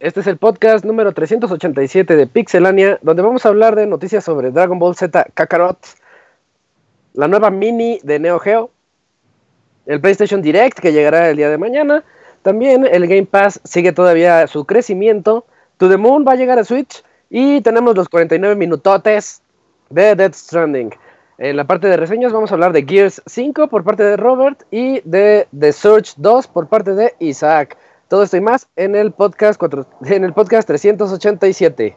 Este es el podcast número 387 de Pixelania, donde vamos a hablar de noticias sobre Dragon Ball Z Kakarot, la nueva mini de Neo Geo, el PlayStation Direct que llegará el día de mañana, también el Game Pass sigue todavía su crecimiento, To the Moon va a llegar a Switch y tenemos los 49 minutotes de Death Stranding. En la parte de reseñas vamos a hablar de Gears 5 por parte de Robert y de The Surge 2 por parte de Isaac. Todo esto y más en el podcast, 4, en el podcast 387.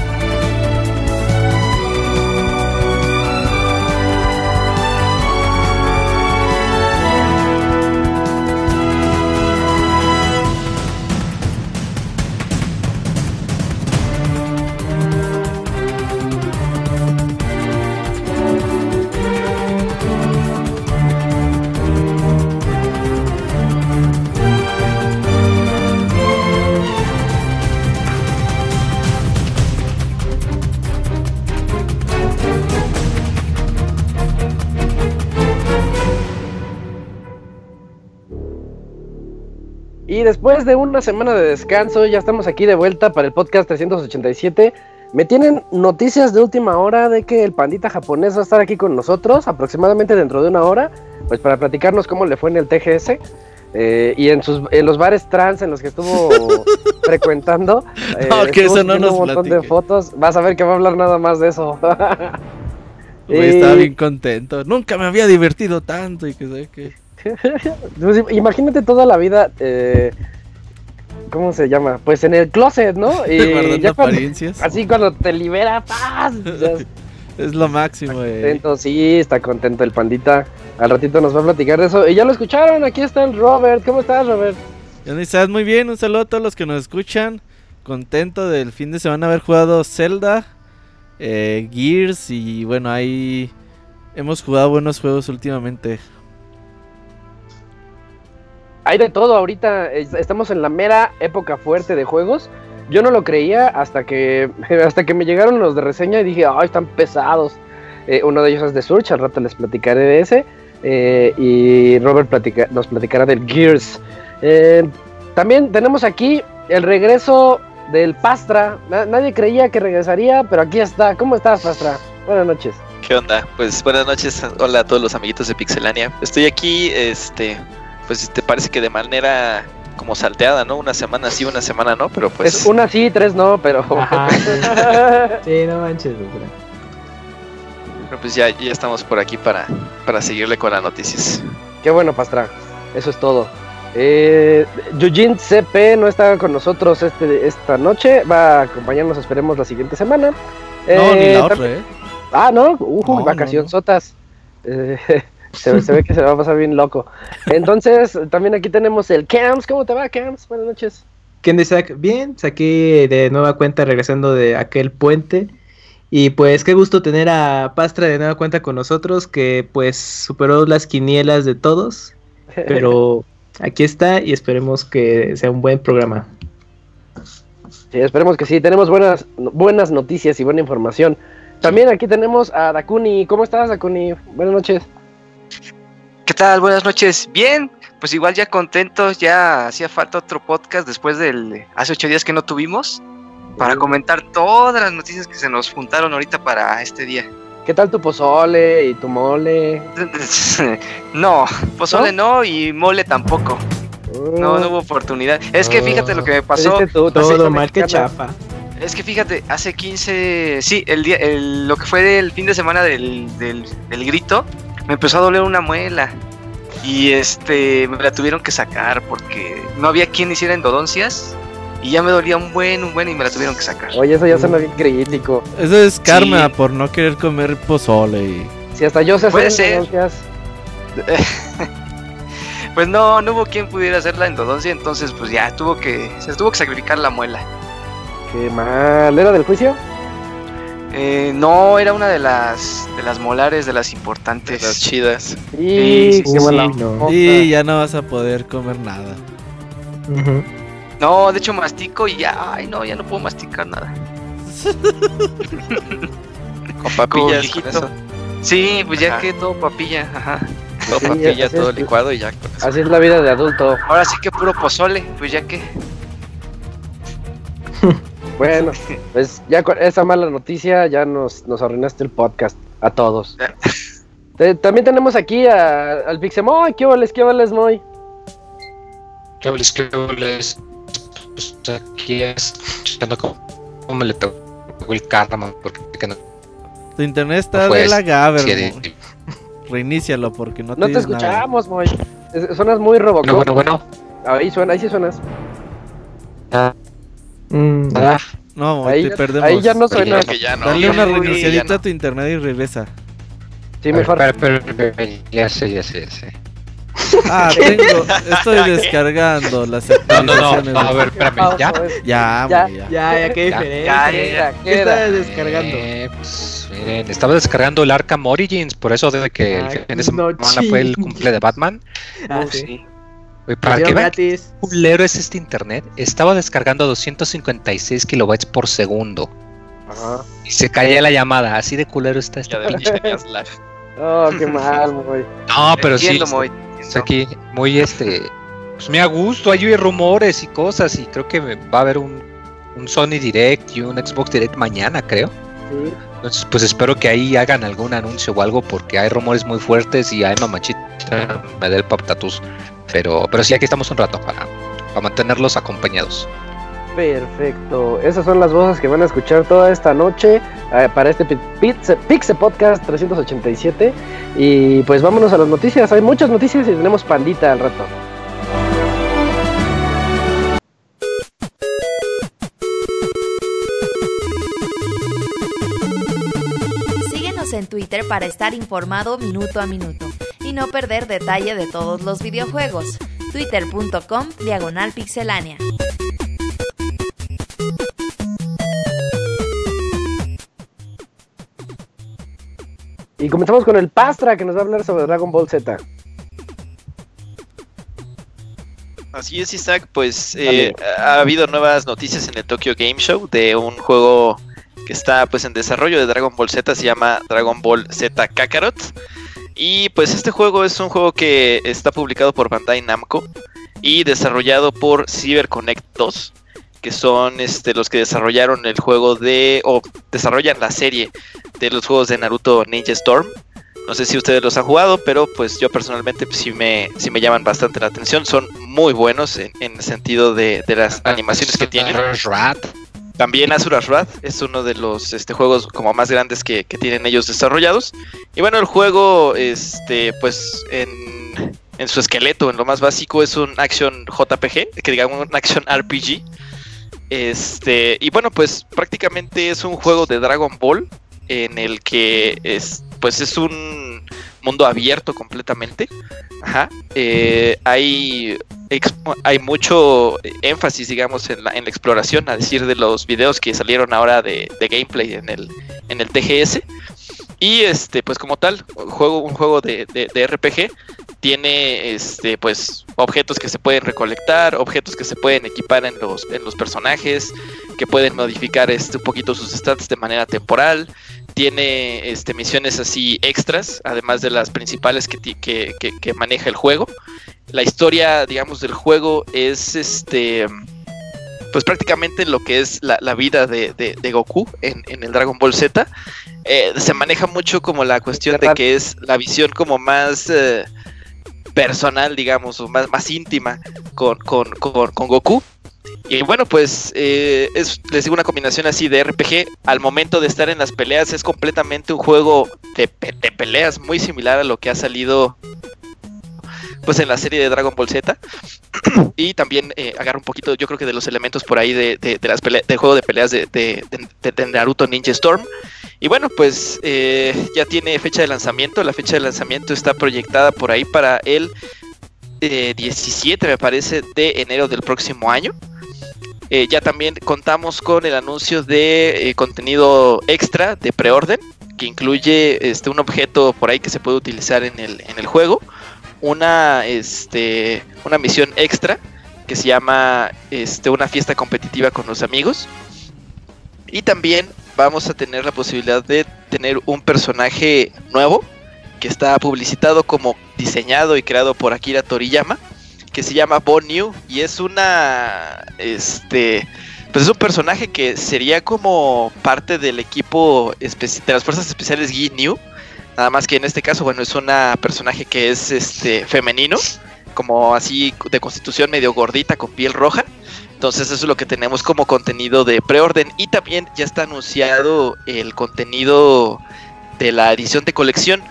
Y después de una semana de descanso, ya estamos aquí de vuelta para el podcast 387. Me tienen noticias de última hora de que el pandita japonés va a estar aquí con nosotros aproximadamente dentro de una hora, pues para platicarnos cómo le fue en el TGS. Eh, y en, sus, en los bares trans en los que estuvo frecuentando. Eh, no, que eso no nos un montón de fotos. Vas a ver que va a hablar nada más de eso. estaba bien contento. Nunca me había divertido tanto y que sé que. Pues, imagínate toda la vida, eh, ¿cómo se llama? Pues en el closet, ¿no? Y ya apariencias. Así cuando te libera, paz. es lo máximo, está contento, sí, está contento el pandita. Al ratito nos va a platicar de eso. Y ya lo escucharon, aquí está el Robert. ¿Cómo estás, Robert? estás muy bien, un saludo a todos los que nos escuchan. Contento del fin de semana haber jugado Zelda, eh, Gears y bueno, ahí hemos jugado buenos juegos últimamente hay de todo ahorita. Estamos en la mera época fuerte de juegos. Yo no lo creía hasta que, hasta que me llegaron los de reseña y dije, ay, están pesados. Eh, uno de ellos es de Surge, al rato les platicaré de ese. Eh, y Robert nos platicará del Gears. Eh, también tenemos aquí el regreso del Pastra. nadie creía que regresaría, pero aquí está. ¿Cómo estás, Pastra? Buenas noches. ¿Qué onda? Pues buenas noches. Hola a todos los amiguitos de Pixelania. Estoy aquí, este, pues te parece que de manera como salteada, ¿no? Una semana sí, una semana no, pero pues... Es una sí, tres no, pero... sí, no manches, Pero pues ya, ya estamos por aquí para, para seguirle con las noticias. Qué bueno, Pastra. Eso es todo. Eh, Yujin CP no está con nosotros este, esta noche. Va a acompañarnos, esperemos, la siguiente semana. No, ni la eh, otra, ¿eh? Ah, ¿no? Uh, vacación sotas. Eh, se, ve que se va a pasar bien loco. Entonces, también aquí tenemos el Camps. ¿Cómo te va, Camps? Buenas noches. ¿Qué onda, Isaac? Bien, aquí de nueva cuenta regresando de aquel puente. Y pues qué gusto tener a Pastra de nueva cuenta con nosotros, que pues superó las quinielas de todos. Pero aquí está y esperemos que sea un buen programa. Sí, esperemos que sí. Tenemos buenas, buenas noticias y buena información. También aquí tenemos a Dakuni. ¿Cómo estás, Dakuni? Buenas noches. ¿Qué tal? Buenas noches. Bien, pues igual ya contentos, ya hacía falta otro podcast después del hace ocho días que no tuvimos para comentar todas las noticias que se nos juntaron ahorita para este día. ¿Qué tal tu pozole y tu mole? no, pozole no, y mole tampoco. No, no hubo oportunidad. Es que fíjate lo que me pasó. todo mal que chafa. Es que fíjate, hace 15, sí, el día, el- lo que fue el fin de semana del, del, del grito, me empezó a doler una muela. Y este, me la tuvieron que sacar porque no había quien hiciera endodoncias. Y ya me dolía un buen, un buen y me la tuvieron que sacar. Oye, eso ya suena bien crítico. Eso es karma Sí. por no querer comer pozole. Y... Si hasta yo sé Puede hacer ser. endodoncias, Pues no, no hubo quien pudiera hacer la endodoncia, entonces pues ya tuvo que, se tuvo que sacrificar la muela. Qué mal. ¿Era del juicio? Eh, no, era una de las, de las molares, de las De importantes. las chidas. Y Sí, sí, ya no vas a poder comer nada. No, de hecho mastico y ya, ay no, ya no puedo masticar nada. Con papillas, con eso. Sí, pues ya que todo papilla, ajá. Todo Sí, papilla, todo es. licuado y ya con eso. Así es la vida de adulto. Ahora sí que puro pozole, pues ya que. Bueno, pues ya con esa mala noticia ya nos, nos arruinaste el podcast a todos. Te- también tenemos aquí a- al Pixemoy. ¿Qué vales, qué vales, Moy? ¿Qué hables, qué hables? Pues aquí escuchando cómo, cómo le tocó el karma, porque que no Tu internet está de la Gaber. sí. Reinícialo porque no, No te tienes nada. escuchamos, Moy. Suenas muy Robocop. Bueno, bueno, bueno. Ahí suena, ahí sí suenas. Mm, Ah, No, Ahí, te perdemos. ahí ya no Pero suena. Que ya no. Dale una reiniciadita a tu internet y regresa. Sí, mejor. Espera, espera, espera, ya sé, ya sé, ya sé. Ah, tengo. Estoy descargando las No, no, no, actualizaciones. no, a ver, espérame, ¿ya? Ya, Ya. Ya. Ya, ya, qué diferencia. ya, ya, ya. ¿Qué estabas descargando? Eh, pues, miren, estaba descargando el Arkham Origins, por eso de que el fin de no semana fue el cumple de Batman. Ah, Uh, sí. Oye, para que vean gratis. qué culero es este internet, estaba descargando 256 kilobytes por segundo. Ajá. Y se caía la llamada, así de culero está este Oh, qué mal. No, pero sí, Entiendo, entiendo. aquí muy este. Pues me a gusto, hay rumores y cosas, y creo que me- va a haber un, un Sony Direct y un Xbox Direct mañana, creo. Entonces, pues espero que ahí hagan algún anuncio o algo, porque hay rumores muy fuertes y hay mamachita me da el paptatus. Pero, pero sí, aquí estamos un rato para, para mantenerlos acompañados. Perfecto. Esas son las voces que van a escuchar toda esta noche eh, para este Pi- Pixel, Pixel Podcast 387. Y pues vámonos a las noticias. Hay muchas noticias y tenemos pandita al rato. Twitter para estar informado minuto a minuto y no perder detalle de todos los videojuegos. Twitter.com Diagonal Pixelánea. Y comenzamos con el Pastra que nos va a hablar sobre Dragon Ball Z. Así es, Isaac, pues eh, ha habido nuevas noticias en el Tokyo Game Show de un juego que está pues en desarrollo de Dragon Ball Z, se llama Dragon Ball Z Kakarot. Y pues este juego es un juego que está publicado por Bandai Namco y desarrollado por CyberConnect 2, que son este, los que desarrollaron el juego de, o desarrollan la serie de los juegos de Naruto Ninja Storm. No sé si ustedes los han jugado, pero pues yo personalmente pues, sí, me, sí me llaman bastante la atención. Son muy buenos en, en el sentido de, de las animaciones que tienen. Rat. También Asura's Wrath es uno de los este, juegos como más grandes que, que tienen ellos desarrollados. Y bueno, el juego, este, pues en, en su esqueleto, en lo más básico, es un action JPG, que digamos un action RPG. Este, y bueno, pues prácticamente es un juego de Dragon Ball en el que es, pues es un mundo abierto completamente. Ajá. Eh, hay, hay mucho énfasis, digamos, en la, en la exploración, a decir de los videos que salieron ahora de, de gameplay en el, en el TGS. Y este, pues como tal, juego, un juego de, de- de RPG tiene este, pues, objetos que se pueden recolectar, objetos que se pueden equipar en los, en los personajes, que pueden modificar este, un poquito sus stats de manera temporal. Tiene este, misiones así extras, además de las principales que, que, que- que maneja el juego. La historia, digamos, del juego es este. Pues prácticamente lo que es la, la vida de, de- de Goku en, en el Dragon Ball Z. Eh, se maneja mucho como la cuestión de que es la visión como más eh, personal, digamos, más, más íntima con, con, con, Goku. Y bueno, pues eh, es, les digo una combinación así de RPG. Al momento de estar en las peleas es completamente un juego de, de peleas muy similar a lo que ha salido pues en la serie de Dragon Ball Z. y también eh, agarra un poquito, yo creo que de los elementos por ahí de, de- las del juego de peleas de- de Naruto Ninja Storm. Y bueno, pues eh, ya tiene fecha de lanzamiento. La fecha de lanzamiento está proyectada por ahí para el eh, 17, me parece, de enero del próximo año. Eh, ya también contamos con el anuncio de eh, contenido extra de preorden, que incluye este, un objeto por ahí que se puede utilizar en el, en el juego, una, este, una misión extra que se llama este, una fiesta competitiva con los amigos. Y también vamos a tener la posibilidad de tener un personaje nuevo que está publicitado como diseñado y creado por Akira Toriyama, que se llama Bon New y es una este pues es un personaje que sería como parte del equipo de las fuerzas especiales Gi New, nada más que en este caso bueno, es una personaje que es este femenino, como así de constitución medio gordita con piel roja. Entonces eso es lo que tenemos como contenido de preorden y también ya está anunciado el contenido de la edición de colección.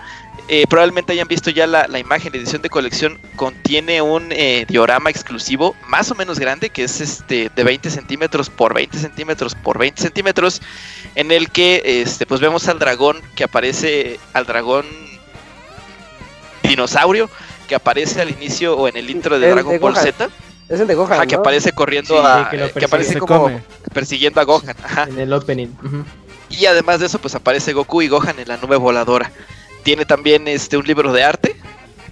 Eh, probablemente hayan visto ya la, la imagen de edición de colección. Contiene un eh, diorama exclusivo más o menos grande que es este de 20 centímetros por 20 centímetros por 20 centímetros. En el que este, pues vemos al dragón que aparece, al dragón dinosaurio que aparece al inicio o en el intro de El Dragon de Ball. Z. Es el de Gohan, Ajá, que aparece corriendo Sí, a. que lo que persigue. aparece como come. persiguiendo a Gohan. Ajá. En el opening. Y además de eso, pues aparece Goku y Gohan en la nube voladora. Tiene también este un libro de arte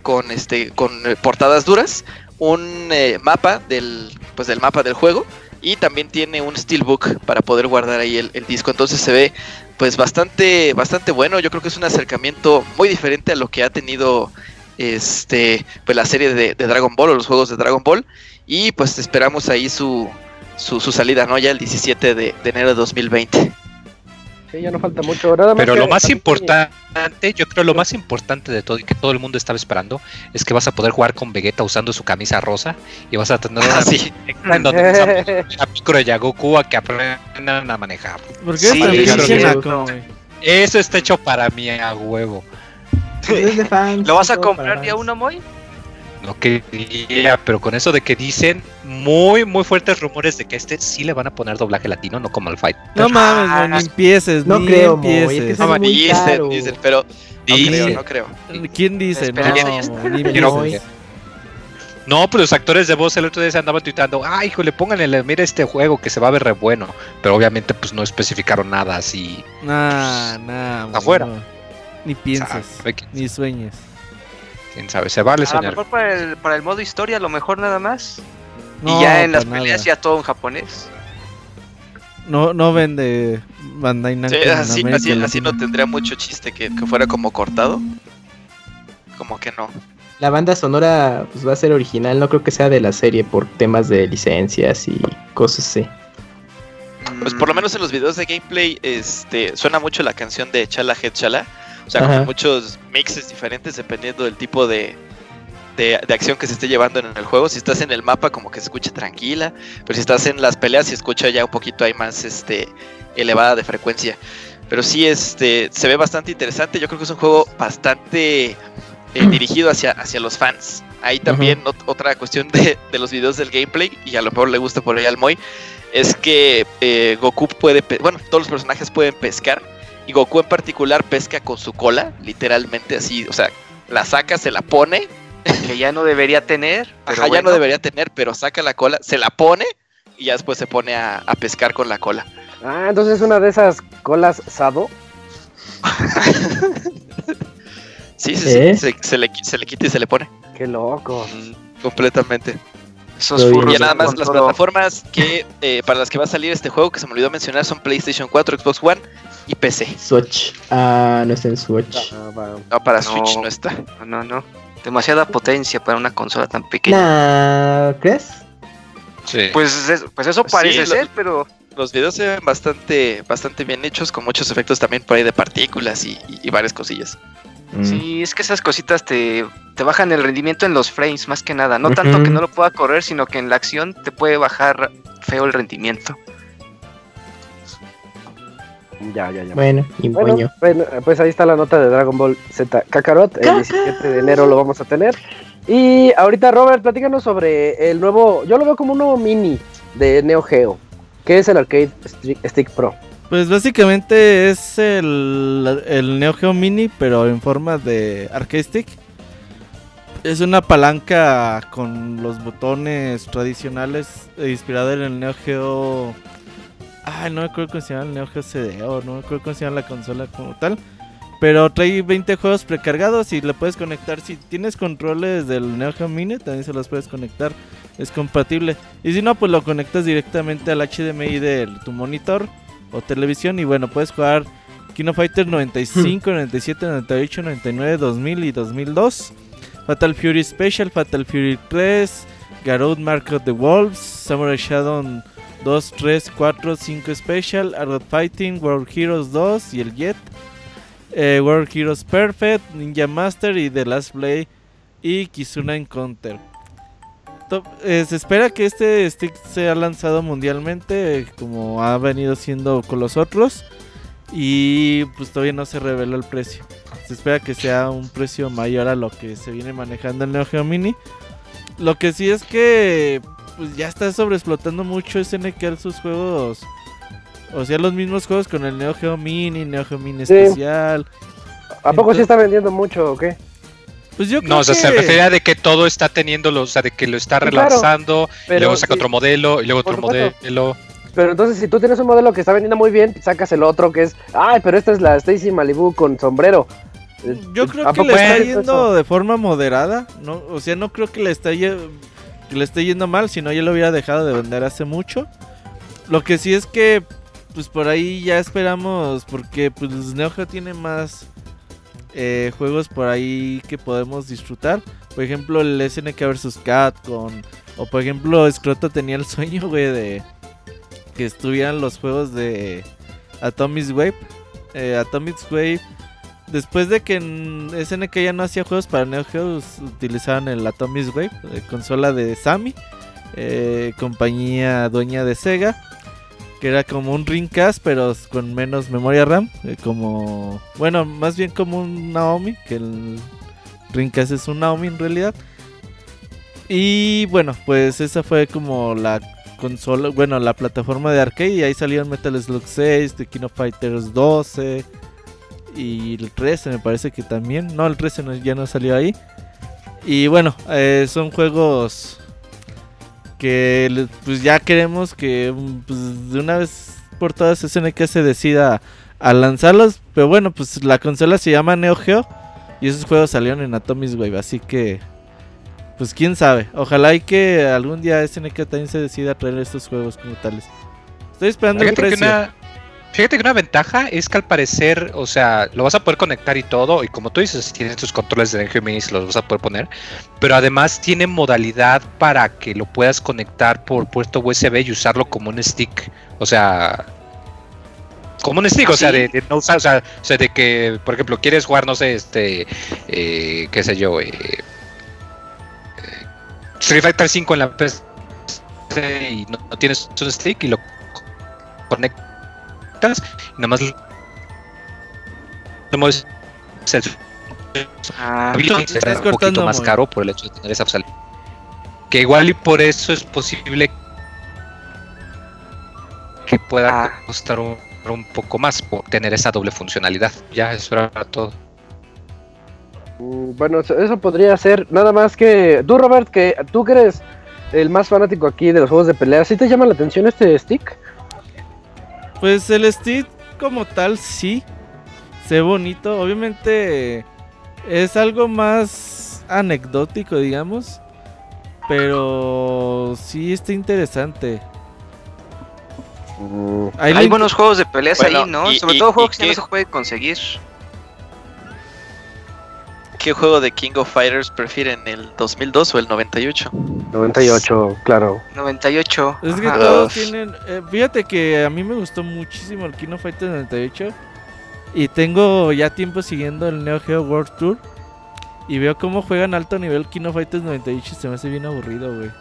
con este con eh, portadas duras, un eh, mapa del pues del mapa del juego y también tiene un steelbook para poder guardar ahí el, el disco. Entonces se ve pues bastante bastante bueno. Yo creo que es un acercamiento muy diferente a lo que ha tenido este pues la serie de, de Dragon Ball o los juegos de Dragon Ball y pues esperamos ahí su su, su salida, ¿no? Ya el 17 de, de enero de 2020. Sí, ya no falta mucho. Nada Pero que- lo más importante, yo creo lo más importante de todo y que todo el mundo estaba esperando es que vas a poder jugar con Vegeta usando su camisa rosa y vas a tener una Ah, sí. en donde a Piccolo y a Goku a que aprendan a manejar. ¿Por qué Sí? Eso está hecho para mí a huevo. Pues es de fans, ¿Lo vas a comprar día uno, Moy? No quería, pero con eso de que dicen muy, muy fuertes rumores de que este sí le van a poner doblaje latino, no como el Fight. No mames, güey, ni empieces, No ni creo, Moy, es que empieces. No, muy dicen, caro. dicen, pero no Dicen. creo, no creo. ¿Quién dice? Espera, no, ni empieces. ver. No, pero los actores de voz el otro día se andaban tuitando, ay, híjole, pónganle, mira este juego que se va a ver re bueno. Pero obviamente pues no especificaron nada así. Nah, nah. güey, Afuera. no. Ni pienses, ni sueñes. Quién sabe, se vale A lo mejor para el, para el modo historia, a lo mejor nada más. No, y ya en las para peleas nada. ya todo en japonés. No, no vende Bandai Namco. Sí, así, así, no tendría mucho chiste que, que fuera como cortado. Como que no. La banda sonora pues, va a ser original, no creo que sea de la serie por temas de licencias y cosas así. Pues por lo menos en los videos de gameplay este, suena mucho la canción de Chala Head Chala. O sea, con muchos mixes diferentes dependiendo del tipo de, de, de acción que se esté llevando en el juego. Si estás en el mapa, como que se escucha tranquila. Pero si estás en las peleas, se escucha ya un poquito ahí más este, elevada de frecuencia. Pero sí, este, se ve bastante interesante. Yo creo que es un juego bastante eh, dirigido hacia, hacia los fans. Ahí también ot- otra cuestión de, de los videos del gameplay, y a lo mejor le gusta por ahí al Moy, es que eh, Goku puede, bueno, todos los personajes pueden pescar, y Goku en particular pesca con su cola, literalmente así, o sea, la saca, se la pone, Que ya no debería tener. Pero ajá, ya no debería tener, pero saca la cola, se la pone, y ya después se pone a, a pescar con la cola. Ah, entonces es una de esas colas Sado. Sí, sí, ¿Eh? sí, se, se le, se le quita y se le pone. Qué loco. Completamente. Esos Lo Y ya nada más las todo. plataformas que eh, para las que va a salir este juego que se me olvidó mencionar son PlayStation 4, Xbox One y PC. Switch. Ah, no está en Switch. Ah. No, para No. Switch no está. No, no, no. Demasiada potencia para una consola tan pequeña. Nah, ¿crees? Sí. Pues, es- pues eso Sí, parece lo- ser, pero Los videos se ven bastante, bastante bien hechos, con muchos efectos también por ahí de partículas y, y- y varias cosillas. Mm. Sí, es que esas cositas te, te bajan el rendimiento en los frames, más que nada. No tanto que no lo pueda correr, sino que en la acción te puede bajar feo el rendimiento. Ya, ya, ya. Bueno, y Bueno, bueno. bueno, pues ahí está la nota de Dragon Ball Z Kakarot. El 17 de enero lo vamos a tener. Y ahorita, Robert, platícanos sobre el nuevo. Yo lo veo como un nuevo mini de Neo Geo, que es el Arcade Stick, Pro. Pues básicamente es el, el Neo Geo Mini, pero en forma de arcade stick. Es una palanca con los botones tradicionales inspirada en el Neo Geo. Ay, no me acuerdo cómo se llama el Neo Geo CD o no me acuerdo cómo se llama la consola como tal. Pero trae 20 juegos precargados y le puedes conectar. Si tienes controles del Neo Geo Mini, también se los puedes conectar. Es compatible. Y si no, pues lo conectas directamente al HDMI de tu monitor o televisión. Y bueno, puedes jugar Kino Fighter 95, 97, 98, 99, 2000 y 2002. Fatal Fury Special, Fatal Fury 3, Garou Mark of the Wolves, Samurai Shadow 2, 3, 4, 5 Special, Art of Fighting, World Heroes 2 y el Jet. eh, World Heroes Perfect, Ninja Master y The Last Blade y Kizuna Encounter. Eh, se espera que este stick sea lanzado mundialmente como ha venido siendo con los otros y pues todavía no se reveló el precio. Se espera que sea un precio mayor a lo que se viene manejando el Neo Geo Mini. Lo que sí es que pues ya está sobreexplotando mucho SNK sus juegos. O sea, los mismos juegos con el Neo Geo Mini, Neo Geo Mini Sí. especial. ¿A poco sí está vendiendo mucho o qué? Pues yo creo No, o sea, que... se refería de que todo está teniendo, o sea, de que lo está claro, relanzando, y luego saca sí, otro modelo, y luego por otro supuesto. modelo. Pero entonces, si tú tienes un modelo que está vendiendo muy bien, sacas el otro que es. Ay, pero esta es la Stacy Malibu con sombrero. Eh, Yo creo ¿a que le está está yendo eso? de forma moderada, ¿no? O sea, no creo que le esté, ye- que le esté yendo mal, si no ya lo hubiera dejado de vender hace mucho. Lo que sí es que, pues por ahí ya esperamos, porque pues Neo tiene más eh, juegos por ahí que podemos disfrutar. Por ejemplo, el SNK vs. Cat con... O por ejemplo, Scroto tenía el sueño, güey, de que estuvieran los juegos de Atomic Wave. Eh, Atomic Wave Después de que en SNK ya no hacía juegos para Neo Geo, utilizaban el Atomic Wave, eh, consola de Sammy, eh, compañía dueña de Sega, que era como un Dreamcast pero con menos memoria RAM, eh, como, bueno, más bien como un Naomi, que el Dreamcast es un Naomi en realidad. Y bueno, pues esa fue como la consola, bueno, la plataforma de arcade y ahí salieron Metal Slug 6, The King Fighters 12 y el 13 me parece que también. No, el 13 no- ya no salió ahí. Y bueno, eh, son juegos que pues ya queremos que mm, pues, de una vez por todas SNK se decida a lanzarlos. Pero bueno, pues la consola se llama Neo Geo y esos juegos salieron en Atomic Wave, así que pues quién sabe. Ojalá y que algún día SNK también se decida a traer estos juegos como tales. Estoy esperando el Fíjate que, precio. una, fíjate que una ventaja es que al parecer, o sea, lo vas a poder conectar y todo, y como tú dices, tienes tus controles de Neo Mini, los vas a poder poner, pero además tiene modalidad para que lo puedas conectar por puerto USB y usarlo como un stick, o sea, como un stick, o sea, ¿Sí? de, de no usar, o sea, o sea, de que, por ejemplo, quieres jugar, no sé, este, eh, qué sé yo, eh, eh, Street Fighter 5 en la PC y no, no tienes un stick y lo conectas y nada más lo mueves el Ah, un poquito más muy. caro por el hecho de tener esa opción. Que igual y por eso es posible que pueda Ah. costar un, un poco más por tener esa doble funcionalidad. Ya, eso era todo. Mm, Bueno, eso, eso podría ser. Nada más que. Tú, Robert, que tú que eres el más fanático aquí de los juegos de pelea, ¿sí te llama la atención este stick? Pues el stick como tal sí se ve bonito. Obviamente es algo más anecdótico, digamos. Pero sí está interesante. Ahí hay buenos juegos de peleas Bueno, ahí, ¿no? y- Sobre y- todo y juegos que no se puede conseguir. ¿Qué juego de King of Fighters prefieren? ¿El 2002 o el 98? 98, claro. 98. Es que ajá. todos tienen. eh, fíjate que a mí me gustó muchísimo el Kino Fighter 98. Y tengo ya tiempo siguiendo el Neo Geo World Tour. Y veo cómo juegan alto nivel Kino Fighters 98 y se me hace bien aburrido, güey.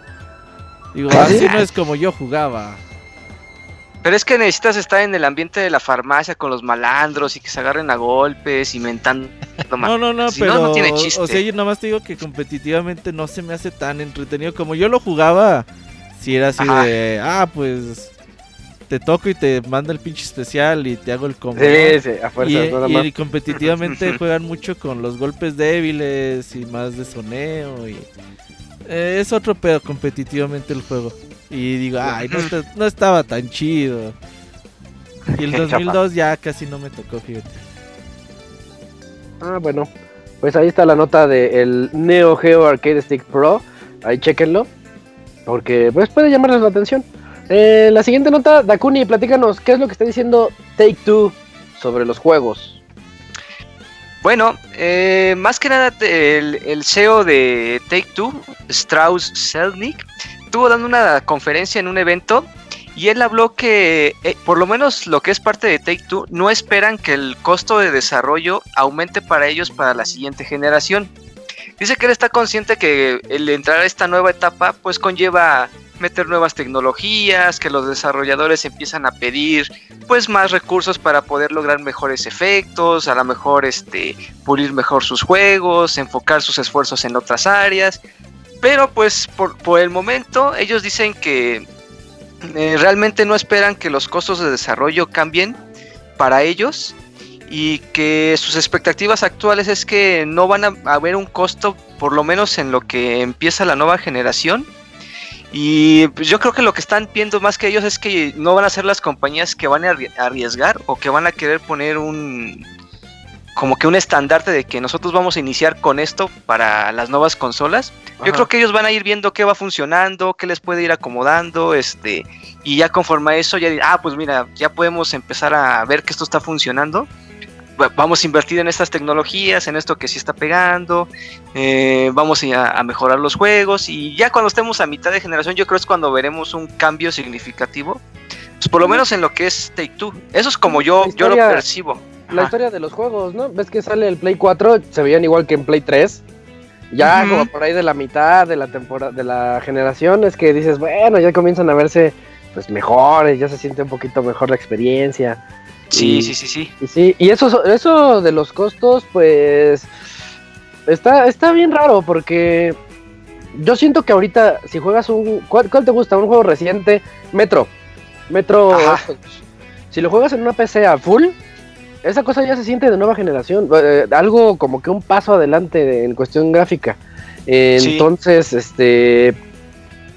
Digo, ¿Ah, así sí? no es como yo jugaba. Pero es que necesitas estar en el ambiente de la farmacia con los malandros y que se agarren a golpes, inventando. No, no, no, Si no, pero. no tiene chiste. O sea, yo nomás te digo que competitivamente no se me hace tan entretenido. Como yo lo jugaba, si era así Ajá. de. Ah, pues. Te toco y te mando el pinche especial y te hago el combo. ¿no? Sí, sí, a fuerzas, Y, nada y competitivamente juegan mucho con los golpes débiles y más de soneo. Y, eh, es otro pedo competitivamente el juego. Y digo, ay, no, está- no estaba tan chido. Y el Chafa. 2002 ya casi no me tocó, fíjate. Ah, bueno. Pues ahí está la nota del Neo Geo Arcade Stick Pro. Ahí chequenlo. Porque pues puede llamarles la atención. Eh, la siguiente nota, Dakuni, platícanos, ¿qué es lo que está diciendo Take Two sobre los juegos? Bueno, eh, más que nada el, el CEO de Take Two, Strauss Selnick, estuvo dando una conferencia en un evento y él habló que, eh, por lo menos lo que es parte de Take Two, no esperan que el costo de desarrollo aumente para ellos para la siguiente generación. Dice que él está consciente que el entrar a esta nueva etapa pues conlleva meter nuevas tecnologías, que los desarrolladores empiezan a pedir pues más recursos para poder lograr mejores efectos, a lo mejor este pulir mejor sus juegos, enfocar sus esfuerzos en otras áreas. Pero pues por, por el momento ellos dicen que eh, realmente no esperan que los costos de desarrollo cambien para ellos y que sus expectativas actuales es que no van a haber un costo por lo menos en lo que empieza la nueva generación. Y pues, yo creo que lo que están viendo más que ellos es que no van a ser las compañías que van a arri- arriesgar o que van a querer poner un como que un estandarte de que nosotros vamos a iniciar con esto para las nuevas consolas. Yo creo que ellos van a ir viendo qué va funcionando, qué les puede ir acomodando, este, y ya conforme a eso ya ah, pues mira, ya podemos empezar a ver que esto está funcionando. Va- Vamos a invertir en estas tecnologías, en esto que sí está pegando, eh, vamos a, a mejorar los juegos y ya cuando estemos a mitad de generación yo creo es cuando veremos un cambio significativo. Pues por lo menos en lo que es Take Two. Eso es como yo, La yo lo percibo. La historia de los juegos, ¿no? Ves que sale el Play 4, se veían igual que en Play 3. Ya como por ahí de la mitad de la temporada, de la generación, es que dices, bueno, ya comienzan a verse pues mejores, ya se siente un poquito mejor la experiencia. Sí, Y- sí, sí, sí. Y sí, y eso, eso de los costos, pues está, está bien raro porque yo siento que ahorita si juegas un, ¿cuál, cuál te gusta? Un juego reciente, Metro, Metro, Ajá. si lo juegas en una PC a full, esa cosa ya se siente de nueva generación, eh, algo como que un paso adelante de- en cuestión gráfica. Eh, Sí. Entonces, este,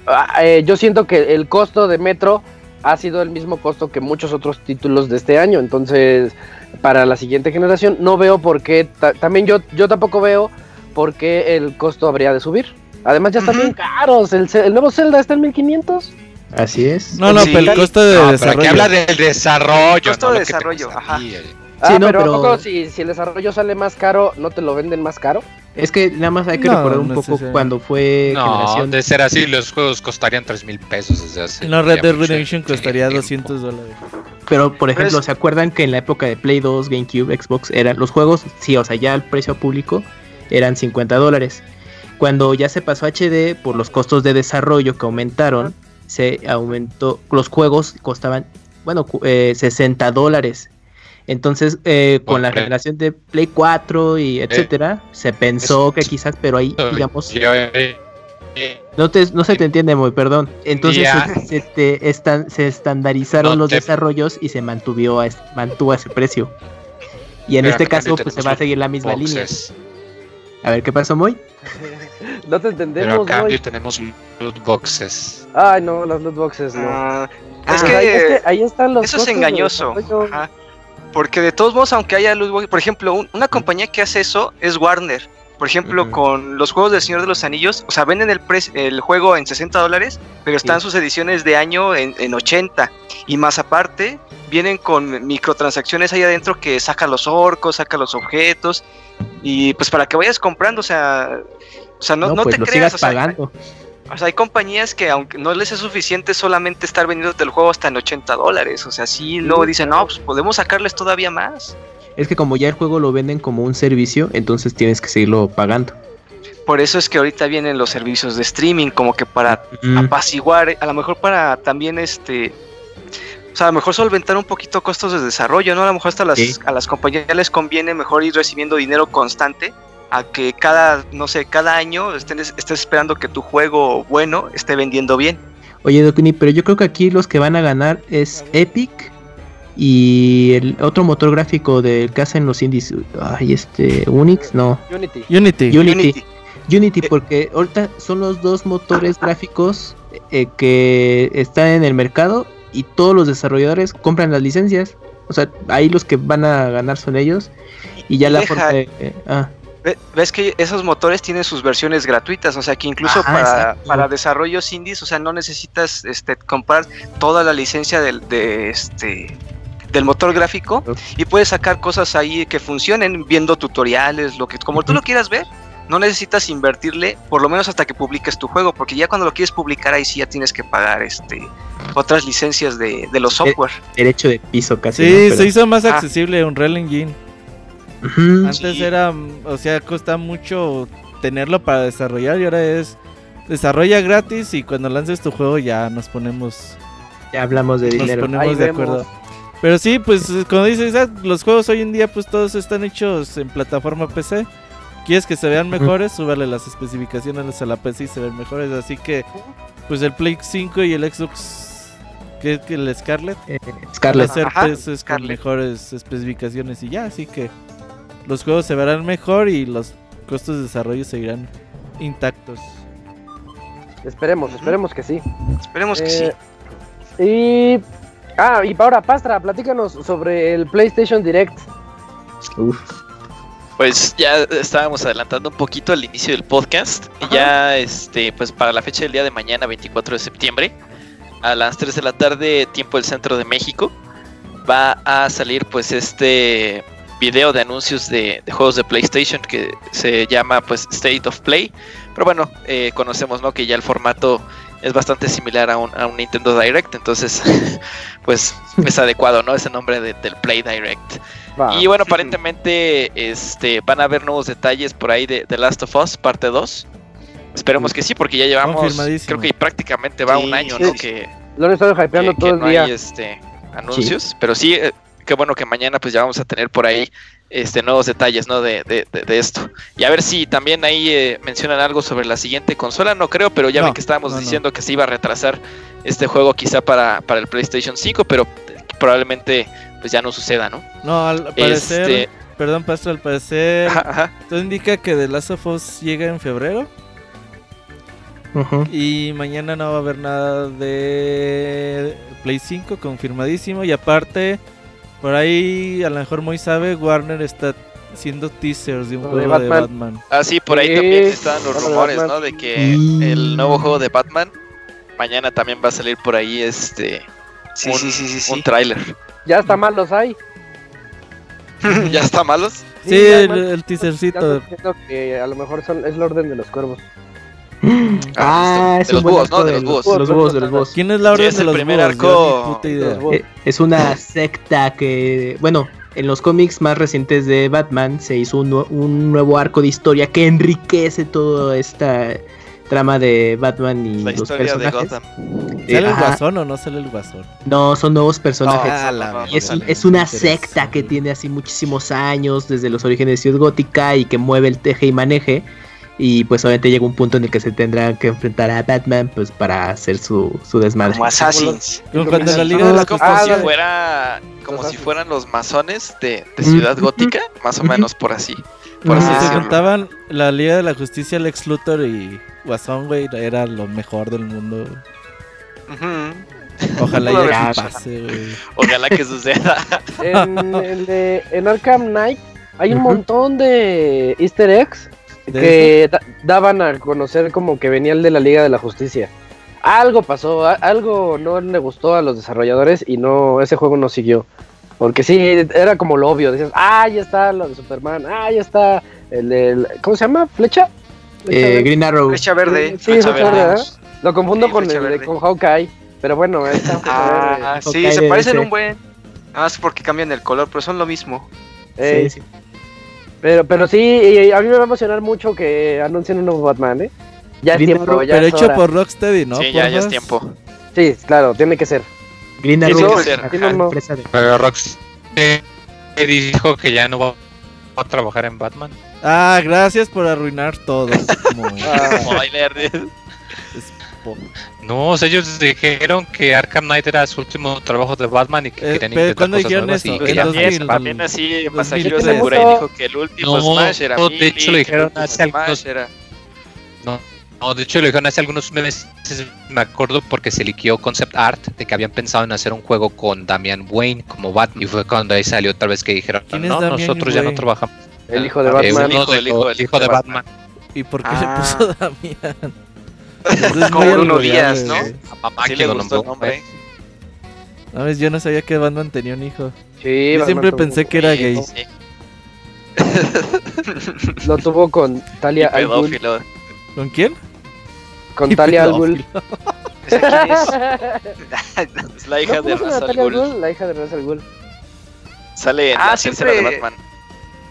ah, eh, yo siento que el costo de Metro ha sido el mismo costo que muchos otros títulos de este año. Entonces, para la siguiente generación, no veo por qué. ta- también yo, yo tampoco veo por qué el costo habría de subir. Además, ya están bien caros. El, el nuevo Zelda está en 1500. Así es. No, no, Sí. pero el costo de No, pero aquí desarrollo. habla del desarrollo. Costo no de desarrollo, ajá. Ah, no, pero, ¿a pero- poco si, si el desarrollo sale más caro, ¿no te lo venden más caro? Es que nada más hay que No, recordar un no poco cuando fue No, generación. de ser así, los juegos costarían 3 mil pesos desde hace. No, Red Dead Redemption costaría tiempo. 200 dólares. Pero, por ejemplo, Pues- ¿se acuerdan que en la época de Play 2, GameCube, Xbox, eran los juegos, sí, o sea, ya el precio público eran 50 dólares? Cuando ya se pasó a HD, por los costos de desarrollo que aumentaron, se aumentó, los juegos costaban, bueno, eh, 60 dólares. Entonces, eh, con la generación de Play 4 y etcétera, se pensó que quizás, pero ahí, digamos, Yo, eh, eh, no, te, no se te entiende muy, perdón. Entonces se, se te estan- se estandarizaron No los te- desarrollos y se mantuvo a, mantuvo a ese precio. Y en Pero este caso, pues se va a seguir la misma línea. A ver, ¿qué pasó, Moy? No te Pero a entendemos, cambio tenemos loot boxes. Ay, no, las loot boxes no. Ah, Ah, es, que, ahí- es que ahí están los eso es engañoso. Ajá. Porque de todos modos, aunque haya luz, por ejemplo, un- una compañía que hace eso es Warner. Por ejemplo, con los juegos del Señor de los Anillos, o sea, venden el, pre- el juego en 60 dólares, pero están Sí. sus ediciones de año en, en 80. Y más aparte, vienen con microtransacciones ahí adentro que saca los orcos, saca los objetos. Y pues para que vayas comprando, o sea, o sea no, no pues te lo creas. sigas O sea, pagando. O sea, hay compañías que aunque no les es suficiente solamente estar vendiéndote el juego hasta en 80 dólares. O sea, sí, luego dicen, no, pues podemos sacarles todavía más. es que como ya el juego lo venden como un servicio, entonces tienes que seguirlo pagando. Por eso es que ahorita vienen los servicios de streaming, como que para Mm, apaciguar, a lo mejor para también este. O sea, a lo mejor solventar un poquito costos de desarrollo, ¿no? A lo mejor hasta las, Sí. a las compañías les conviene mejor ir recibiendo dinero constante a que cada, no sé, cada año estén, estés esperando que tu juego bueno esté vendiendo bien. Oye, Dokuni, pero yo creo que aquí los que van a ganar es Epic y el otro motor gráfico del que hacen los indies. Ay, este, Unix, no. Unity. Unity. Unity. Unity, Eh. porque ahorita son los dos motores gráficos eh, que están en el mercado y todos los desarrolladores compran las licencias. O sea, ahí los que van a ganar son ellos. Y ya la Deja- forma de- eh, ah, Ves que esos motores tienen sus versiones gratuitas, o sea que incluso Ajá, para, para desarrollos indies, o sea, no necesitas este, comprar toda la licencia del, de este, del motor gráfico y puedes sacar cosas ahí que funcionen viendo tutoriales, lo que como tú Ujú. lo quieras ver. No necesitas invertirle, por lo menos hasta que publiques tu juego, porque ya cuando lo quieres publicar ahí sí ya tienes que pagar este otras licencias de, de los software. derecho de piso casi. Sí, ¿no? Pero- se hizo más Ah. accesible Unreal Engine. Antes Sí. era, o sea, cuesta mucho tenerlo para desarrollar y ahora es desarrolla gratis y cuando lances tu juego ya nos ponemos Ya hablamos de nos dinero. ponemos Ahí de vemos. acuerdo. Pero sí, pues como dices, Isaac, los juegos hoy en día pues todos están hechos en plataforma PC. ¿Quieres que se vean mejores? Súbale las especificaciones a la PC y se ven mejores. Así que, pues el Play 5 y el Xbox, que que el Scarlet, Eh, van a Scarlett. ser Ajá, PCs con mejores especificaciones y ya. Así que los juegos se verán mejor y los costos de desarrollo seguirán intactos. Esperemos, esperemos que sí. Esperemos que sí. Eh, Y. Ah, y ahora, Pastra, platícanos sobre el PlayStation Direct. Uf. Pues ya estábamos adelantando un poquito al inicio del podcast. Ajá. ya, este, pues para la fecha del día de mañana, 24 de septiembre, a las 3 de la tarde, tiempo del centro de México, va a salir pues este video de anuncios de, de juegos de PlayStation que se llama pues State of Play. Pero bueno, eh, conocemos ¿no? que ya el formato es bastante similar a un, a un Nintendo Direct, entonces pues es adecuado, ¿no? Ese nombre de- del Play Direct. Y bueno, aparentemente este, van a haber nuevos detalles por ahí de The Last of Us, parte 2. Esperemos que sí, porque ya llevamos, creo que prácticamente va Sí, un año, sí, ¿no? sí. Que, Lo han estado hypeando que- todo que el no día. hay este, anuncios, pero sí, eh, qué bueno que mañana pues ya vamos a tener por ahí este, nuevos detalles, ¿no? De, de, de- de esto. Y a ver si también ahí eh, mencionan algo sobre la siguiente consola, no creo, pero ya No, ven que estábamos no, no. diciendo que se iba a retrasar este juego quizá para, para el PlayStation 5, pero probablemente pues ya no suceda, ¿no? No, al parecer, Este, perdón, Pastor, al parecer, ajá, ajá. todo indica que The Last of Us llega en febrero. Y mañana no va a haber nada de Play 5, confirmadísimo. Y aparte, por ahí, a lo mejor muy sabe, Warner está haciendo teasers de un de juego de Batman. Batman. Ah, sí, por ahí también estaban los rumores, Batman. ¿no? De que el nuevo juego de Batman mañana también va a salir por ahí este Sí, un, sí, sí, sí, sí. un tráiler. Ya está mal los hay. ¿Ya está malos? Sí, ya el, teasercito. que a lo mejor son, es el orden de los cuervos. Ah, de es los un buen búhos, ¿no? De los búhos. De los búhos, de los búhos. ¿Quién es la Sí, orden es de el los primer búhos? Arco-. Los. Eh, Es una secta que, bueno, en los cómics más recientes de Batman se hizo un, nue- un nuevo arco de historia que enriquece toda esta trama de Batman y La los historia de personajes. Gotham. Eh, ¿Sale el ajá. guasón o no sale el guasón? No, son nuevos personajes. Ah, no, la no, verga, Y es, es una secta que tiene así muchísimos años desde los orígenes de Ciudad Gótica y que mueve el teje y maneje. Y pues obviamente llega un punto en el que se tendrán que enfrentar a Batman pues para hacer su, su desmadre. Como Assassins. Como cuando en la. Liga de la Es como Ah, si fuera como si fueran los masones de, de Ciudad. Gótica, más o menos por así. Por Ah, así se decirlo. juntaban la Liga de la Justicia, Lex Luthor y Guasón, güey, era lo mejor del mundo. Ojalá Pudo ya pase, güey. Ojalá que suceda. En, el de- en Arkham Knight hay un montón de easter eggs ¿De que da- daban a conocer como que venía el de la Liga de la Justicia. Algo pasó, algo no le gustó a los desarrolladores y no ese juego no siguió. Porque sí, era como lo obvio. Decías, ah, ya está lo de Superman, ah, ya está el del. ¿Cómo se llama? ¿Flecha? ¿Flecha Eh? Green Arrow. Flecha verde. Sí, Flecha Flecha verde. verde, ¿verdad? Lo confundo Sí, con, el verde. con Hawkeye. Pero bueno, está. Ah, sí, Hawkeye se parecen ese. un buen. Nada más porque cambian el color, pero son lo mismo. Sí, sí. Pero, pero sí, y a mí me va a emocionar mucho que anuncien un nuevo Batman, ¿eh? Ya es Green tiempo, Arrow, ya Pero es hecho hora. por Rocksteady, ¿no? sí, ya, ya es tiempo. Sí, claro, tiene que ser. Green Tiene Arrow, que ser. ajá, Tiene de- Pero Rox eh, dijo que ya no va a trabajar en Batman. Ah, gracias por arruinar todo. Como- Ah, po- No, o sea, ellos dijeron que Arkham Knight era su último trabajo de Batman y que Eh, querían pero intentar ¿cuándo cosas dijeron nuevas eso? y También, 2000, también así Masahiro 2003. Sakurai dijo que el último No, Smash era no, de hecho lo dijeron que el hace último algunos- era... No, no, de hecho lo dijeron hace algunos meses, me acuerdo porque se liqueó concept art de que habían pensado en hacer un juego con Damian Wayne como Batman y fue cuando ahí salió otra vez que dijeron, ¿Quién es no, Damian nosotros ya no trabajamos. el hijo de Eh, Batman. hijo, de el hijo, los- el hijo de Batman. ¿Y por qué Ah. le puso Damián? Eso es Como Bruno Díaz, ¿no? güey. A mamá Sí que le lo gustó el nombró, nombre. No, ves, yo no sabía que Batman tenía un hijo. Sí, Yo Batman siempre pensé que era gay. Sí, Lo tuvo con Talia Al Ghul. ¿Con quién? Con Y Talia Al Ghul. pedófilo. ¿Esa quién es? Es la hija ¿No de Ra's al Ghul. La hija de Ra's al Ghul. Sale en Ah, la tercera de siempre- Batman.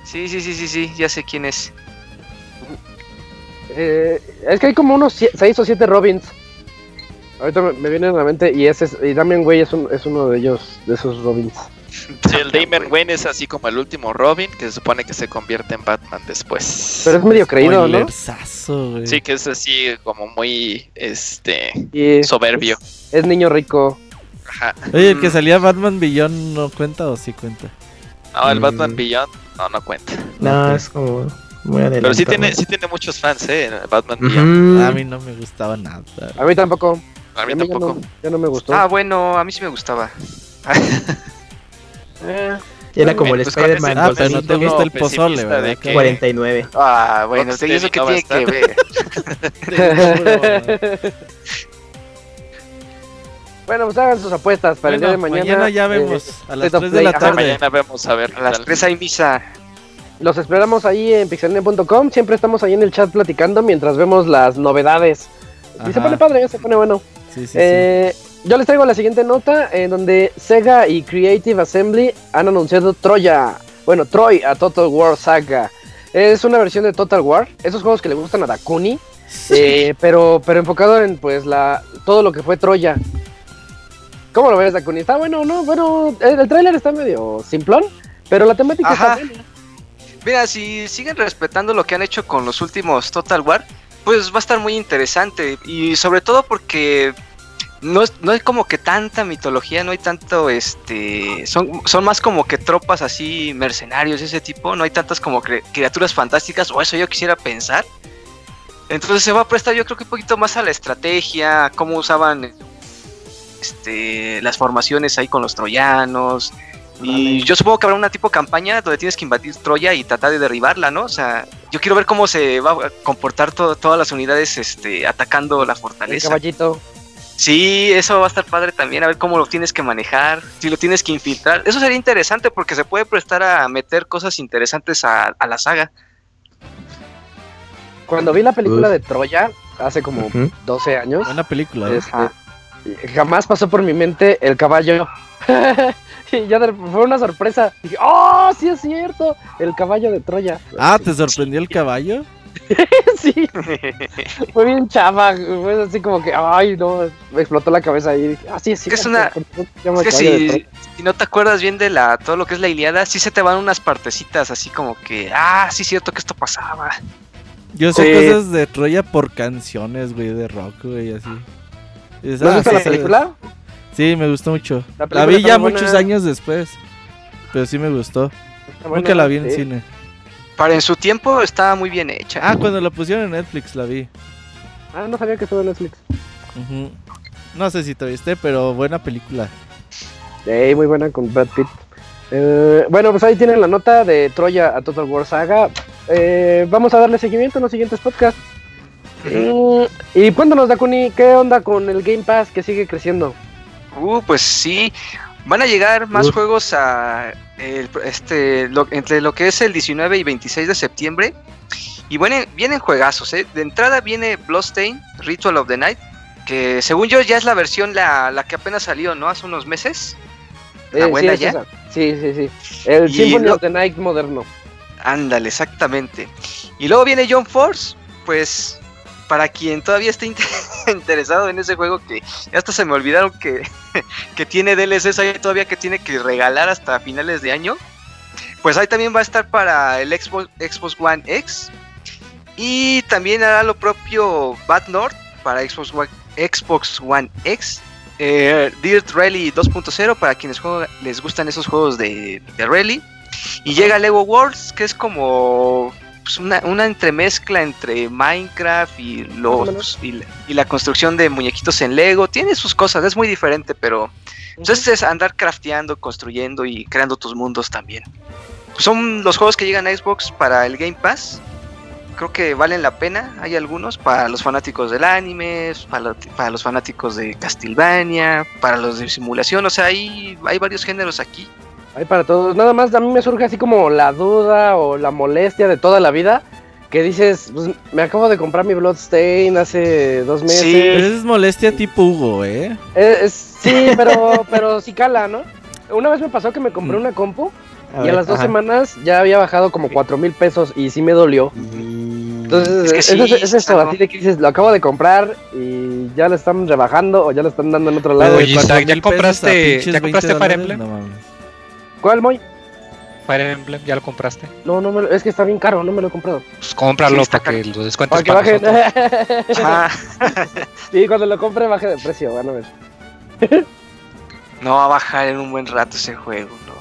Sí, sí, sí, sí, sí, ya sé quién es. Eh, es que hay como unos 6 o 7 Robins. Ahorita me, me viene a la mente y ese es, y Damian Way es, un- es uno de ellos, de esos Robins. Sí, el Damian Wayne es así como el último Robin, que se supone que se convierte en Batman después. Pero es medio creído, ¿no? Güey. Sí, que es así como muy, este, Y soberbio. es niño rico. Ajá. Oye, el que Mm. salía Batman Beyond no cuenta o sí cuenta. No, el Mm. Batman Beyond, no, no cuenta. No, es como muy adelantado. Pero sí tiene, sí tiene muchos fans, eh, Batman. Beyond. A mí no me gustaba nada. A mí tampoco. A mí A mí ya tampoco. no, ya no me gustó. Ah, bueno, a mí sí me gustaba. Eh, Era como el Pues Spider-Man Ah, pero no te gusta el pozole, de ¿verdad? que- 49. Ah, bueno, ¿y eso no a tiene que estar. ver? bueno, pues hagan sus apuestas para el día de Bueno, mañana. ya eh, vemos. a las State of 3 de la tarde. Mañana vemos a ver. A las tal. 3 hay misa. Los esperamos ahí en pixelania.com. Siempre estamos ahí en el chat platicando mientras vemos las novedades. Y se pone padre, se pone bueno. Sí, sí, sí. Eh, Yo les traigo la siguiente nota en donde Sega y Creative Assembly han anunciado Troya. Bueno, Troy a Total War Saga. Es una versión de Total War. Esos juegos que le gustan a Dakuni. eh, pero, pero enfocado en pues la todo lo que fue Troya. ¿Cómo lo ves, Dakuni? Está bueno, ¿no? Bueno, el, el tráiler está medio simplón, pero la temática Ajá. está buena. Mira, si siguen respetando lo que han hecho con los últimos Total War, pues va a estar muy interesante. Y sobre todo porque no no hay como que tanta mitología, no hay tanto, este, son, son más como que tropas así, mercenarios, ese tipo, no hay tantas como criaturas fantásticas, o eso yo quisiera pensar. Entonces se va a prestar yo creo que un poquito más a la estrategia, cómo usaban este, las formaciones ahí con los troyanos. Y yo supongo que habrá una tipo campaña donde tienes que invadir Troya y tratar de derribarla, ¿no? O sea, yo quiero ver cómo se va a comportar to- todas las unidades este, atacando la El fortaleza. caballito. Sí, eso va a estar padre también, a ver cómo lo tienes que manejar, si lo tienes que infiltrar. Eso sería interesante porque se puede prestar a meter cosas interesantes a, a la saga. Cuando vi la película Uf. de Troya hace como Ujú. 12 años, Buena película. ¿eh? este, jamás pasó por mi mente el caballo. ya de- fue una sorpresa. Dije, ¡oh, sí es cierto! El caballo de Troya. Ah, ¿te sorprendió el caballo? sí, fue bien chava. Fue así como que, ¡ay, no! Me explotó la cabeza y dije, ¡ah, sí es una- ¿por qué se llama Es que si, Troya?". si no te acuerdas bien de la todo lo que es la Iliada, sí se te van unas partecitas así como que, ah, sí es cierto que esto pasaba. Yo sé Sí. cosas de Troya por canciones, güey, de rock, güey, así. Es- ¿No has ah, visto sí, la película? Sí, me gustó mucho. La vi ya muchos años después. Pero sí me gustó. Nunca la vi en sí. cine. Para en su tiempo estaba muy bien hecha. Ah, cuando la pusieron en Netflix la vi. Ah, no sabía que estuvo en Netflix. No sé si te viste, pero buena película. Ey, muy buena con Brad Pitt. Eh, bueno, pues ahí tienen la nota de Troya a Total War Saga. Eh, vamos a darle seguimiento en los siguientes podcasts. Mm, y cuéntanos, Dakuni, ¿qué onda con el Game Pass que sigue creciendo? Uh, pues sí. Van a llegar más juegos a el- este lo- entre lo que es el 19 y 26 de septiembre. Y bueno, vienen juegazos, ¿eh? De entrada viene Bloodstain, Ritual of the Night, que según yo ya es la versión la, la que apenas salió, ¿no? Hace unos meses. La Eh, buena es ya. esa. Sí, sí, sí. El Y Symphony lo- of the Night moderno. Ándale, exactamente. Y luego viene John Force, pues para quien todavía esté inter- interesado en ese juego que hasta se me olvidaron que, que tiene DLCs ahí todavía que tiene que regalar hasta finales de año. Pues ahí también va a estar para el Xbox, Xbox One X. Y también hará lo propio Bad North para Xbox One, Xbox One X. Eh, Dirt Rally 2.0 para quienes les gustan esos juegos de, de rally. Y llega Lego Worlds, que es como pues, una, una entremezcla entre Minecraft y, los, y, la, y la construcción de muñequitos en Lego. Tiene sus cosas, es muy diferente, pero pues, este es andar crafteando, construyendo y creando tus mundos también. Son los juegos que llegan a Xbox para el Game Pass. Creo que valen la pena. Hay algunos para los fanáticos del anime, para, lo- para los fanáticos de Castlevania, para los de simulación. O sea, hay, hay varios géneros aquí. Hay para todos. Nada más a mí me surge así como la duda o la molestia de toda la vida. Que dices, pues, me acabo de comprar mi Bloodstain hace dos meses. Sí. Pero esa es molestia tipo Hugo, ¿eh? Eh, es- sí, pero, pero sí cala, ¿no? Una vez me pasó que me compré Mm. una compu y a las dos ajá. semanas ya había bajado como cuatro mil pesos y sí me dolió. Mm, Entonces, Es que sí, es- es así de que dices, lo acabo de comprar y ya lo están rebajando o ya lo están dando en otro lado. Oye, Isaac, ¿ya compraste- ya 20 compraste Fire? Emblem? No mames. ¿Cuál, Moy? Fire Emblem, ¿ya lo compraste? No, no, me lo- es que está bien caro, no me lo he comprado. Pues cómpralo Sí, está para que lo descuentes Para que para. Ah, sí, cuando lo compre baje de precio, van a ver. no va a bajar en un buen rato ese juego. no.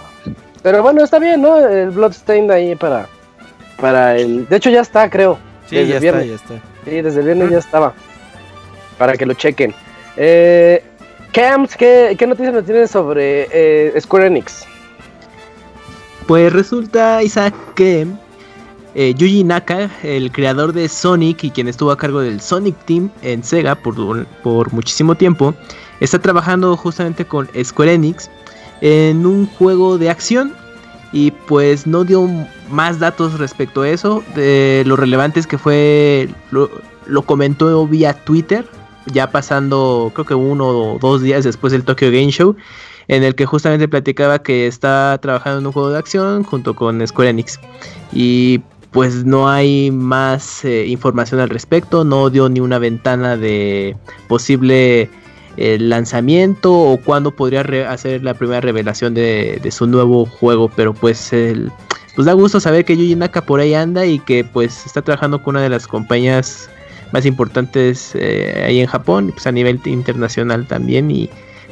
Pero bueno, está bien, ¿no? El Bloodstained ahí para, para el... De hecho ya está, creo. Sí, Desde ya el está, viernes. ya está. Sí, desde el viernes ya estaba. Para que lo chequen. Eh, Camps, ¿qué, ¿qué noticias nos tienes sobre eh, Square Enix? Pues resulta, Isaac, que eh, Yuji Naka, el creador de Sonic y quien estuvo a cargo del Sonic Team en Sega por, por muchísimo tiempo, está trabajando justamente con Square Enix en un juego de acción y pues no dio más datos respecto a eso. De lo relevante es que fue, lo, lo comentó vía Twitter, ya pasando creo que uno o dos días después del Tokyo Game Show en el que justamente platicaba que está trabajando en un juego de acción junto con Square Enix. Y pues no hay más eh, información al respecto, no dio ni una ventana de posible eh, lanzamiento o cuándo podría hacer la primera revelación de, de su nuevo juego, pero pues el, pues da gusto saber que Yuji Naka por ahí anda y que pues está trabajando con una de las compañías más importantes eh, ahí en Japón, pues a nivel internacional también y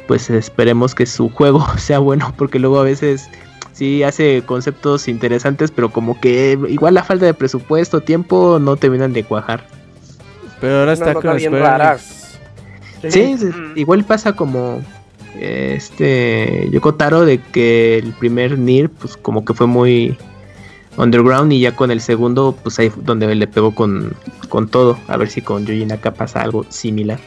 pues esperemos que su juego sea bueno porque luego a veces sí hace conceptos interesantes pero como que igual la falta de presupuesto tiempo no terminan de cuajar Pero ahora está con bien Square rara. Enix. sí, sí, Mm. igual pasa como este Yoko Taro de que el primer Nier pues como que fue muy underground y ya con el segundo pues ahí fue donde le pegó con, con todo a ver si con Yuji Naka pasa algo similar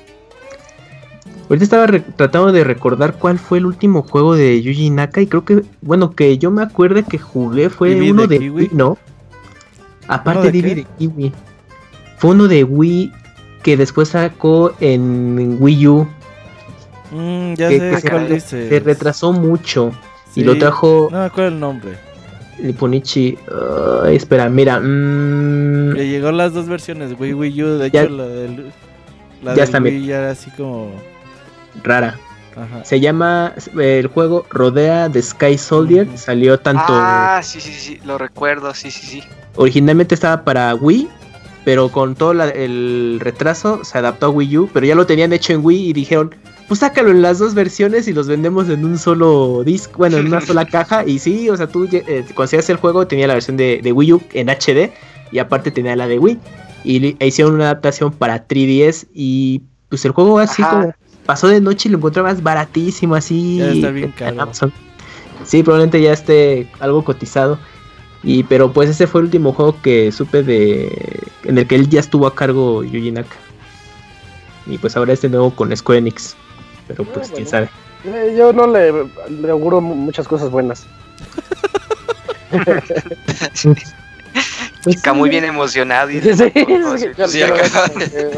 Ahorita estaba tratando de recordar cuál fue el último juego de Yuji Naka y creo que, bueno, que yo me acuerde que jugué fue ¿Divi uno de? Wii, ¿no? Aparte ¿Uno de Kiwi. Fue uno de Wii que después sacó en Wii U, Mm, ya que, sé que se, cuál dices. se retrasó mucho y lo trajo No me acuerdo el nombre. Nipponichi. Ay, espera, mira. mm, Le llegó las dos versiones, Wii Wii U. De Ya- hecho, la del. La ya del está, Wii mira. ya era así como. Rara. Ajá. Se llama el juego Rodea de Sky Soldier. Salió tanto. Ah, sí, sí, sí, lo recuerdo, sí, sí, sí. Originalmente estaba para Wii, pero con todo la- el retraso se adaptó a Wii U, pero ya lo tenían hecho en Wii y dijeron, pues sácalo en las dos versiones y los vendemos en un solo disco, bueno, en una sola caja. Y sí, o sea, tú eh, consideras el juego, tenía la versión de, de Wii U en HD y aparte tenía la de Wii. Y e hicieron una adaptación para 3DS y pues el juego así Ajá. como pasó de noche y lo encontrabas baratísimo así. Ya está bien en. Amazon. Sí, probablemente ya esté algo cotizado. Y pero pues ese fue el último juego que supe de en el que él ya estuvo a cargo Yuji Naka. Y pues ahora este nuevo con Square Enix. Pero pues Ah, quién bueno. sabe. Eh, yo no le, le auguro mu- muchas cosas buenas. Pues, Está muy bien emocionado. Y Sí, sí, sí,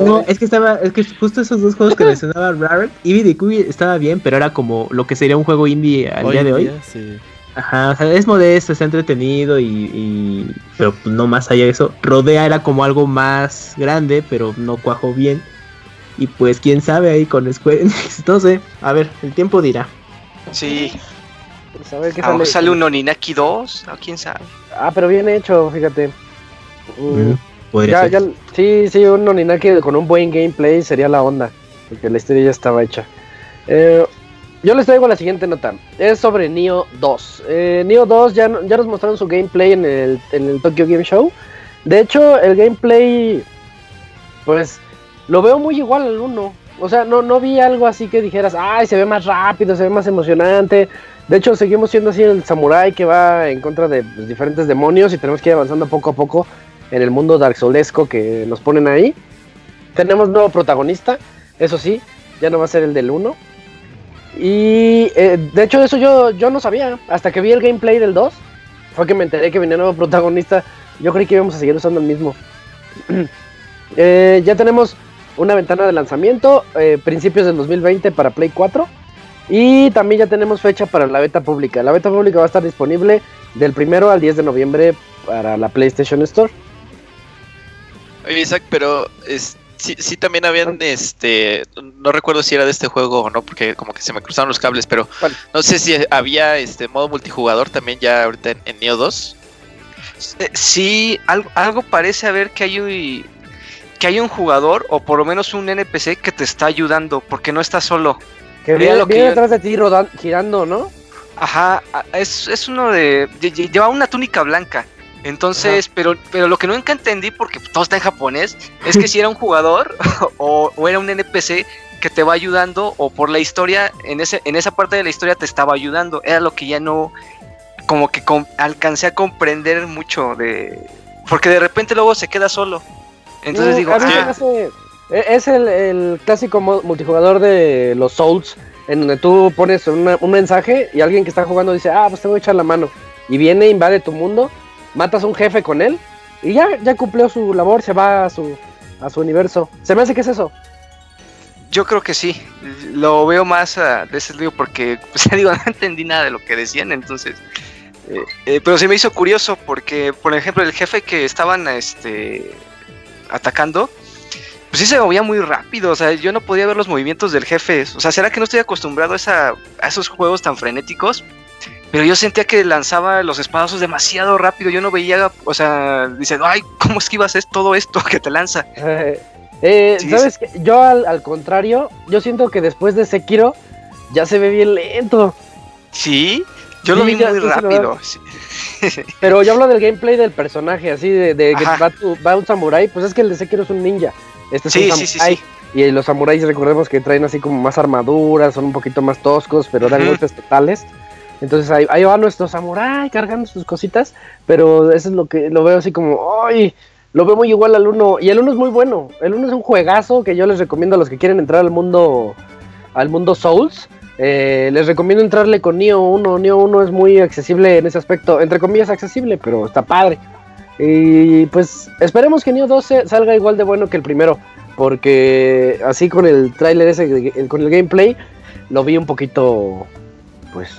No, es que estaba, es que justo esos dos juegos que mencionaba Eevee de Kiwi estaba bien, pero era como lo que sería un juego indie al día de hoy. día, sí. Ajá, o sea, es modesto, está entretenido y, y- pero pues, no más allá de eso. Rodea era como algo más grande, pero no cuajó bien. Y pues quién sabe ahí con Square Enix, no sé, a ver, el tiempo dirá. Sí, Pues a ver qué sale. sale un Oninaki 2, ¿no? quién sabe. Ah, pero bien hecho, fíjate. Mm, podría ya, ser. ya, sí, sí, un Oninaki con un buen gameplay sería la onda. Porque la historia ya estaba hecha. Eh, yo les traigo la siguiente nota. Es sobre Neo 2. Eh, Neo 2 ya, no- ya nos mostraron su gameplay en el, en el Tokyo Game Show. De hecho, el gameplay, pues, lo veo muy igual al 1. O sea, no, no vi algo así que dijeras, ay, se ve más rápido, se ve más emocionante. De hecho, seguimos siendo así el samurái que va en contra de pues, diferentes demonios y tenemos que ir avanzando poco a poco en el mundo Dark Soulesco que nos ponen ahí. Tenemos nuevo protagonista, eso sí, ya no va a ser el del 1. Y eh, de hecho eso yo, yo no sabía, hasta que vi el gameplay del 2, fue que me enteré que venía nuevo protagonista. Yo creí que íbamos a seguir usando el mismo. Eh, ya tenemos una ventana de lanzamiento, eh, principios del 2020 para Play 4. Y también ya tenemos fecha para la beta pública. La beta pública va a estar disponible del primero al 10 de noviembre para la PlayStation Store. Oye, Isaac, pero es, sí, sí también habían, este, no recuerdo si era de este juego o no, porque como que se me cruzaron los cables, pero ¿Cuál? no sé si había este modo multijugador también ya ahorita en, en Neo 2. Eh, sí, algo, algo parece haber que hay, un- que hay un jugador o por lo menos un NPC que te está ayudando porque no estás solo. Que viene, lo que viene yo- detrás de ti rodan- girando, ¿no? Ajá, a- es, es uno de... lle- lle- Lleva una túnica blanca. Entonces, pero, pero lo que nunca entendí, porque todo está en japonés, es que si era un jugador o, o era un NPC que te va ayudando o por la historia, en, ese, en esa parte de la historia te estaba ayudando. Era lo que ya no, como que com- alcancé a comprender mucho de... Porque de repente luego se queda solo. Entonces No, digo, a mí se ah, me hace- e- es el, el clásico multijugador de los Souls, en donde tú pones una- un mensaje y alguien que está jugando dice, ah, pues te voy a echar la mano. Y viene, invade tu mundo, matas a un jefe con él y ya, ya cumplió su labor, se va a su, a su universo. Se me hace que es eso. Yo creo que sí, lo veo más ah, de ese lío porque, pues digo, no entendí nada de lo que decían, entonces. eh, eh, pero se me hizo curioso porque, por ejemplo, el jefe que estaban este, atacando, pues sí se movía muy rápido, o sea, yo no podía ver los movimientos del jefe. O sea, ¿será que no estoy acostumbrado a, esa, a esos juegos tan frenéticos? Pero yo sentía que lanzaba los espadazos demasiado rápido, yo no veía, o sea, dice, ay, ¿cómo esquivas es todo esto que te lanza? Eh, eh, Sí, ¿Sabes qué? Yo al, al contrario, yo siento que después de Sekiro ya se ve bien lento. Sí, yo lo vi muy rápido. Pero yo hablo del gameplay del personaje, así de, de que va, tu- va un samurái, pues es que el de Sekiro es un ninja. Este es Sí, un samurái. Y los samuráis recordemos que traen así como más armaduras, son un poquito más toscos, pero dan golpes totales. Entonces ahí, ahí va nuestro samurái cargando sus cositas, pero eso es lo que lo veo así como, ¡ay! Lo veo muy igual al 1. Y el 1 es muy bueno. El 1 es un juegazo que yo les recomiendo a los que quieren entrar al mundo al mundo Souls. Eh, les recomiendo entrarle con Neo 1. Neo 1 es muy accesible en ese aspecto. Entre comillas accesible, pero está padre. Y pues esperemos que Neo 2 se- salga igual de bueno que el primero. Porque así con el tráiler ese, con el gameplay, lo vi un poquito, pues,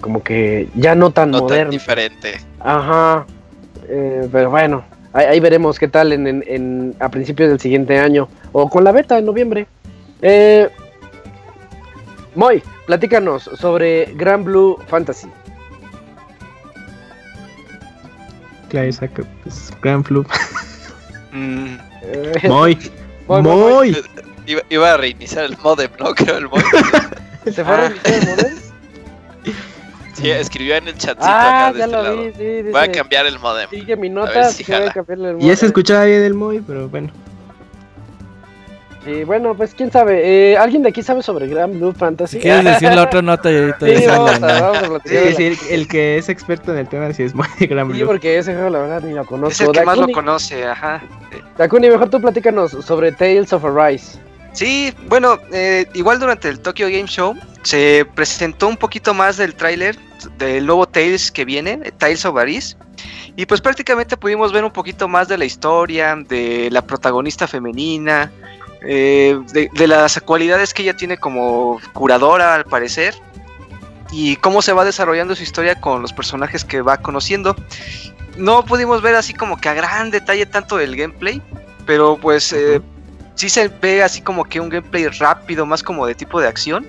como que ya no tan No tan moderno. diferente. Ajá. Eh, pero bueno, ahí, ahí veremos qué tal en, en- en- a principios del siguiente año. O con la beta en noviembre. Eh, Moy, platícanos sobre Grand Blue Fantasy. Claro, saca, pues, Grand Flu. Mm, Eh, Muy, Moy, Moy, muy. Iba, iba a reiniciar el modem, ¿no? Creo el modem. ¿Se fue a reiniciar el modem? Sí, escribió en el chatcito Ah, acá de ya este lo lado. vi, sí, Voy a dice, cambiar el modem. Sigue mi A nota, ver si sí voy a jala. cambiarle el Ya se modem. escuchaba bien el Moy, pero bueno. Sí, bueno, pues quién sabe. Eh, ¿Alguien de aquí sabe sobre Grand Blue Fantasy? Si quieres decir la otra nota y ahorita Sí, vamos a, vamos a Sí, platicar sí, el, el que es experto en el tema sí es muy de Grand Sí, Blue. porque ese juego la verdad ni lo conozco. es el que más lo Dakuni, conoce, ajá. Dakuni, mejor tú platícanos sobre Tales of Arise. Sí, bueno, eh, igual durante el Tokyo Game Show se presentó un poquito más del tráiler del nuevo Tales que viene, Tales of Arise. Y pues prácticamente pudimos ver un poquito más de la historia, de la protagonista femenina, eh, de, de las cualidades que ella tiene como curadora al parecer. y cómo se va desarrollando su historia con los personajes que va conociendo. No pudimos ver así como que a gran detalle tanto del gameplay, pero pues eh, sí se ve así como que un gameplay rápido, más como de tipo de acción.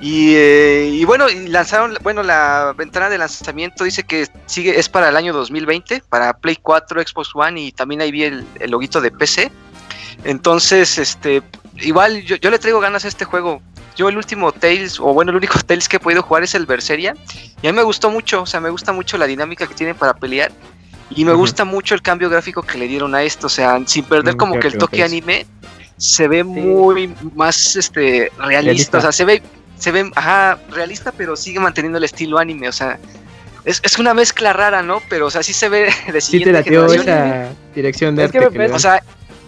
Y, eh, bueno, lanzaron, bueno, la ventana de lanzamiento dice que sigue, es para el año 2020, para Play 4, Xbox One y también ahí vi el, loguito de PC. Entonces, este, igual yo, yo le traigo ganas a este juego. Yo el último Tales, o bueno, el único Tales que he podido jugar es el Berseria. Y a mí me gustó mucho, o sea, me gusta mucho la dinámica que tienen para pelear. Y me gusta mucho el cambio gráfico que le dieron a esto, o sea, sin perder Mm, como que el que toque anime, se ve muy más este realista, Realista. o sea, se ve se ve ajá, realista, pero sigue manteniendo el estilo anime, o sea, es, es una mezcla rara, ¿no? Pero o sea, sí se ve de Sí te siguiente la dio generación. esa dirección de Es que arte que. O sea,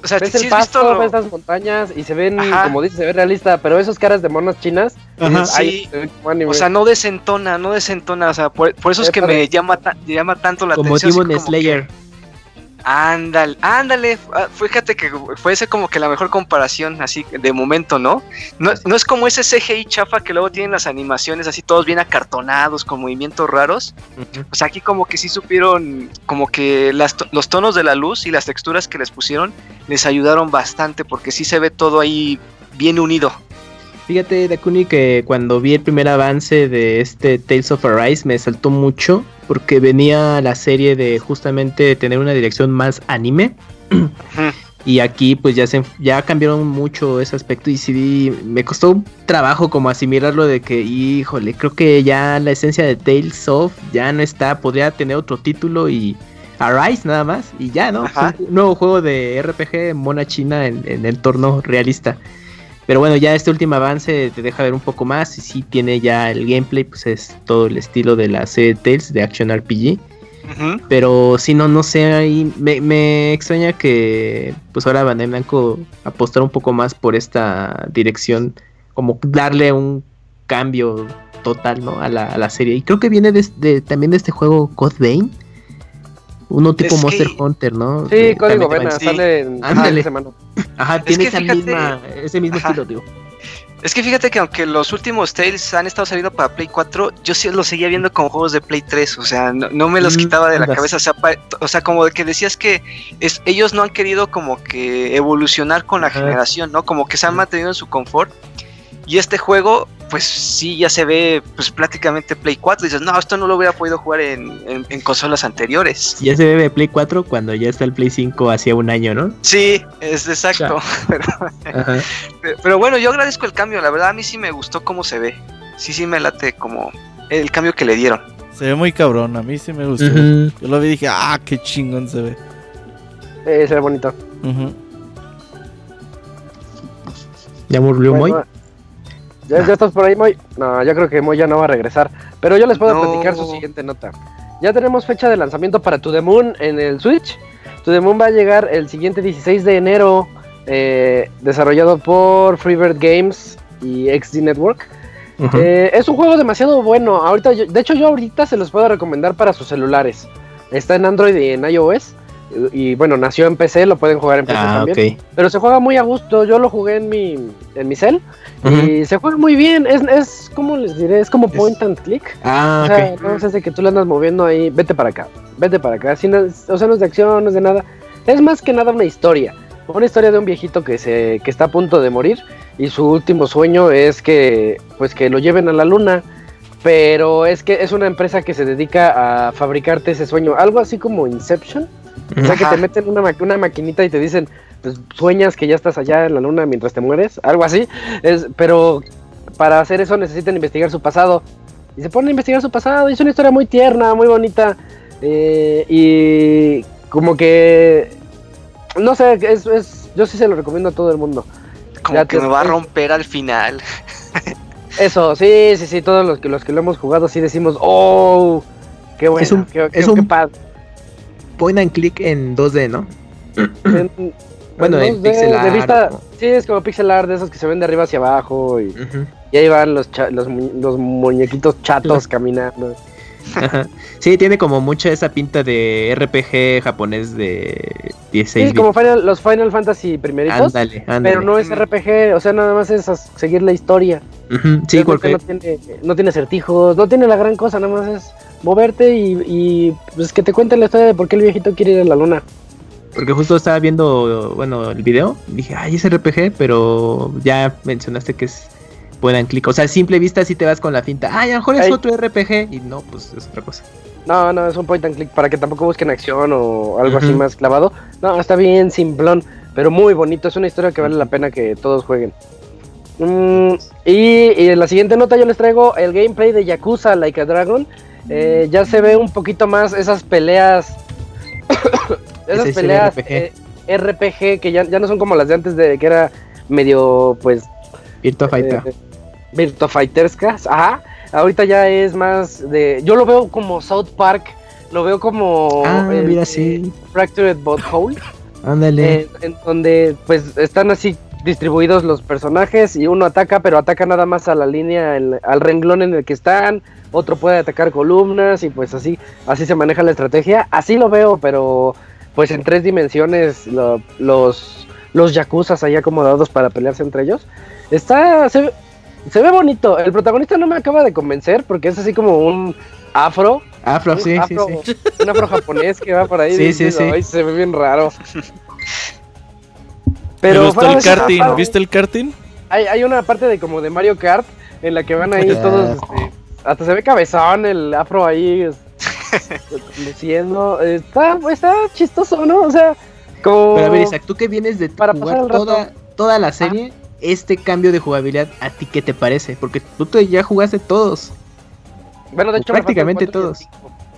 o sea, ves sí el has visto pasto, lo- ves las montañas y se ven, Ajá. como dices, se ve realista, pero esos caras de monas chinas, Ajá. dices, "Ay, Sí. se ve como anime". O sea, no desentona, no desentona, o sea, por, por eso es que me llama, ta- llama tanto la como atención. Demon como Slayer. que, ándale, ándale, ah, fíjate que fue ese como que la mejor comparación, así, de momento, ¿no? No, no es como ese CGI chafa que luego tienen las animaciones así todos bien acartonados, con movimientos raros. O sea, aquí como que sí supieron, como que las los tonos de la luz y las texturas que les pusieron les ayudaron bastante, porque sí se ve todo ahí bien unido. Fíjate, Dakuni, que cuando vi el primer avance de este Tales of Arise me saltó mucho porque venía la serie de justamente tener una dirección más anime y aquí pues ya se ya cambiaron mucho ese aspecto y sí me costó un trabajo como asimilarlo de que híjole, creo que ya la esencia de Tales of ya no está, podría tener otro título y Arise nada más y ya, ¿no? Un nuevo juego de RPG mona china en, en entorno realista. Pero bueno, ya este último avance te deja ver un poco más y sí tiene ya el gameplay, pues es todo el estilo de la serie Tales de Action RPG. Pero si no, no sé, ahí me, me extraña que pues ahora Bandai Namco apostar un poco más por esta dirección, como darle un cambio total, ¿no? A la, a la serie. Y creo que viene de, de- también de este juego Code Vein. Uno tipo Es que- Monster Hunter, ¿no? Sí, De- Código Vena, sí. sale en Ándale. semana. Ajá, Es tiene que esa fíjate- misma, ese mismo Ajá. estilo, digo. Es que fíjate que aunque los últimos Tales han estado saliendo para Play 4, yo sí los seguía viendo como juegos de Play 3, o sea, no, no me los Mm, quitaba de la cabeza, o sea, pa- o sea, como de que decías que es, ellos no han querido como que evolucionar con la generación, ¿no? Como que se han mantenido en su confort. Y este juego, pues sí, ya se ve pues prácticamente Play 4. dices, no, esto no lo hubiera podido jugar en, en- en consolas anteriores. Ya se ve de Play 4 cuando ya está el Play 5 hacía un año, ¿no? Sí, es exacto. Pero, bueno, yo agradezco el cambio, la verdad a mí sí me gustó cómo se ve. Sí, sí me late como el cambio que le dieron. Se ve muy cabrón, a mí sí me gustó. Yo lo vi y dije, ah, qué chingón se ve. Eh, se ve bonito. Ujú. ¿Ya murió Moy? Bueno, ¿Ya, ¿Ya estás por ahí, Moy? No, yo creo que Moy ya no va a regresar. Pero yo les puedo No. platicar su siguiente nota. Ya tenemos fecha de lanzamiento para To The Moon en el Switch. To The Moon va a llegar el siguiente 16 de enero. eh, desarrollado por Freebird Games y XD Network. Eh, es un juego demasiado bueno. Ahorita, yo- de hecho, yo ahorita se los puedo recomendar para sus celulares. Está en Android y en iOS. Y, bueno, nació en PC, lo pueden jugar en PC ah, también. Pero se juega muy a gusto. Yo lo jugué en mi, en mi cel. Y se juega muy bien. Es, es como les diré, es como point and click. Ah, O sea, ok. no es de que tú lo andas moviendo ahí, vete para acá, vete para acá. Es- o sea, no es de acción, no es de nada. Es más que nada una historia. Una historia de un viejito que se que está a punto de morir y su último sueño es que pues que lo lleven a la luna. Pero es que es una empresa que se dedica a fabricarte ese sueño, algo así como Inception. O sea, que te meten una, ma- una maquinita y te dicen, pues sueñas que ya estás allá en la luna mientras te mueres, algo así. Es, pero para hacer eso necesitan investigar su pasado. Y se ponen a investigar su pasado. Y es una historia muy tierna, muy bonita. eh, y como que... No sé, es, es, yo sí se lo recomiendo a todo el mundo. Como Ya que te- me va a romper al final. Eso, sí, sí, sí, todos los que, los que lo hemos jugado sí decimos, oh, qué bueno, Es un- qué, es qué- un- qué padre. Point and click en 2D, ¿no? En- Bueno, en 2D, pixel de art, sí, es como pixel art de esos que se ven de arriba hacia abajo y, Ujú. y ahí van los, cha- los, mu- los muñequitos chatos caminando. Ajá. Sí, tiene como mucha esa pinta de RPG japonés de 16 Sí, como Final- los Final Fantasy primeritos. Ándale, ándale. Pero no es RPG, o sea, nada más es seguir la historia. Sí, porque no tiene, no tiene acertijos, no tiene la gran cosa, nada más es moverte y, y, pues que te cuenten la historia de por qué el viejito quiere ir a la luna. Porque justo estaba viendo, bueno, el video. Dije, ay, es RPG, pero ya mencionaste que es puedan clic. O sea, a simple vista si te vas con la finta. Ay, a lo mejor es Ay. otro RPG. Y no, pues es otra cosa. No, no, es un point and click para que tampoco busquen acción o algo así más clavado. No, está bien simplón, pero muy bonito. Es una historia que vale la pena que todos jueguen. Mm, y, y en la siguiente nota yo les traigo el gameplay de Yakuza Like a Dragon. Eh, ya se ve un poquito más esas peleas. esas es peleas RPG. eh, RPG que ya, ya no son como las de antes de que era medio pues Virtua Fighter. eh, Virtua Fighterscas, ajá. Ahorita ya es más de. Yo lo veo como South Park, lo veo como. ah, eh, mira, eh, sí. Fractured Butthole, Ándale. eh, en donde pues están así distribuidos los personajes y uno ataca, pero ataca nada más a la línea, el- al renglón en el que están. Otro puede atacar columnas y pues así, así se maneja la estrategia. Así lo veo, pero pues en tres dimensiones lo- los los yakuzas ahí acomodados para pelearse entre ellos. Está se, ve- se ve bonito. El protagonista no me acaba de convencer porque es así como un afro, Afro, un sí, sí, afro, sí. un afro japonés que va por ahí. Sí, y sí, sí. "Ay, se ve bien raro. ¿Te gustó fuera el karting? está- ¿Viste el karting? Hay, hay una parte de como de Mario Kart en la que van ahí Ah. todos, este, hasta se ve cabezón el afro ahí luciendo. Está, está chistoso, ¿no? O sea, como... Pero a ver, Isaac, tú que vienes de Para jugar toda, toda la serie, este cambio de jugabilidad, ¿a ti qué te parece? Porque tú te- ya jugaste todos. bueno, de hecho, me prácticamente todos.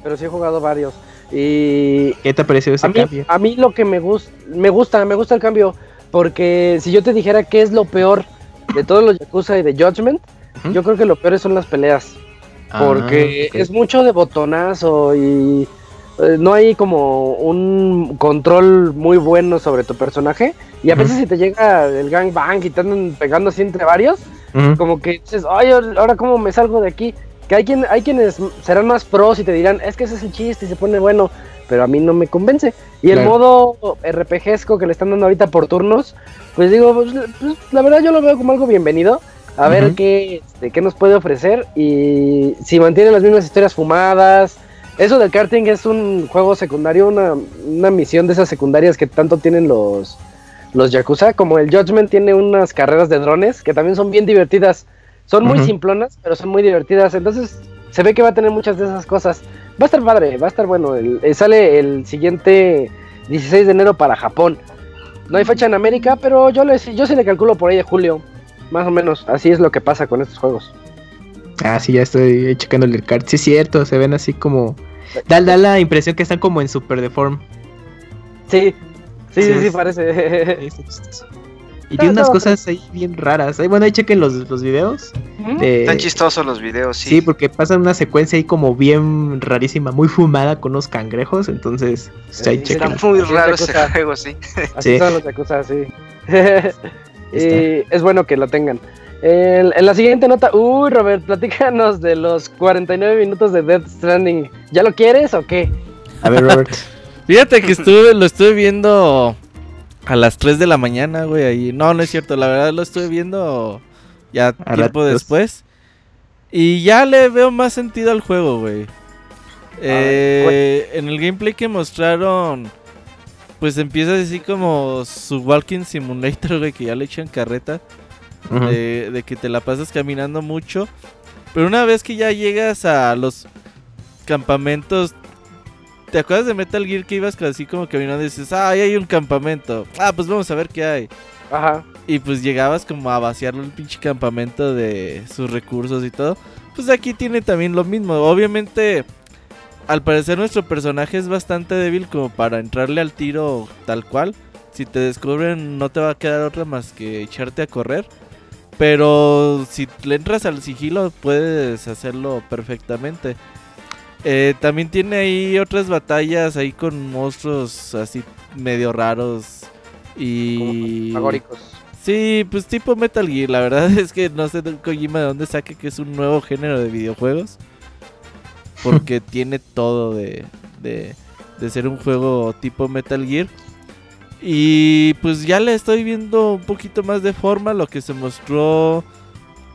Pero sí he jugado varios. Y ¿Qué te pareció ese a mí, cambio? a mí lo que me gusta, me gusta, me gusta el cambio, porque si yo te dijera qué es lo peor de todos los Yakuza y de Judgment, yo creo que lo peor son las peleas, porque Ah, ok. es mucho de botonazo y eh, no hay como un control muy bueno sobre tu personaje, y a veces si te llega el gangbang y te andan pegando así entre varios, como que dices, ay, ahora cómo me salgo de aquí. Que hay, quien, hay quienes serán más pros y te dirán, es que ese es el chiste y se pone bueno, pero a mí no me convence. Y el modo RPGesco que le están dando ahorita por turnos, pues digo, pues, pues, la verdad yo lo veo como algo bienvenido. A ver qué, este, qué nos puede ofrecer y si mantiene las mismas historias fumadas. Eso del karting es un juego secundario, una, una misión de esas secundarias que tanto tienen los, los Yakuza. Como el Judgment tiene unas carreras de drones que también son bien divertidas. Son muy simplonas, pero son muy divertidas. Entonces se ve que va a tener muchas de esas cosas. Va a estar padre, va a estar bueno. El- eh, sale el siguiente 16 de enero para Japón. No hay fecha en América, pero yo, le, yo sí le calculo por ahí de julio. Más o menos, así es lo que pasa con estos juegos. Ah, sí, ya estoy checando el card. Sí, es cierto, se ven así como. Da, da la impresión que están como en super deform. Sí, sí, sí, Sí. sí, parece. Ahí. Y tiene unas cosas ahí bien raras. Ahí, bueno, ahí chequen los, los videos. de- Están chistosos los videos, sí. Sí, porque pasan una secuencia ahí como bien rarísima, muy fumada con unos cangrejos. Entonces, pues, ahí Sí, chequen. Está muy raro ese juego, sí. Así Sí. son los Yakuza, sí. y es bueno que lo tengan. El- en la siguiente nota, uy, Robert, platícanos de los 49 minutos de Death Stranding. ¿Ya lo quieres o qué? A ver, Robert. Fíjate que estuve, lo estuve viendo a las 3 de la mañana, güey. Ahí. No, no es cierto. La verdad lo estuve viendo ya A tiempo después. Y ya le veo más sentido al juego, güey. Eh, en el gameplay que mostraron, pues empieza así como su Walking Simulator, güey, que ya le echan carreta. De, de que te la pasas caminando mucho. Pero una vez que ya llegas a los campamentos, ¿te acuerdas de Metal Gear que ibas así como caminando y dices, ah, ahí hay un campamento? Ah, pues vamos a ver qué hay. Ajá. Y pues llegabas como a vaciarlo el pinche campamento de sus recursos y todo. Pues aquí tiene también lo mismo. Obviamente, al parecer nuestro personaje es bastante débil como para entrarle al tiro tal cual. Si te descubren no te va a quedar otra más que echarte a correr. Pero si le entras al sigilo puedes hacerlo perfectamente. Eh, también tiene ahí otras batallas ahí con monstruos así medio raros. Y... Magóricos. Sí, pues tipo Metal Gear, la verdad es que no sé Kojima de dónde saque que es un nuevo género de videojuegos. porque tiene todo de, de, de ser un juego tipo Metal Gear. Y pues ya le estoy viendo un poquito más de forma lo que se mostró.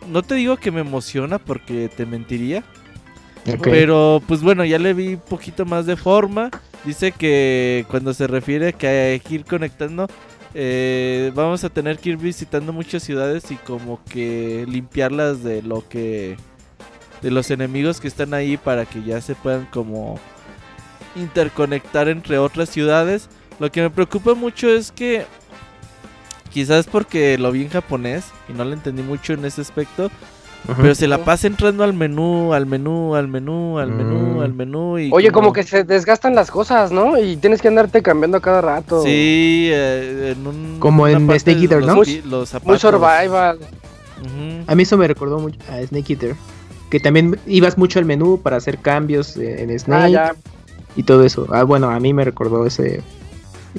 No te digo que me emociona porque te mentiría. Pero pues bueno, ya le vi un poquito más de forma. Dice que cuando se refiere que hay que ir conectando, eh, vamos a tener que ir visitando muchas ciudades y como que limpiarlas de lo que... De los enemigos que están ahí para que ya se puedan como interconectar entre otras ciudades. Lo que me preocupa mucho es que quizás porque lo vi en japonés y no le entendí mucho en ese aspecto, Pero se la pasa entrando al menú, al menú, al menú, al menú, Mm. al menú y Oye, como que se desgastan las cosas, ¿no? Y tienes que andarte cambiando a cada rato. Sí, eh, en un Como en Snake Eater, ¿no? los Muy survival. A mí eso me recordó mucho a Snake Eater. Que también ibas mucho al menú para hacer cambios eh, en Ah, Snake ya. y todo eso. Ah, bueno, a mí me recordó ese.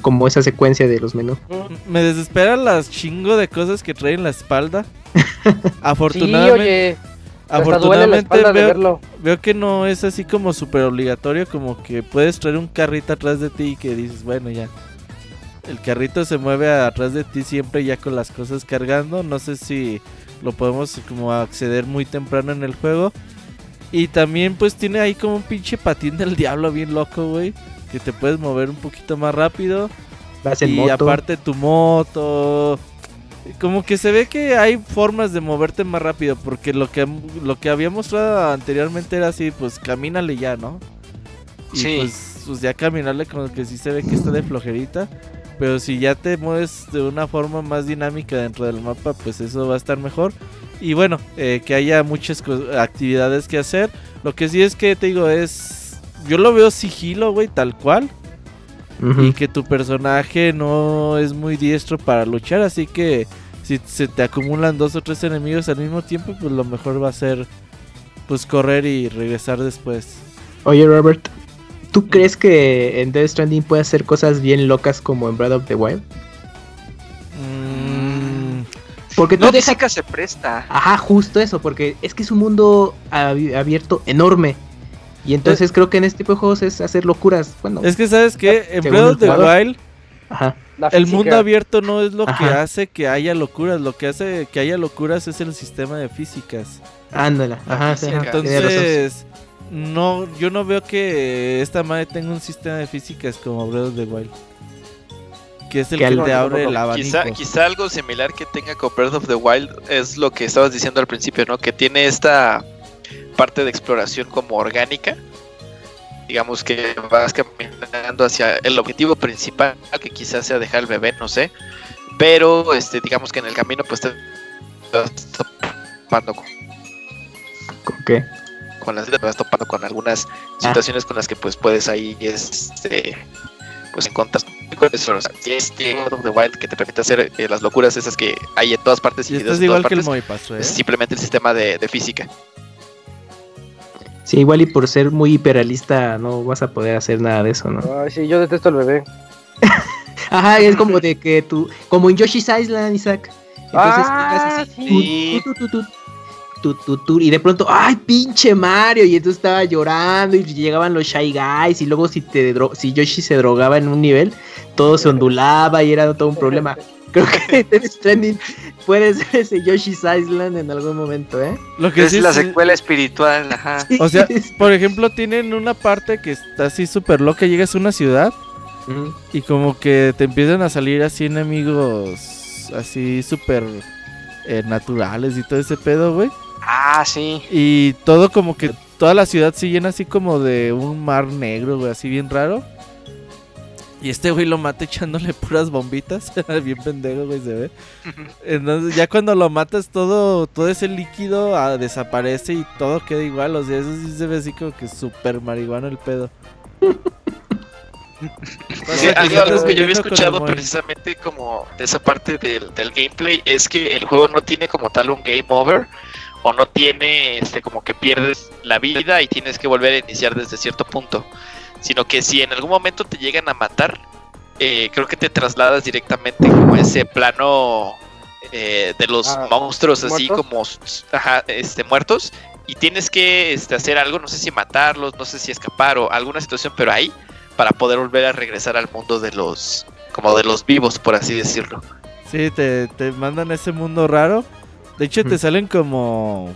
Como esa secuencia de los menús. Me desesperan las chingo de cosas que trae en la espalda. Sí, afortunadamente, oye. Hasta duele la afortunadamente veo, verlo. veo que no es así como súper obligatorio, como que puedes traer un carrito atrás de ti y que dices, bueno, ya. El carrito se mueve atrás de ti siempre ya con las cosas cargando. No sé si lo podemos como acceder muy temprano en el juego. Y también pues tiene ahí como un pinche patín del diablo bien loco, güey. Que te puedes mover un poquito más rápido. Vas en y moto. aparte tu moto. Como que se ve que hay formas de moverte más rápido. Porque lo que, lo que había mostrado anteriormente era así, pues camínale ya, ¿no? Y Sí. pues, pues ya caminarle como que sí se ve que está de flojerita. Pero si ya te mueves de una forma más dinámica dentro del mapa, pues eso va a estar mejor. Y bueno, eh, que haya muchas actividades que hacer. Lo que sí es que te digo es... Yo lo veo sigilo, güey, tal cual y que tu personaje no es muy diestro para luchar, así que si se te acumulan dos o tres enemigos al mismo tiempo, pues lo mejor va a ser pues correr y regresar después. Oye, Robert, ¿tú crees que en Death Stranding puede hacer cosas bien locas como en Breath of the Wild? Mm, Porque tú No, dejas física se presta. Ajá, justo eso, porque es que es un mundo abi- abierto enorme. Y entonces creo que en este tipo de juegos es hacer locuras. Bueno, es que sabes que en Breath el of the. Wild ajá. El mundo abierto no es lo que hace que haya locuras, lo que hace que haya locuras es el sistema de físicas. Ándala. Ajá, sí. Entonces, no, yo no veo que esta madre tenga un sistema de físicas como Breath of the Wild. Que es el Que te abre el abanico. Quizá, quizá algo similar que tenga con Breath of the Wild es lo que estabas diciendo al principio, ¿no? Que tiene esta parte de exploración como orgánica. Digamos que vas caminando hacia el objetivo principal, que quizás sea dejar el bebé, no sé. Pero este, digamos que en el camino pues te vas topando con, ¿Con qué? con las te vas topando con algunas Ah. situaciones con las que pues puedes ahí este pues encontrar con eso, o sea, que es que Breath of the Wild que te permite hacer eh, las locuras esas que hay en todas partes y Y videos estás en todas igual que el partes. ¿eh? Es simplemente el sistema de, de física. Sí, igual y por ser muy hiperrealista no vas a poder hacer nada de eso, ¿no? Ay, sí, yo detesto al bebé. Ajá, es como de que tú, como en Yoshi's Island, Isaac. Entonces Ah, sí. tu, tu, tu, tu, tu, tu, y de pronto, ¡ay, pinche Mario! Y entonces estaba llorando y llegaban los Shy Guys y luego si te si Yoshi se drogaba en un nivel, todo se ondulaba y era todo un problema. Creo que Death Stranding puede ser ese Yoshi's Island en algún momento, ¿eh? Lo que Es sí la secuela espiritual, ajá. O sea, por ejemplo, tienen una parte que está así súper loca. Llegas a una ciudad y como que te empiezan a salir así enemigos así súper eh, naturales y todo ese pedo, güey. Ah, sí. Y todo como que toda la ciudad se llena así como de un mar negro, güey, así bien raro. Y este güey lo mata echándole puras bombitas. bien pendejo, güey, se ve. Entonces ya cuando lo matas todo, todo ese líquido ah, desaparece y todo queda igual. O sea, eso sí se ve así como que súper marihuana el pedo. Sí, algo, que yo había escuchado precisamente como de esa parte del, del gameplay es que el juego no tiene como tal un game over o no tiene este como que pierdes la vida y tienes que volver a iniciar desde cierto punto, sino que si en algún momento te llegan a matar, eh, creo que te trasladas directamente como a ese plano eh, de los Ah, monstruos así ¿muertos? como ajá, este muertos y tienes que este, hacer algo, no sé si matarlos, no sé si escapar o alguna situación, pero ahí para poder volver a regresar al mundo de los como de los vivos, por así decirlo. Sí, te, te mandan a ese mundo raro. De hecho, te salen como.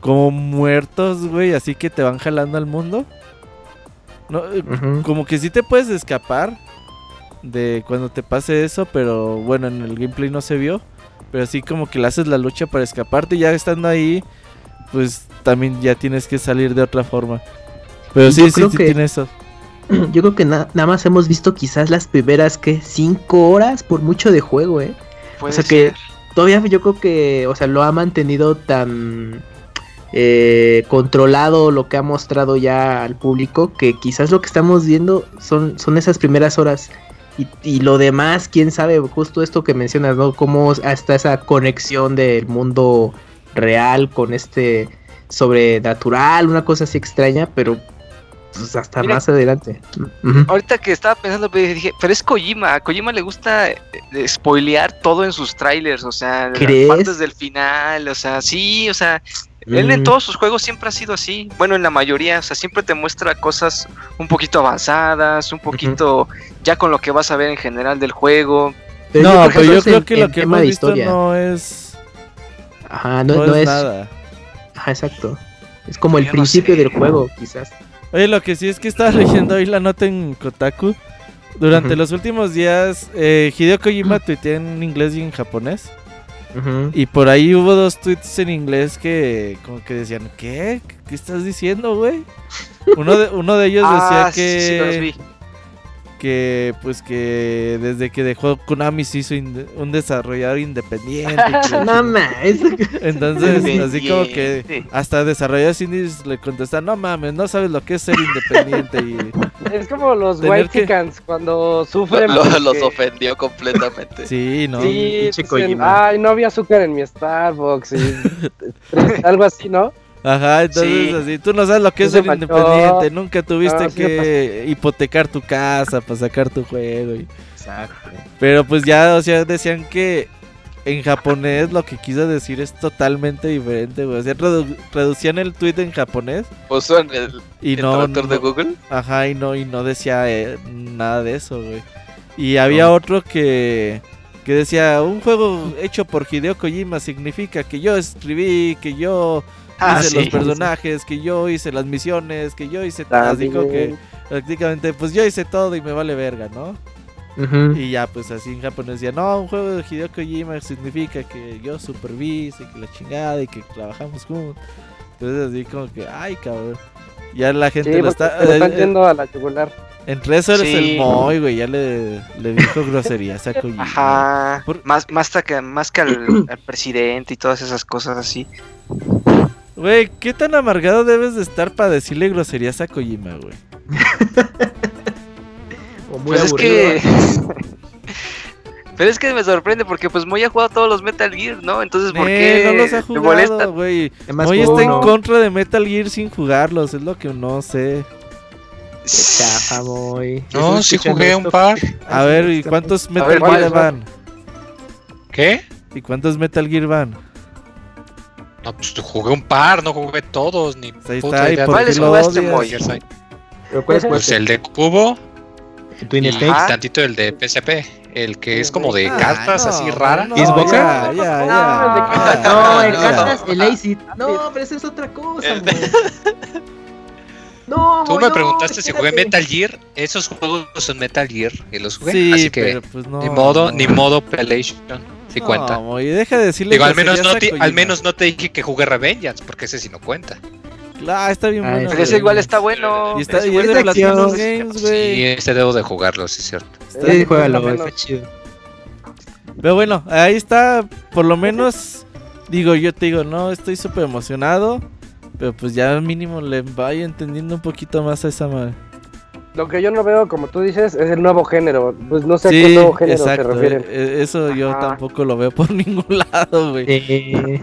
Como muertos, güey. Así que te van jalando al mundo. No, eh, como que sí te puedes escapar de cuando te pase eso, pero bueno, en el gameplay no se vio. Pero así como que le haces la lucha para escaparte y ya estando ahí, pues también ya tienes que salir de otra forma. Pero sí, sí, creo sí que- tiene eso. Yo creo que na- nada más hemos visto quizás las primeras, que Cinco horas por mucho de juego, ¿eh? Puede sea que-. Todavía yo creo que, o sea, lo ha mantenido tan eh, controlado lo que ha mostrado ya al público que quizás lo que estamos viendo son, son esas primeras horas. Y, y lo demás, quién sabe, justo esto que mencionas, ¿no? Cómo hasta esa conexión del mundo real con este sobrenatural, una cosa así extraña, pero pues hasta Mira. más adelante. Ahorita que estaba pensando, pues, dije, pero es Kojima. A Kojima le gusta eh, spoilear todo en sus trailers, o sea, las ¿Crees? partes del final, o sea, sí, o sea, él en Mm. todos sus juegos siempre ha sido así. Bueno, en la mayoría, o sea, siempre te muestra cosas un poquito avanzadas, un poquito ya con lo que vas a ver en general del juego. Pero no, pero yo creo en- que lo que hemos de visto historia. no es. Ajá, no, No, no es, es, nada. Ajá, exacto. Es como el Yo no principio sé. del juego, quizás. Oye, lo que sí es que estaba leyendo hoy la nota en Kotaku. Durante los últimos días, eh, Hideo Kojima tuitea en inglés y en japonés. Y por ahí hubo dos tweets en inglés que como que decían, ¿qué? ¿Qué estás diciendo, güey? Uno de, uno de ellos decía Ah, sí, sí, sí, los que, vi. Que, pues que desde que dejó Konami se hizo un desarrollador independiente. No mames. Entonces, así como que hasta desarrolladores indies le contestan, no mames, no sabes lo que es ser independiente y... Es como los White que- Chicans cuando sufren. lo- porque- los ofendió completamente. Sí, ¿no? Sí, dicen, ay, no había azúcar en mi Starbucks. y- algo así, ¿no? Ajá, entonces Sí. así, tú no sabes lo que es ser manchó. independiente, nunca tuviste No, sí que hipotecar tu casa para sacar tu juego. y- Exacto. Pero pues ya, o sea, decían que en japonés lo que quiso decir es totalmente diferente, güey. O sea, redu- reducían el tweet en japonés Puso en el, y el no, traductor de Google. ajá, y no, y no decía eh, nada de eso, güey. Y había otro que, que decía, un juego hecho por Hideo Kojima significa que yo escribí, que yo Ah, hice sí. los personajes, que yo hice las misiones, que yo hice todo. Así como que prácticamente, pues yo hice todo y me vale verga, ¿no? Y ya, pues así en japonés decía, no, un juego de Hideo Kojima significa que yo supervise, que la chingada y que trabajamos juntos. Entonces así como que, ay, cabrón. Ya la gente Sí, lo está... se lo están eh, yendo a la yugular. entre eso eres Sí. el Moy, güey, ya le, le dijo groserías a Kojima. Ajá. Por- Más, más, que, más que al, al presidente y todas esas cosas así. Güey, ¿qué tan amargado debes de estar para decirle groserías a Kojima, güey? O muy Pues es que. Pero es que me sorprende porque pues Moy ha jugado todos los Metal Gear, ¿no? Entonces, ¿por Eh, qué no los ha jugado, güey. Moy está en contra de Metal Gear sin jugarlos, es lo que no sé. Chafa, muy. No, ¿Estás sí jugué un par. A ver, ¿y cuántos Metal ver, Gear ¿cuáles van? ¿Qué? ¿Y cuántos Metal Gear van? No, pues jugué un par, no jugué todos, ni Pues ahí puta está, ¿y idea por de qué ¿Cuáles lo jugaste, odias? Moy? qué soy. ¿Pero cuál es Pues cuál? el de Cubo Twin y Snakes. Tantito el de PSP. El que es como de Ah, cartas no, así rara. no, ¿Xbox? Ya, ya, No, ya. No, el no. cartas, el ACID. No, pero esa es otra cosa, El-. No, Tú me no, preguntaste si jugué espérate. Metal Gear. Esos juegos son Metal Gear y los jugué. Sí, así que pero pues no. ni modo, no. ni modo PlayStation. Si No, cuenta. Moy, deja de decirle Digo, al menos, no te, al menos no te dije que jugué Revengeance, porque ese sí no cuenta. Ah, está bien Ay, bueno. Pero ese güey. igual está bueno. Y, está, Ese y es de es. Platinum Games, Sí, güey. ese debo de jugarlo, sí es cierto. Está- Sí, juégalo, está chido. Pero bueno, ahí está, por lo menos, digo, yo te digo, no, estoy súper emocionado, pero pues ya mínimo le vaya entendiendo un poquito más a esa madre. Lo que yo no veo, como tú dices, es el nuevo género. Pues no sé a qué nuevo género exacto, se refieren. eh, eh, eso yo tampoco lo veo por ningún lado, güey. Eh,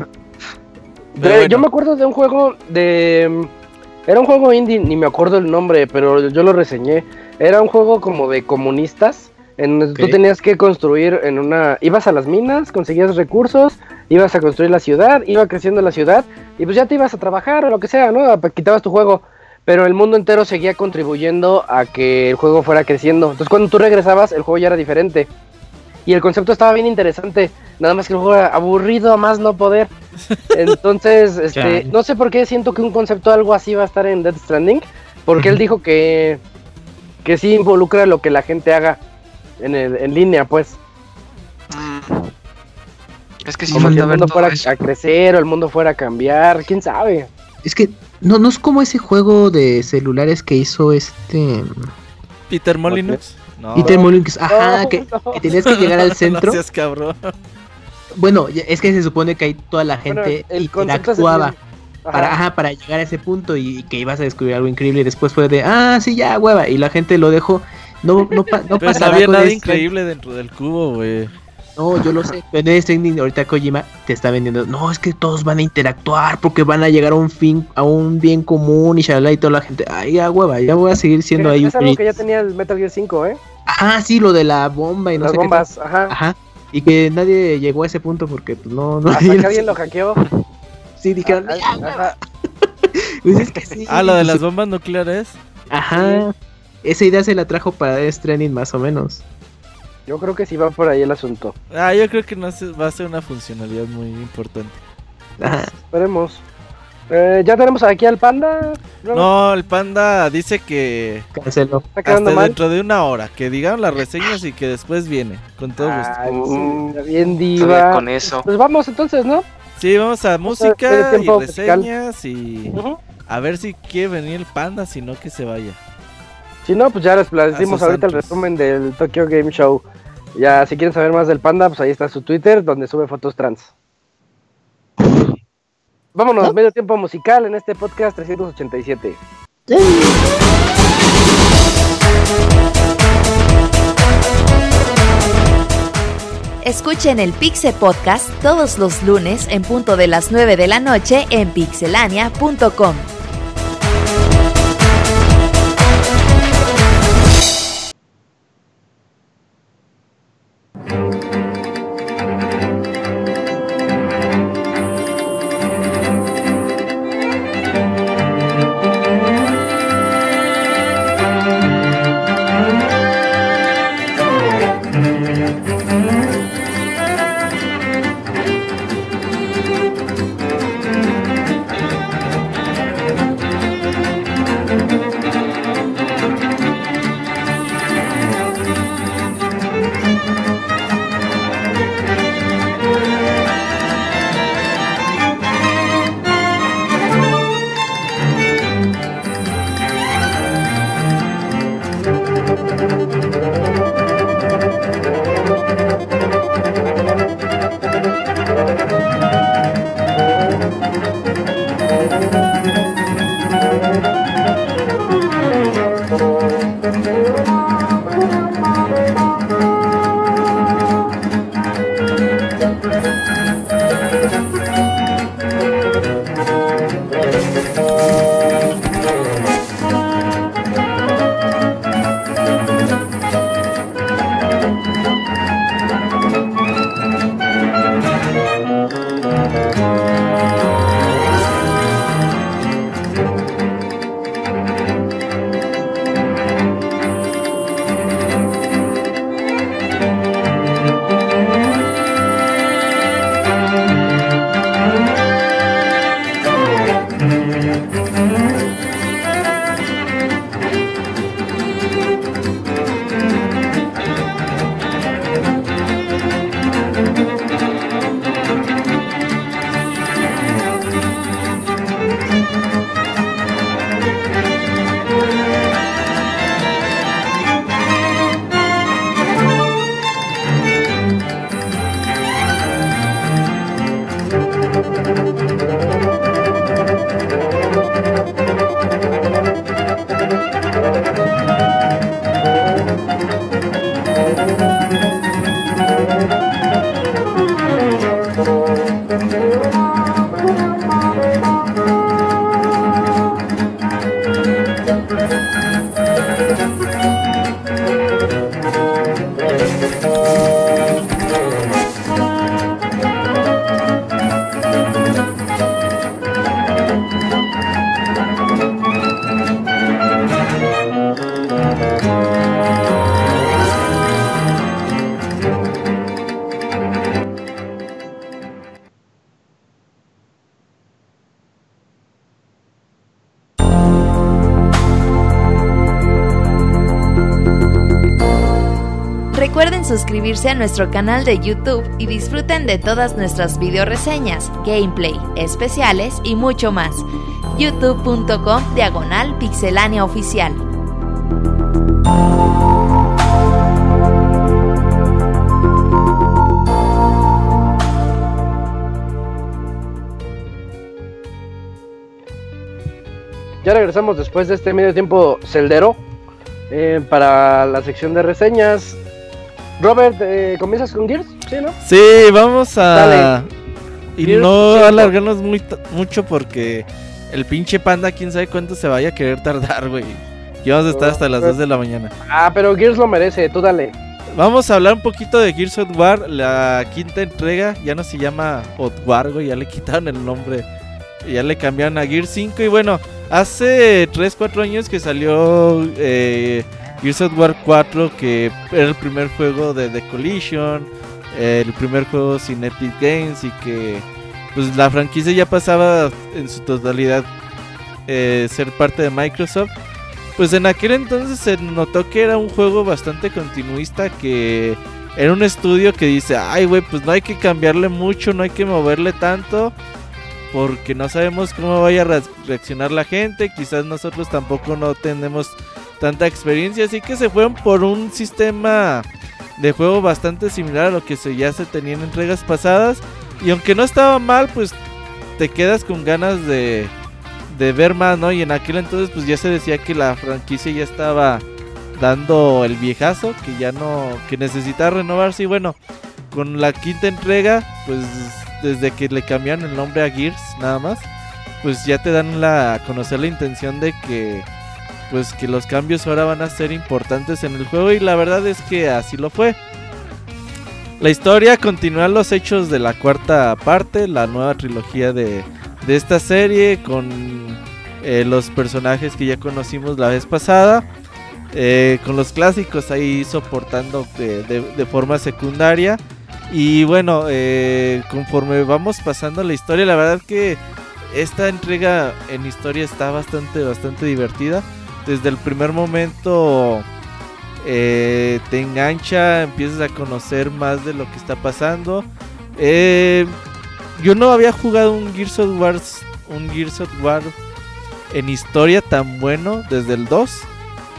bueno. Yo me acuerdo de un juego de... mm, Era un juego indie, ni me acuerdo el nombre, pero yo lo reseñé. Era un juego como de comunistas. En donde tú Ok. tenías que construir en una... Ibas a las minas, conseguías recursos ibas a construir la ciudad, iba creciendo la ciudad y pues ya te ibas a trabajar o lo que sea, ¿no? Quitabas tu juego, pero el mundo entero seguía contribuyendo a que el juego fuera creciendo. Entonces cuando tú regresabas, el juego ya era diferente. Y el concepto estaba bien interesante, nada más que el juego era aburrido a más no poder. Entonces, este, no sé por qué siento que un concepto algo así va a estar en Death Stranding, porque él dijo que, que sí involucra lo que la gente haga en, el, en línea, pues. Mm. Es que sí si falta el mundo fuera eso. a crecer o el mundo fuera a cambiar, quién sabe. Es que no, no es como ese juego de celulares que hizo este Peter Molyneux. No, Peter Molyneux. Ajá, No, que, no. que tenías que llegar al centro. Seas cabrón. Bueno, es que se supone que ahí toda la Bueno, gente el interactuaba. Ajá. para, ajá, para llegar a ese punto y, que ibas a descubrir algo increíble y después fue de, ah, sí, ya, hueva, y la gente lo dejó. No, no, pa- no Pero no había nada increíble dentro del cubo, güey. No, yo lo sé. Pero en Stranding ahorita Kojima te está vendiendo. No, es que todos van a interactuar porque van a llegar a un fin, a un bien común y shalala y toda la gente. Ay, ya hueva, ya voy a seguir siendo ahí. es algo feliz". que ya tenía el Metal Gear 5, ¿eh? Ajá, sí, lo de la bomba y no Las sé qué bombas, ajá. tal. Ajá. Y que nadie llegó a ese punto porque pues no, no. Hasta que alguien lo hackeó. Sí, dijeron. Ah, "Ya, ajá. pues es que sí". Ah, lo de las bombas nucleares. Ajá. Esa idea se la trajo para Death Stranding más o menos. Yo creo que sí va por ahí el asunto. Ah, yo creo que no se- va a ser una funcionalidad muy importante. Esperemos. Eh, ya tenemos aquí al panda. ¿no? No, el panda dice que Canceló. Está quedando hasta mal. dentro de una hora, que digan las reseñas y que después viene, con todo gusto. Ay, Uh, sí, bien diva. con eso. Pues vamos entonces, ¿no? Sí, vamos a música y musical. reseñas y a ver si quiere venir el panda, si no que se vaya. Si no, pues ya les sus ahorita el resumen del Tokyo Game Show. Ya, si quieren saber más del panda, pues ahí está su Twitter, donde sube fotos trans. Vámonos, medio tiempo musical en este podcast 387. Escuchen el Pixe Podcast todos los lunes en punto de las 9 de la noche en pixelania.com. a nuestro canal de YouTube y disfruten de todas nuestras video reseñas, gameplay, especiales y mucho más. youtube.com diagonal pixelánea oficial. Ya regresamos después de este medio tiempo celdero eh, para la sección de reseñas. Robert, eh, ¿comienzas con Gears? Sí, ¿no? Sí, vamos a. Dale. Y Gears no alargarnos muy mucho porque el pinche panda, quién sabe cuánto se vaya a querer tardar, güey. Y vamos a estar hasta las 2 de la mañana. Ah, pero Gears lo merece, tú dale. Vamos a hablar un poquito de Gears of War, la quinta entrega. Ya no se llama Hot War, güey, ya le quitaron el nombre. Ya le cambiaron a Gears 5. Y bueno, hace 3, 4 años que salió eh, Gears of War 4, que era el primer juego de The Collision, el primer juego sin Epic Games y que pues la franquicia ya pasaba en su totalidad eh, ser parte de Microsoft. Pues en aquel entonces se notó que era un juego bastante continuista, que era un estudio que dice, ay güey, pues no hay que cambiarle mucho, no hay que moverle tanto, porque no sabemos cómo vaya a re- reaccionar la gente, quizás nosotros tampoco no tenemos tanta experiencia, así que se fueron por un sistema de juego bastante similar a lo que se, ya se tenía en entregas pasadas, y aunque no estaba mal, pues te quedas con ganas de de ver más, ¿no? Y en aquel entonces pues ya se decía que la franquicia ya estaba dando el viejazo, que ya no, que necesitaba renovarse y bueno, con la quinta entrega, pues desde que le cambiaron el nombre a Gears nada más, pues ya te dan la, a conocer la intención de que pues que los cambios ahora van a ser importantes en el juego y la verdad es que así lo fue. La historia continúa los hechos de la cuarta parte, la nueva trilogía de, de esta serie con eh, los personajes que ya conocimos la vez pasada. eh, con los clásicos ahí soportando de, de- forma secundaria. Y bueno, eh, conforme vamos pasando la historia, la verdad que esta entrega en historia está bastante, bastante divertida. Desde el primer momento eh, te engancha, empiezas a conocer más de lo que está pasando. Eh, yo no había jugado un Gears of War, un Gears of War en historia tan bueno desde el 2.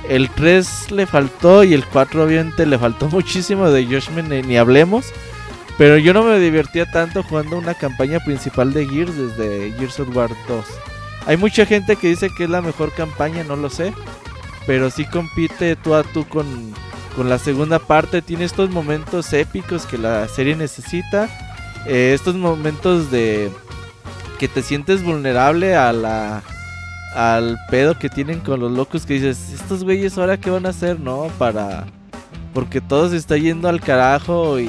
El 3 le faltó y el 4 obviamente le faltó muchísimo de Judgment ni, ni hablemos. Pero yo no me divertía tanto jugando una campaña principal de Gears desde Gears of War 2. Hay mucha gente que dice que es la mejor campaña, no lo sé. Pero sí compite tú a tú con, con la segunda parte. Tiene estos momentos épicos que la serie necesita. Eh, estos momentos de que te sientes vulnerable a la al pedo que tienen con los locos que dices, estos güeyes ahora qué van a hacer, ¿no? Para porque todo se está yendo al carajo y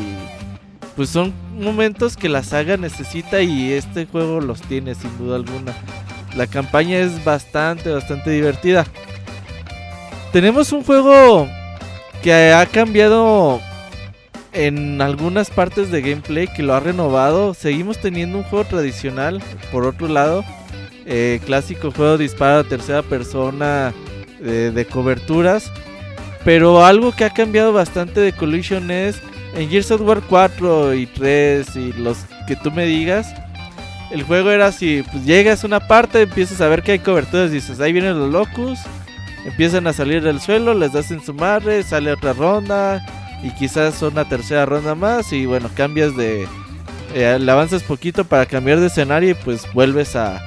pues son momentos que la saga necesita y este juego los tiene sin duda alguna. La campaña es bastante bastante divertida. Tenemos un juego que ha cambiado en algunas partes de gameplay que lo ha renovado. Seguimos teniendo un juego tradicional, por otro lado, eh, clásico juego de disparo tercera persona eh, de coberturas. Pero algo que ha cambiado bastante de Collision es en Gears of War 4 y 3 y los que tú me digas. El juego era así, pues llegas a una parte, empiezas a ver que hay coberturas, dices, ahí vienen los locus, empiezan a salir del suelo, les das en su madre, sale otra ronda y quizás una tercera ronda más y bueno, cambias de... eh, le avanzas poquito para cambiar de escenario y pues vuelves a,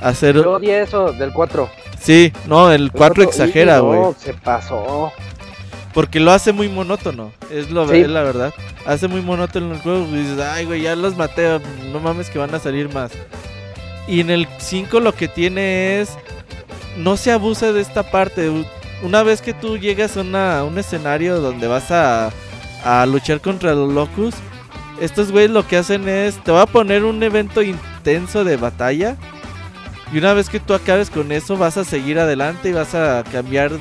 a hacer... Yo odié eso del 4. Sí, no, el 4 exagera, güey. No, se pasó. Porque lo hace muy monótono, es, lo, Sí. es la verdad. Hace muy monótono el juego. y dices, ay, güey, ya los maté, no mames que van a salir más. Y en el 5 lo que tiene es, no se abusa de esta parte. Una vez que tú llegas a una- un escenario donde vas a, a luchar contra los locus, estos güeyes lo que hacen es, te va a poner un evento intenso de batalla. Y una vez que tú acabes con eso, vas a seguir adelante y vas a cambiar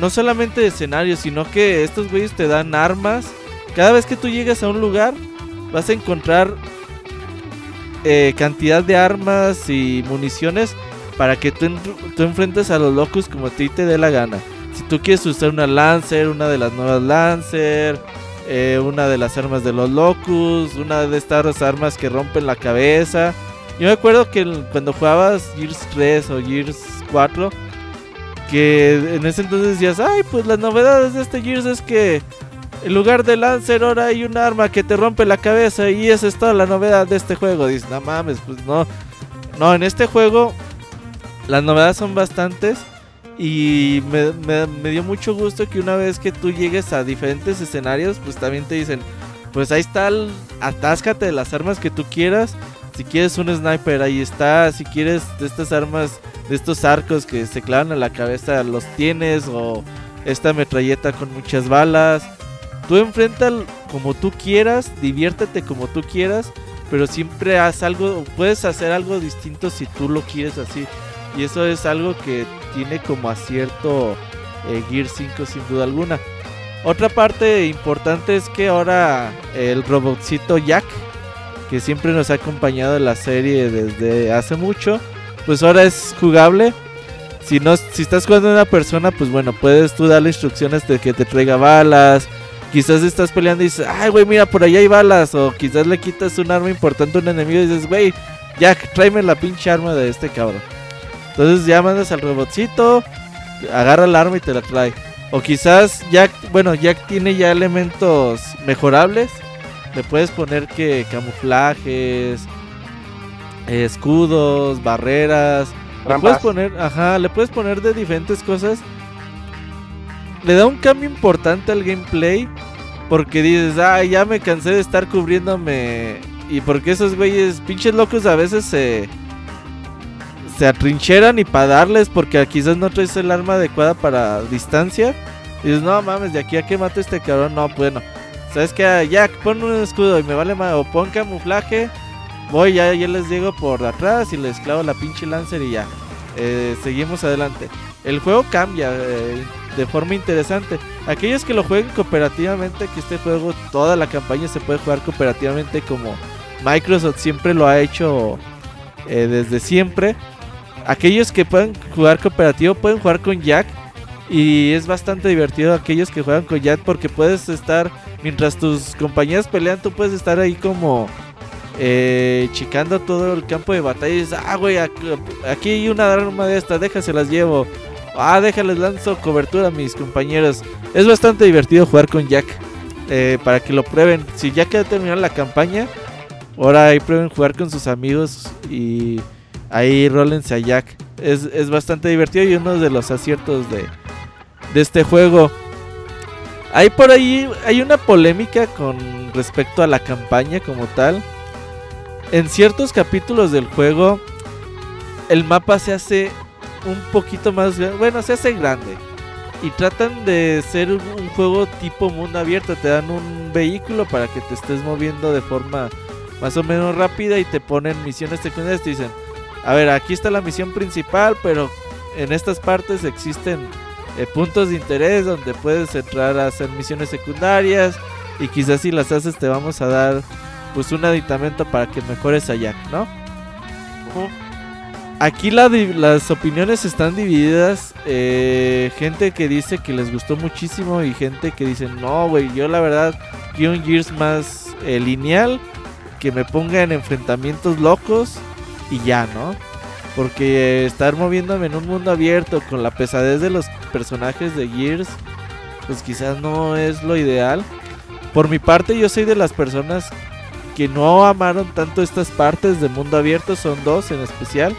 no solamente de escenario, sino que estos güeyes te dan armas. Cada vez que tú llegas a un lugar, vas a encontrar eh, cantidad de armas y municiones para que tú, tú enfrentes a los locos como a ti te dé la gana. si tú quieres usar una Lancer, una de las nuevas Lancer, eh, una de las armas de los Locus, una de estas armas que rompen la cabeza. Yo me acuerdo que cuando jugabas Gears 3 o Gears 4, que en ese entonces decías, ay, pues las novedades de este Gears es que en lugar de Lancer ahora hay un arma que te rompe la cabeza y esa es toda la novedad de este juego. Dices, no mames, pues no. No, en este juego las novedades son bastantes y me, me- me dio mucho gusto que una vez que tú llegues a diferentes escenarios, pues también te dicen, pues ahí está, el- atáscate de las armas que tú quieras. Si quieres un sniper, ahí está. Si quieres estas armas, estos arcos que se clavan a la cabeza, los tienes. O esta metralleta con muchas balas. Tú enfrenta como tú quieras, diviértete como tú quieras, pero siempre haz algo, puedes hacer algo distinto si tú lo quieres así. Y eso es algo que tiene como acierto eh, Gear 5 sin duda alguna. Otra parte importante es que ahora el robotcito Jack, que siempre nos ha acompañado en la serie desde hace mucho, pues ahora es jugable. Si, no, si estás jugando a una persona, pues bueno, puedes tú darle instrucciones de que te traiga balas. Quizás estás peleando y dices, ay, güey, mira, por allá hay balas. O quizás le quitas un arma importante a un enemigo y dices, güey, Jack, tráeme la pinche arma de este cabrón. Entonces ya mandas al robotcito, agarra el arma y te la trae. O quizás Jack, bueno, Jack tiene ya elementos mejorables. Le puedes poner que camuflajes, escudos, barreras. Le puedes poner, ajá, le puedes poner de diferentes cosas. Le da un cambio importante al gameplay. Porque dices, ah, ya me cansé de estar cubriéndome. Y porque esos güeyes, pinches locos, a veces se. Se atrincheran y para darles. Porque quizás no traes el arma adecuada para distancia. Y dices, no mames, de aquí a que mato a este cabrón. No, bueno. ¿Sabes qué? Ya, pon un escudo y me vale más. O pon camuflaje. Voy, ya, ya les llego por atrás y les clavo la pinche lancer y ya. Eh, seguimos adelante. El juego cambia eh, de forma interesante. Aquellos que lo jueguen cooperativamente, que este juego, toda la campaña se puede jugar cooperativamente como Microsoft siempre lo ha hecho eh, desde siempre. Aquellos que pueden jugar cooperativo pueden jugar con Jack. Y es bastante divertido aquellos que juegan con Jack porque puedes estar, mientras tus compañeros pelean, tú puedes estar ahí como eh, chicando todo el campo de batalla. Y dices, ah, güey, aquí, aquí hay una arma de esta, déjaselas llevo. Ah, déjales lanzo cobertura a mis compañeros. Es bastante divertido jugar con Jack. eh, para que lo prueben. Si ya queda terminada la campaña, ahora ahí prueben jugar con sus amigos y ahí rólense a Jack. Es, es bastante divertido y uno de los aciertos de, de este juego. Hay por ahí, hay una polémica con respecto a la campaña como tal. En ciertos capítulos del juego, el mapa se hace un poquito más. Bueno, se hace grande. Y tratan de ser un juego tipo mundo abierto. Te dan un vehículo para que te estés moviendo de forma más o menos rápida y te ponen misiones secundarias. Te dicen, a ver, aquí está la misión principal, pero en estas partes existen eh, puntos de interés donde puedes entrar a hacer misiones secundarias. Y quizás si las haces te vamos a dar pues un aditamento para que mejores a Jack, ¿no? Aquí la las opiniones están divididas. eh, gente que dice que les gustó muchísimo y gente que dice, no, güey, yo la verdad quiero un Gears más eh, lineal, que me ponga en enfrentamientos locos y ya, ¿no? Porque estar moviéndome en un mundo abierto con la pesadez de los personajes de Gears, pues quizás no es lo ideal. Por mi parte, yo soy de las personas que no amaron tanto estas partes de mundo abierto, son dos en especial.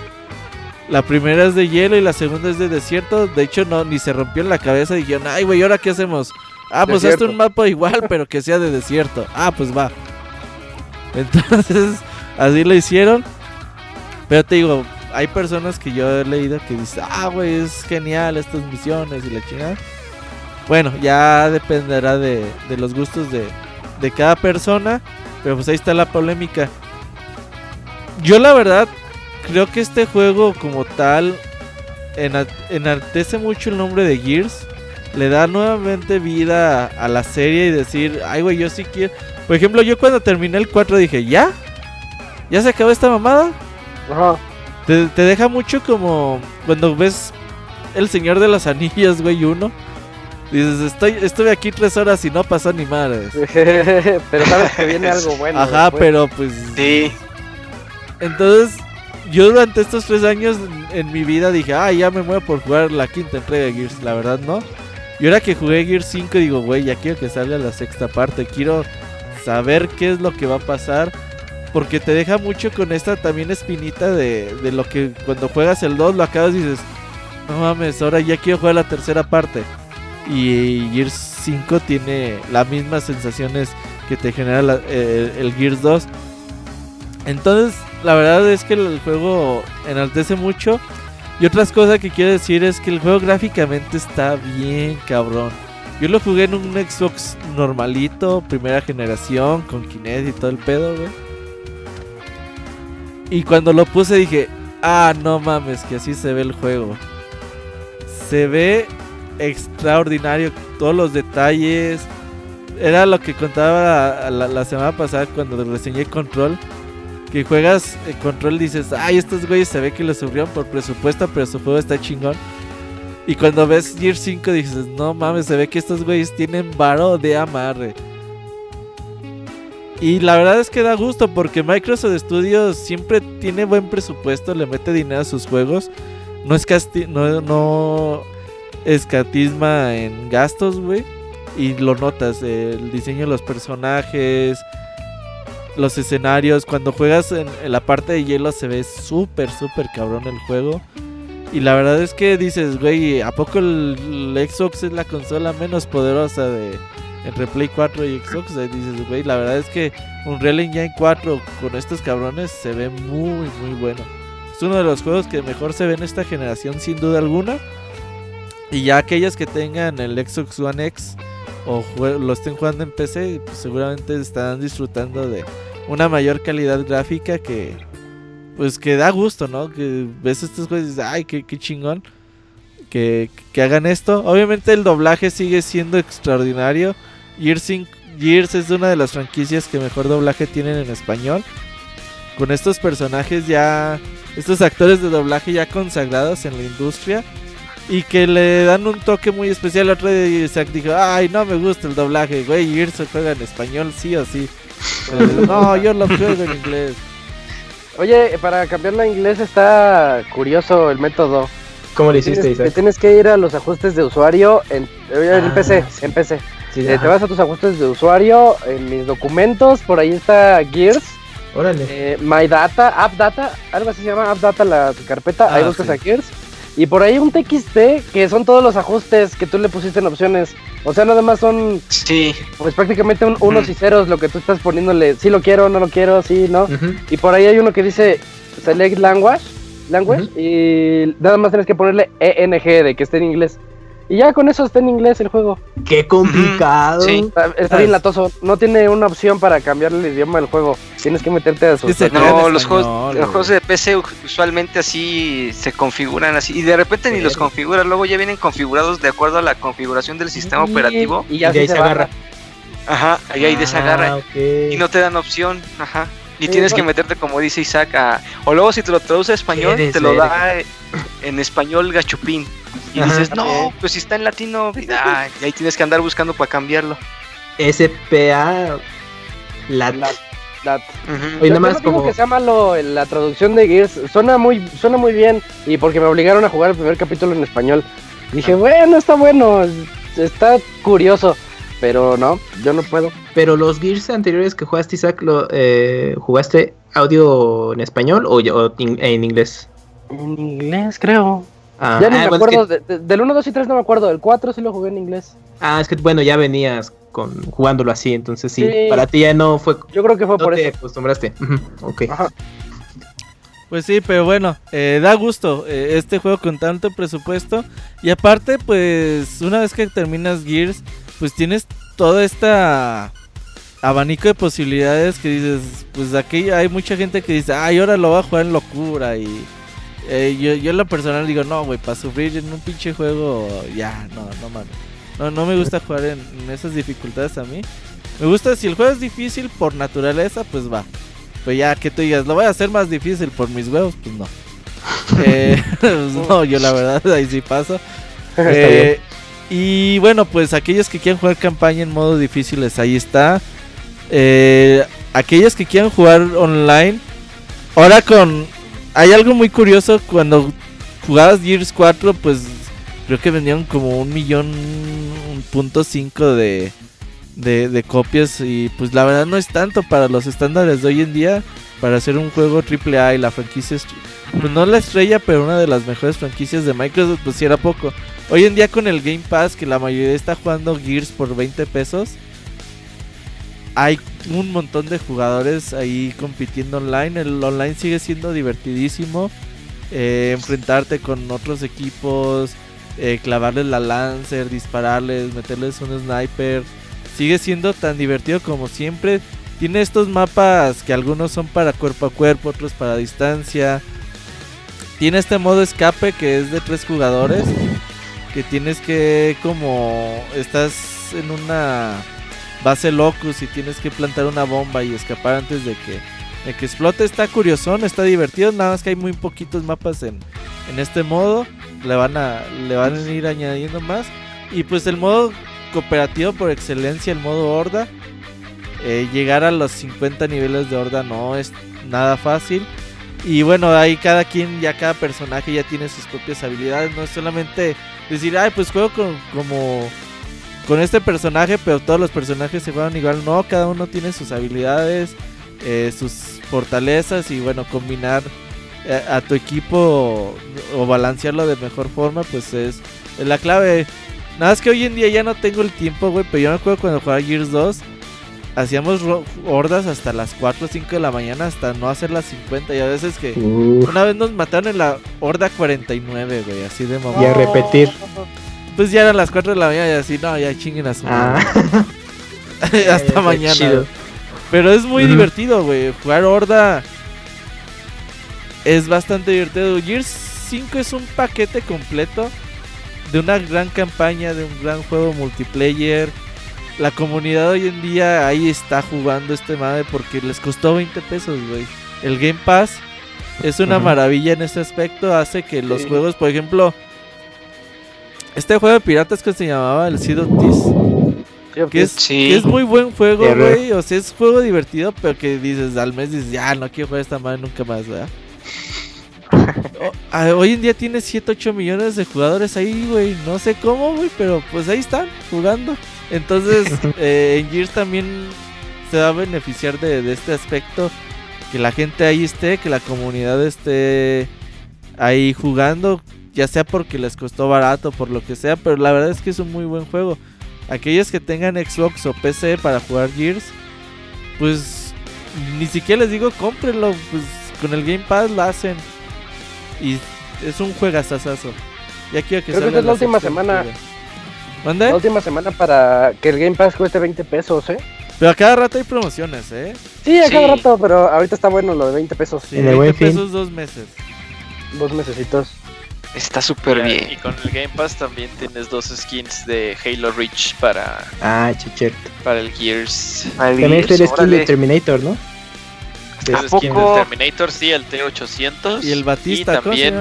La primera es de hielo y la segunda es de desierto. De hecho, no, ni se rompió en la cabeza. Y dijeron, ay, güey, ¿ahora qué hacemos? Ah, pues hazte un mapa igual, pero que sea de desierto. Ah, pues va. Entonces, así lo hicieron. Pero te digo, hay personas que yo he leído que dicen, ah, güey, es genial estas misiones y la chingada. Bueno, ya dependerá de, de los gustos de, de cada persona. Pero pues ahí está la polémica. Yo la verdad creo que este juego como tal ena- enaltece mucho el nombre de Gears. Le da nuevamente vida a, a la serie y decir, ay güey, yo sí quiero... Por ejemplo, yo cuando terminé el 4 dije, ¿ya? ¿Ya se acabó esta mamada? Ajá. Te, te deja mucho como cuando ves El Señor de los Anillos, güey, uno. Dices, estoy, estuve aquí tres horas y no pasó ni madre. pero sabes que viene algo bueno. Ajá, después. pero pues. Sí. Entonces, yo durante estos tres años en mi vida dije, ah, ya me muevo por jugar la quinta entrega de Gears. La verdad, no. Y ahora que jugué Gears 5, digo, güey, ya quiero que salga la sexta parte. Quiero saber qué es lo que va a pasar. Porque te deja mucho con esta también espinita de, de lo que cuando juegas el 2 lo acabas y dices, no mames, ahora ya quiero jugar la tercera parte. Y Gears 5 tiene las mismas sensaciones que te genera la- eh, el Gears 2. Entonces, la verdad es que el juego enaltece mucho. Y otras cosas que quiero decir es que el juego gráficamente está bien cabrón. Yo lo jugué en un Xbox normalito, primera generación, con Kinect y todo el pedo, güey. Y cuando lo puse dije, ah, no mames, que así se ve el juego. Se ve extraordinario, todos los detalles. Era lo que contaba la, semana pasada cuando reseñé Control. Que juegas eh, Control dices, ay, estos güeyes se ve que lo sufrieron por presupuesto, pero su juego está chingón. Y cuando ves Gear 5 dices, no mames, se ve que estos güeyes tienen varo de amarre. Y la verdad es que da gusto porque Microsoft Studios siempre tiene buen presupuesto, le mete dinero a sus juegos. No, es no, no escatisma en gastos, güey. Y lo notas, el diseño de los personajes, los escenarios. Cuando juegas en, la parte de hielo se ve súper, súper cabrón el juego. Y la verdad es que dices, güey, ¿a poco el Xbox es la consola menos poderosa de entre Play 4 y Xbox? Dices, güey, la verdad es que Unreal Engine 4 con estos cabrones se ve muy, muy bueno. Es uno de los juegos que mejor se ve en esta generación, sin duda alguna. Y ya aquellas que tengan el Xbox One X o lo estén jugando en PC, pues seguramente estarán disfrutando de una mayor calidad gráfica que, pues que da gusto, ¿no? Que ves estos juegos y dices, ay, qué, qué chingón que, que hagan esto. Obviamente el doblaje sigue siendo extraordinario. Gears, 5 Gears es una de las franquicias que mejor doblaje tienen en español. Con estos personajes ya, estos actores de doblaje ya consagrados en la industria. Y que le dan un toque muy especial. El otro día Isaac dijo, ay, no me gusta el doblaje, güey, Gears se juega en español, sí o sí. No, yo lo juego en inglés. Oye, para cambiarlo a inglés está curioso el método. ¿Cómo le hiciste, Tienes, te Isaac? tienes que ir a los ajustes de usuario en, en Ah, PC, sí. en PC. Sí, Eh, ajá. te vas a tus ajustes de usuario, en mis documentos, por ahí está Gears, Órale. eh, My Data, App Data, algo así se llama App Data la carpeta, ahí Ah, buscas sí. a Gears. Y por ahí un TXT, que son todos los ajustes que tú le pusiste en opciones. O sea, nada más son Sí. pues prácticamente un- unos y ceros lo que tú estás poniéndole, sí lo quiero, no lo quiero, sí, no. Ujú. Y por ahí hay uno que dice Select Language, language y nada más tienes que ponerle ENG de que esté en inglés. Y ya con eso está en inglés el juego. Qué complicado. Sí. Está, está bien latoso. No tiene una opción para cambiar el idioma del juego. Tienes que meterte a se No, los juegos, los juegos de PC usualmente así se configuran así y de repente ni los configuras, luego ya vienen configurados de acuerdo a la configuración del sistema y- operativo. Y, Y de ahí se agarra. Ajá, ahí ahí Ah, desagarra y no te dan opción, ajá. Y tienes que meterte como dice Isaac a- o luego si te lo traduce a español te lo da en español gachupín. Y Ajá. dices, no, pues si está en latino, ah, y ahí tienes que andar buscando para cambiarlo. SPA. Lat. La- la- Ujú. Oye, Yo- nada más no como- que sea malo la traducción de Gears. Suena muy, suena muy bien. Y porque me obligaron a jugar el primer capítulo en español. Dije, bueno, está bueno. Está curioso. Pero no, yo no puedo. Pero los Gears anteriores que jugaste, Isaac, lo, eh, ¿jugaste audio en español o, o in- en inglés? En inglés, creo. Ah, ya ni ah, me bueno, es acuerdo. que- de- de- del 1, 2 y 3 no me acuerdo. Del 4 sí lo jugué en inglés. ah, es que bueno, ya venías con jugándolo así, entonces sí, Sí. para ti ya no fue. Yo creo que fue No por te eso. acostumbraste. Ok. Ajá. Pues sí, pero bueno, eh, da gusto eh, este juego con tanto presupuesto. Y aparte, pues una vez que terminas Gears, pues tienes toda esta abanico de posibilidades que dices, pues aquí hay mucha gente que dice, ay, ahora lo voy a jugar en locura. Y eh, yo, yo en lo personal digo, no, güey, para sufrir en un pinche juego, ya, no, no mames. No, no me gusta jugar en, en esas dificultades a mí. Me gusta, si el juego es difícil por naturaleza, pues va. Pues ya que tú digas, lo voy a hacer más difícil por mis huevos, pues no. Eh, pues no, yo la verdad ahí sí paso. Eh, Y bueno, pues aquellos que quieran jugar campaña en modo difíciles, ahí está. Eh, aquellos que quieran jugar online, ahora con... Hay algo muy curioso, cuando jugabas Gears 4, pues creo que vendían como un millón punto cinco de, de, de copias y pues la verdad no es tanto para los estándares de hoy en día para hacer un juego AAA y la franquicia es pues no la estrella pero una de las mejores franquicias de Microsoft pues si era poco. Hoy en día con el Game Pass que la mayoría está jugando Gears por 20 pesos hay un montón de jugadores ahí compitiendo online. El online sigue siendo divertidísimo eh, enfrentarte con otros equipos eh, clavarles la lancer dispararles meterles un sniper sigue siendo tan divertido como siempre. Tiene estos mapas que algunos son para cuerpo a cuerpo, otros para distancia. Tiene este modo escape que es de tres jugadores. Que tienes que como estás en una base locus y tienes que plantar una bomba y escapar antes de que, de que explote. Está curiosón, está divertido. Nada más que hay muy poquitos mapas en, en este modo. Le van a, le van a ir añadiendo más. Y pues el modo cooperativo por excelencia, el modo horda. Eh, llegar a los 50 niveles de horda no es nada fácil. Y bueno, ahí cada quien, ya cada personaje ya tiene sus propias habilidades. No es solamente decir, ay, pues juego con, como con este personaje, pero todos los personajes se juegan igual. No, cada uno tiene sus habilidades, eh, sus fortalezas y bueno, combinar eh, a tu equipo o balancearlo de mejor forma, pues es la clave. Nada es que hoy en día ya no tengo el tiempo, güey. Pero yo me acuerdo cuando jugaba Gears 2. Hacíamos hordas hasta las 4 o 5 de la mañana hasta no hacer las 50. Y a veces que una vez nos mataron en la horda 49, güey. Así de momento. Y a repetir. Pues ya eran las 4 de la mañana y así, no, ya chinguen a su ah. Hasta mañana. Pero es muy divertido, güey. Jugar horda es bastante divertido. Gears 5 es un paquete completo de una gran campaña, de un gran juego multiplayer. La comunidad hoy en día ahí está jugando este madre porque les costó 20 pesos, güey. El Game Pass es una maravilla en este aspecto. Hace que los juegos, por ejemplo, este juego de piratas que se llamaba el Sea of Que es, que es, muy buen juego, güey. O sea, es juego divertido, pero que dices al mes, dices, ya no quiero jugar esta madre nunca más, ¿verdad? hoy en día tiene 7, 8 millones de jugadores ahí, güey. No sé cómo, güey, pero pues ahí están jugando. Entonces, eh, en Gears también se va a beneficiar de, este aspecto. Que la gente ahí esté, que la comunidad esté ahí jugando. Ya sea porque les costó barato, por lo que sea. Pero la verdad es que es un muy buen juego. Aquellos que tengan Xbox o PC para jugar Gears, pues ni siquiera les digo cómprenlo. Pues con el Game Pass lo hacen. Y es un juegazazazo. Ya quiero que Creo que es la última semana. ¿Mande? La última semana para que el Game Pass cueste 20 pesos, ¿eh? Pero a cada rato hay promociones, ¿eh? Sí, a cada rato, pero ahorita está bueno lo de 20 pesos. Sí, 20 pesos dos meses. Dos mesecitos. Está súper bien. Y con el Game Pass también tienes dos skins de Halo Reach para. Ah, chichert. Para el Gears. también está el skin de Terminator, ¿no? ¿A poco? El Terminator, sí, el T800. Y el Batista, y también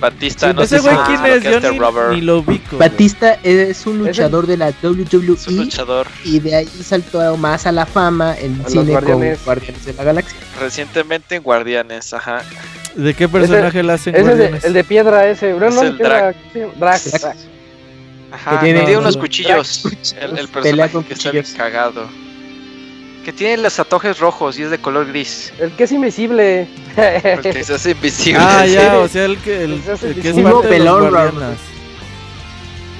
Batista, no sé ese güey quién es, yo ni, lo ubico. Batista es un luchador de la WWE. Es un luchador. Y de ahí saltó más a la fama en cine con Guardianes de la Galaxia. Recientemente en Guardianes, ajá. ¿De qué personaje le hacen Guardianes? el de piedra ese, ¿no? Es el drag. Ajá, que tiene, unos cuchillos. El, el personaje que está cagado. Que tiene los atojes rojos y es de color gris. El que es invisible. El que se hace invisible. Ah, ya, o sea, el que, el, que es parte de los guardianes.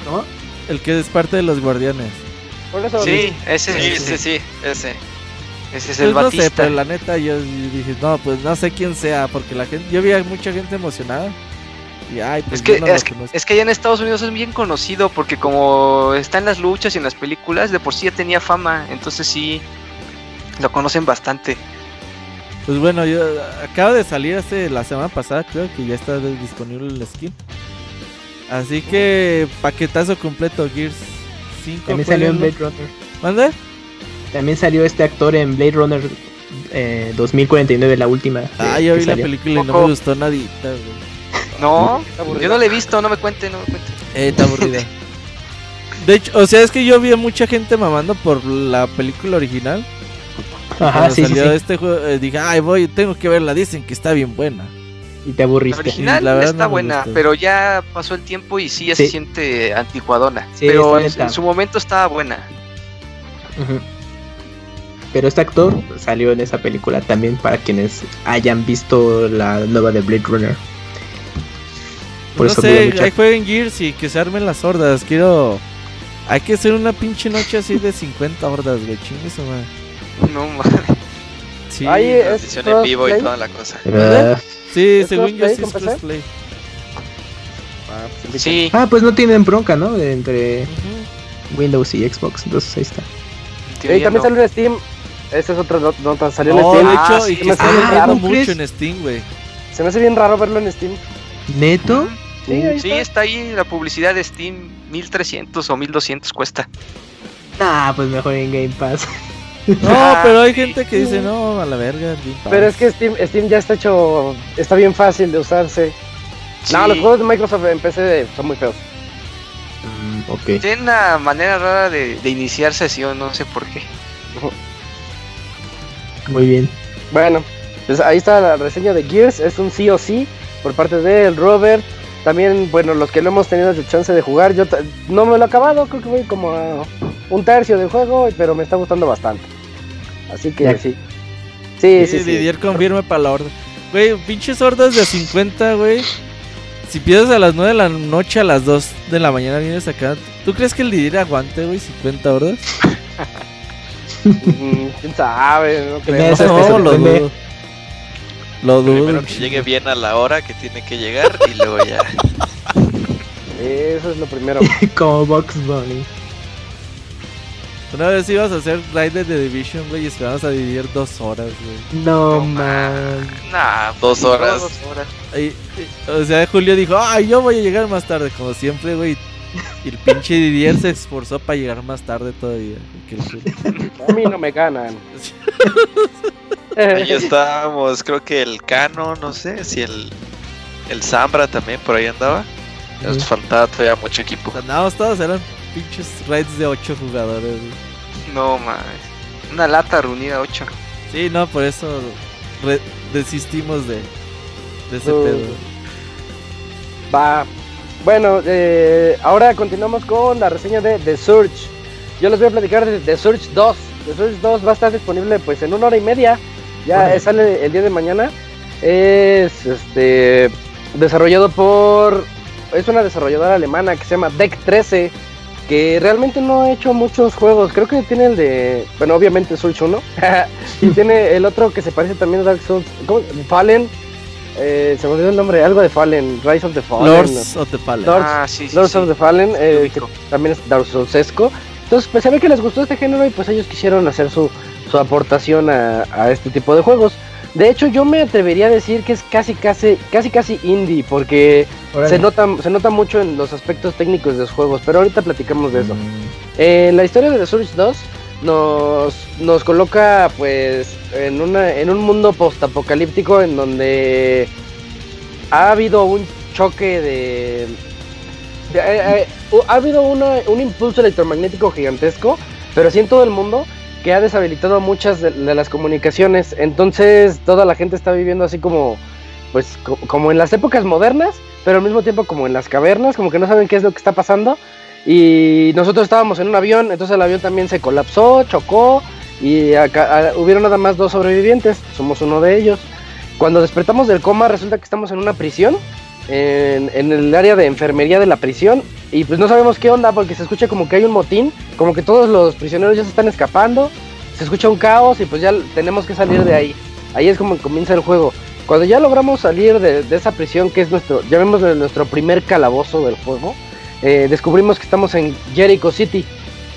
¿No? El que es parte de los guardianes. sí, ese, sí, ese, sí, ese. Ese es el pues Batista. No sé, pero la neta yo dije, no, pues no sé quién sea, porque la gente, yo vi a mucha gente emocionada. Y, ay, pues es, que, es, que, es que allá en Estados Unidos es bien conocido porque como está en las luchas y en las películas, de por sí ya tenía fama, entonces sí, lo conocen bastante. Pues bueno, yo acaba de salir hace la semana pasada, creo que ya está disponible el skin. Así que paquetazo completo Gears 5. También salió en Blade Runner. ¿Mande? También salió este actor en Blade Runner 2049, eh, la última. Ah, yo vi la película y no me gustó nadita, No, yo no la he visto, no me cuente, no me cuente. Eh, está aburrida. De hecho, o sea, es que yo vi a mucha gente mamando por la película original. Ajá, Cuando sí, sí, salió sí. este juego, eh, dije, ay, voy, tengo que verla. Dicen que está bien buena. Y te La aburriste. original la verdad está no buena, gustó. pero ya pasó el tiempo y sí, ya Sí. se siente anticuadona. Sí, pero en, su momento estaba buena. Pero este actor salió en esa película también para quienes hayan visto la nueva de Blade Runner. Por no eso sé, ahí jueguen Gears y que se armen las hordas. Quiero. Hay que hacer una pinche noche así de 50 hordas, güey. Chingue. No mames. Sí, Ahí es en vivo y crossplay. toda la cosa. Ah, sí ¿es según yo crossplay sí es con PC? crossplay. Sí, Ah, pues no tienen bronca, ¿no? De entre. Windows y Xbox. Entonces ahí está. Y también no. salió en Steam. Esa es otra not- nota. Salió Oh, en de Steam. Ah, hecho, y que está vendiendo raro, mucho en Steam, güey. Se me hace bien raro verlo en Steam. ¿Neto? Sí, ahí Sí, está. está ahí la publicidad de Steam, 1300 o 1200 cuesta. Ah, pues mejor en Game Pass. No, Ah, pero hay gente que dice, no, a la verga. Game Pass". Pero es que Steam, Steam ya está hecho. Está bien fácil de usarse. No, los juegos de Microsoft en PC son muy feos. Mm, ok. Tiene una manera rara de, de iniciar sesión, no sé por qué. Muy bien. Bueno, pues ahí está la reseña de Gears. Es un sí o sí por parte de Robert. También, bueno, los que no hemos tenido la chance de jugar, yo no me lo he acabado, creo que voy como a un tercio del juego, pero me está gustando bastante. Así que Ya. sí. Sí, Sí, sí, sí. Didier confirma para la horda. Güey, pinches hordas de 50, güey. Si piensas a las 9 de la noche, a las 2 de la mañana vienes acá. ¿Tú crees que el Didier aguante, güey, 50 hordas? Mm, ¿Quién sabe? No creo. No, que lo dudo. Lo dudo. Primero que llegue bien a la hora que tiene que llegar y luego ya. Eso es lo primero. Como Box Bunny. Una vez ibas a hacer raid de The Division, güey, y esperamos a Didier dos horas, güey. No, No, man. Nah, Dos no, horas. dos horas. Ahí- o sea, Julio dijo, ay, yo voy a llegar más tarde, como siempre, güey. Y el pinche Didier se esforzó para llegar más tarde todavía. que el Julio. A mí no me ganan. Ahí estábamos, creo que el Cano, no sé, si el, el Zambra también por ahí andaba. Nos faltaba todavía mucho equipo. Andábamos todos, eran pinches raids de 8 jugadores, güey. No mames. Una lata reunida 8. Sí, no, por eso desistimos de, de ese Uh. pedo. Va. Bueno, eh, ahora continuamos con la reseña de The Surge. Yo les voy a platicar de The Surge 2. The Surge 2 va a estar disponible pues en una hora y media. Ya eh, sale el día de mañana. Es este desarrollado por es una desarrolladora alemana que se llama Deck 13 que realmente no ha hecho muchos juegos. Creo que tiene el de, bueno, obviamente Surge 1 y tiene el otro que se parece también a Dark Souls, ¿cómo? Fallen. Eh, se me olvidó el nombre, algo de Fallen, Rise of the Fallen. Lords of the. Lords- ah, sí, sí. Lords sí. of the Fallen, eh, que también es Dark Soulsesco. Entonces, pues se ve que les gustó este género y pues ellos quisieron hacer su, su aportación a, a este tipo de juegos. De hecho, yo me atrevería a decir que es casi, casi, casi, casi indie, porque Se nota, se nota mucho en los aspectos técnicos de los juegos, pero ahorita platicamos de eso. Mm, la historia de The Surge 2 nos, nos coloca pues en, una, en un mundo postapocalíptico en donde ha habido un choque de... eh, eh, ha habido una- un impulso electromagnético gigantesco, pero sí en todo el mundo, que ha deshabilitado muchas de las comunicaciones. Entonces toda la gente está viviendo así como, pues co- como en las épocas modernas, pero al mismo tiempo como en las cavernas, como que no saben qué es lo que está pasando. Y nosotros estábamos en un avión, entonces el avión también se colapsó, chocó y hubieron nada más dos sobrevivientes, somos uno de ellos. Cuando despertamos del coma resulta que estamos en una prisión, en, en el área de enfermería de la prisión y pues no sabemos qué onda porque se escucha como que hay un motín, como que todos los prisioneros ya se están escapando, se escucha un caos y pues ya tenemos que salir de ahí. Ahí es como comienza el juego. Cuando ya logramos salir de, esa prisión que es nuestro, llamémosle nuestro primer calabozo del juego, eh, descubrimos que estamos en Jericho City.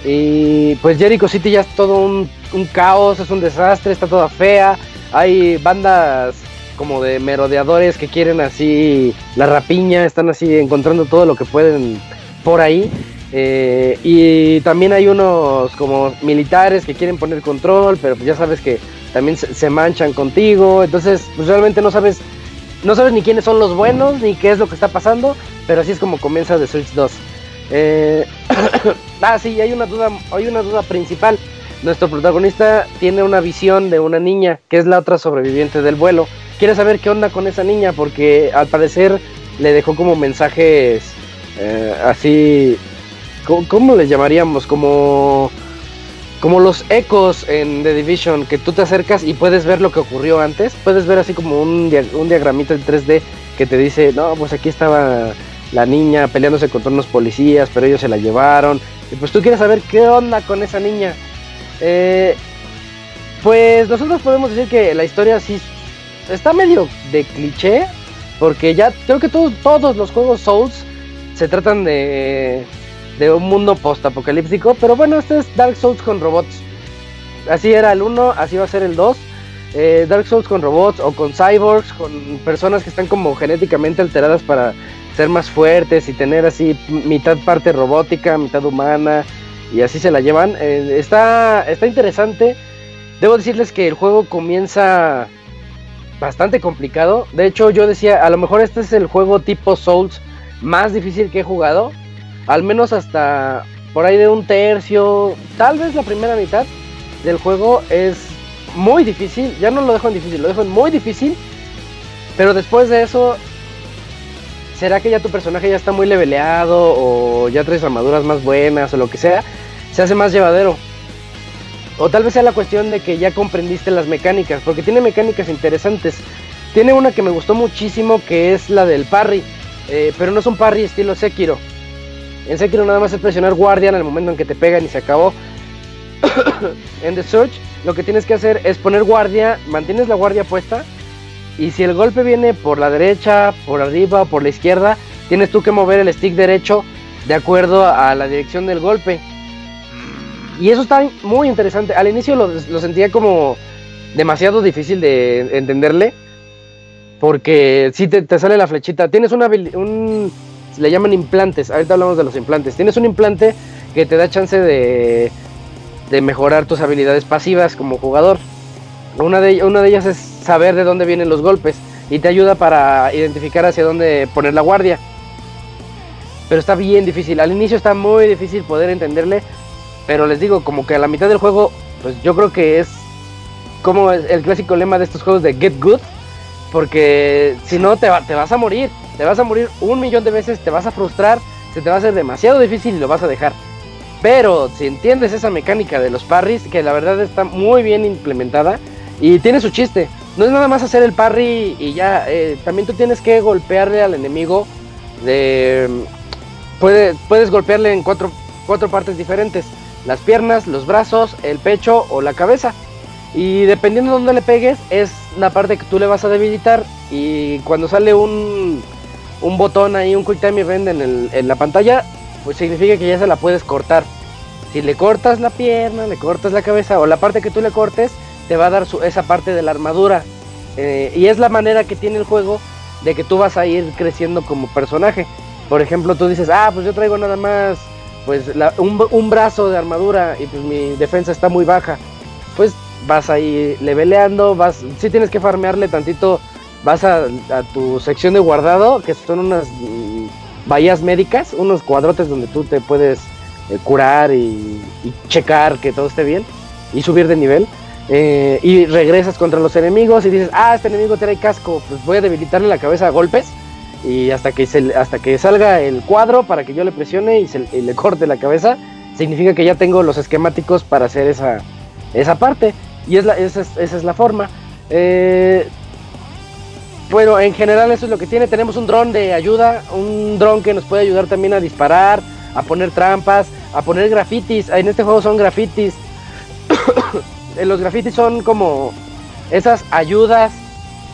Y pues Jericho City ya es todo un, un caos, es un desastre, está toda fea. Hay bandas como de merodeadores que quieren así la rapiña, están así encontrando todo lo que pueden por ahí. Eh, y también hay unos como militares que quieren poner control, pero pues ya sabes que también se, manchan contigo. Entonces, pues realmente no sabes, no sabes ni quiénes son los buenos, ni qué es lo que está pasando, pero así es como comienza The Switch 2. Eh, ah, sí, hay una duda, hay una duda principal. Nuestro protagonista tiene una visión de una niña, que es la otra sobreviviente del vuelo. Quiere saber qué onda con esa niña, porque al parecer le dejó como mensajes eh, así, ¿cómo, ¿cómo les llamaríamos? Como como los ecos en The Division, que tú te acercas y puedes ver lo que ocurrió antes. Puedes ver así como un, dia- un diagramita en 3D que te dice, no, pues aquí estaba la niña peleándose contra unos policías, pero ellos se la llevaron. Y pues tú quieres saber qué onda con esa niña. Eh, pues nosotros podemos decir que la historia sí está medio de cliché, porque ya creo que todos, todos los juegos Souls se tratan de, de un mundo post-apocalíptico, pero bueno, este es Dark Souls con robots. Así era el 1, así va a ser el 2. Eh, Dark Souls con robots o con cyborgs, con personas que están como genéticamente alteradas para ser más fuertes y tener así mitad parte robótica, mitad humana y así se la llevan. Eh, está, está interesante. Debo decirles que el juego comienza bastante complicado. De hecho, yo decía, a lo mejor este es el juego tipo Souls más difícil que he jugado. Al menos hasta por ahí de un tercio, tal vez la primera mitad del juego es muy difícil. Ya no lo dejo en difícil, lo dejo en muy difícil. Pero después de eso, ¿será que ya tu personaje ya está muy leveleado o ya traes armaduras más buenas o lo que sea? Se hace más llevadero. O tal vez sea la cuestión de que ya comprendiste las mecánicas, porque tiene mecánicas interesantes. Tiene una que me gustó muchísimo que es la del parry, eh, pero no es un parry estilo Sekiro. En Sekiro nada más es presionar guardia en el momento en que te pegan y se acabó. en The Search lo que tienes que hacer es poner guardia, mantienes la guardia puesta y si el golpe viene por la derecha, por arriba o por la izquierda, tienes tú que mover el stick derecho de acuerdo a la dirección del golpe. Y eso está muy interesante. Al inicio lo, sentía como demasiado difícil de entenderle. Porque si te, sale la flechita. Tienes una un. Le llaman implantes. Ahorita hablamos de los implantes. Tienes un implante que te da chance de. De mejorar tus habilidades pasivas como jugador. Una de, ellas es saber de dónde vienen los golpes. Y te ayuda para identificar hacia dónde poner la guardia. Pero está bien difícil. Al inicio está muy difícil poder entenderle. Pero les digo, como que a la mitad del juego, pues yo creo que es como el clásico lema de estos juegos de Get Good. Porque si no, te vas a morir. Te vas a morir un millón de veces, te vas a frustrar, se te va a hacer demasiado difícil y lo vas a dejar. Pero si entiendes esa mecánica de los parries, que la verdad está muy bien implementada y tiene su chiste. No es nada más hacer el parry y ya. eh, también tú tienes que golpearle al enemigo. De, puede- puedes golpearle en cuatro, cuatro partes diferentes. Las piernas, los brazos, el pecho o la cabeza. Y dependiendo de dónde le pegues, es la parte que tú le vas a debilitar. Y cuando sale un, un botón ahí, un Quick Time Event en, el- en la pantalla, pues significa que ya se la puedes cortar. Si le cortas la pierna, le cortas la cabeza o la parte que tú le cortes, te va a dar su- esa parte de la armadura. Eh, y es la manera que tiene el juego de que tú vas a ir creciendo como personaje. Por ejemplo, tú dices, ah, pues yo traigo nada más pues la- un, un brazo de armadura y pues mi defensa está muy baja. Pues vas ahí leveleando, vas, si tienes que farmearle tantito, vas a, tu sección de guardado, que son unas mm, bahías médicas, unos cuadrotes donde tú te puedes eh, curar y, checar que todo esté bien y subir de nivel. Eh, y regresas contra los enemigos y dices, ah, este enemigo trae casco, pues voy a debilitarle la cabeza a golpes y hasta que, se, hasta que salga el cuadro para que yo le presione y, se- le corte la cabeza, significa que ya tengo los esquemáticos para hacer esa, esa parte. Y es la, esa, es, esa es la forma. Eh, bueno, en general eso es lo que tiene. Tenemos un dron de ayuda, un dron que nos puede ayudar también a disparar, a poner trampas, a poner grafitis. En este juego son grafitis. Eh, Los grafitis son como esas ayudas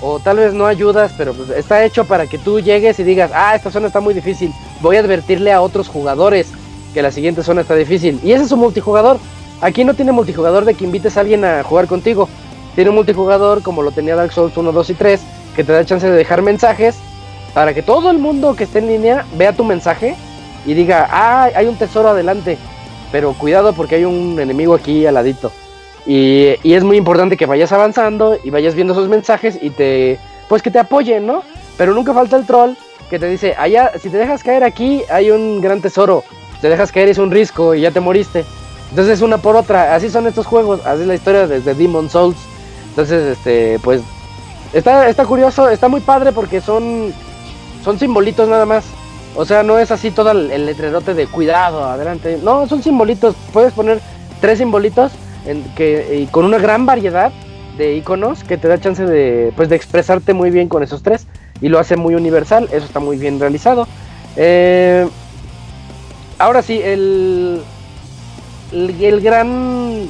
o tal vez no ayudas, pero pues está hecho para que tú llegues y digas, ah, esta zona está muy difícil, voy a advertirle a otros jugadores que la siguiente zona está difícil. Y ese es un multijugador. Aquí no tiene multijugador de que invites a alguien a jugar contigo. Tiene un multijugador como lo tenía Dark Souls 1, 2 y 3, que te da chance de dejar mensajes para que todo el mundo que esté en línea vea tu mensaje y diga, ah, hay un tesoro adelante, pero cuidado porque hay un enemigo aquí al ladito. Y, y es muy importante que vayas avanzando y vayas viendo esos mensajes y te, pues que te apoyen, ¿no? Pero nunca falta el troll que te dice, allá, si te dejas caer aquí, hay un gran tesoro. te dejas caer es un risco y ya te moriste. Entonces una por otra, así son estos juegos, así es la historia desde Demon Souls. Entonces, este, pues está, está curioso, está muy padre porque son, son simbolitos nada más. O sea, no es así todo el, el letrerote de cuidado, adelante. No, son simbolitos. Puedes poner tres simbolitos en que, y con una gran variedad de iconos que te da chance de, pues, de expresarte muy bien con esos tres. Y lo hace muy universal, eso está muy bien realizado. Eh, ahora sí, el, el, el gran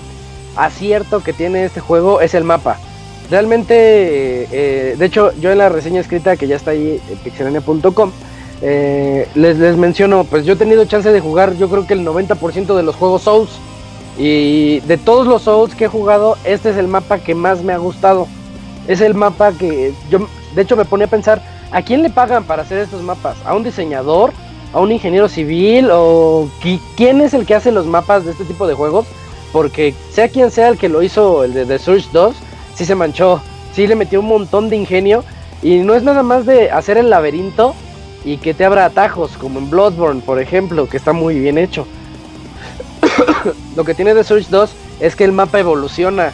acierto que tiene este juego es el mapa. Realmente, eh, de hecho, yo en la reseña escrita que ya está ahí pixelania.com, eh, les, les menciono, pues yo he tenido chance de jugar, yo creo que el 90% de los juegos Souls. Y de todos los Souls que he jugado, este es el mapa que más me ha gustado. Es el mapa que yo, de hecho, me ponía a pensar, ¿a quién le pagan para hacer estos mapas? ¿A un diseñador? ¿A un ingeniero civil? ¿O qui- quién es el que hace los mapas de este tipo de juegos? Porque sea quien sea el que lo hizo, el de The Surge 2, sí se manchó, sí le metió un montón de ingenio. Y no es nada más de hacer el laberinto y que te abra atajos, como en Bloodborne, por ejemplo, que está muy bien hecho. Lo que tiene The Surge 2 es que el mapa evoluciona.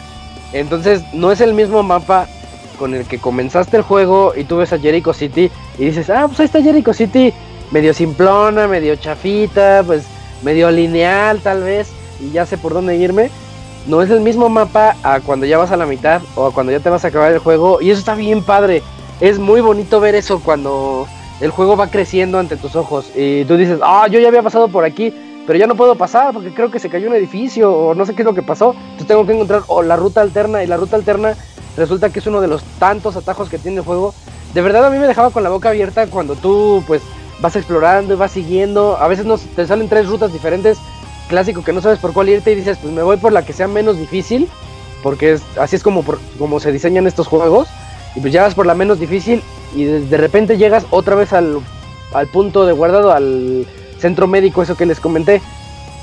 Entonces no es el mismo mapa con el que comenzaste el juego y tú ves a Jericho City y dices, ah, pues ahí está Jericho City, medio simplona, medio chafita, pues medio lineal tal vez, y ya sé por dónde irme. No es el mismo mapa a cuando ya vas a la mitad o a cuando ya te vas a acabar el juego, y eso está bien padre. Es muy bonito ver eso cuando el juego va creciendo ante tus ojos y tú dices, ah, yo ya había pasado por aquí, pero ya no puedo pasar porque creo que se cayó un edificio o no sé qué es lo que pasó. Entonces tengo que encontrar la ruta alterna y la ruta alterna resulta que es uno de los tantos atajos que tiene el juego. De verdad a mí me dejaba con la boca abierta cuando tú pues vas explorando y vas siguiendo. A veces nos, te salen tres rutas diferentes, clásico que no sabes por cuál irte y dices pues me voy por la que sea menos difícil, porque es, así es como, por- como se diseñan estos juegos. Y pues ya vas por la menos difícil y de, repente llegas otra vez al, al punto de guardado, al centro médico, eso que les comenté.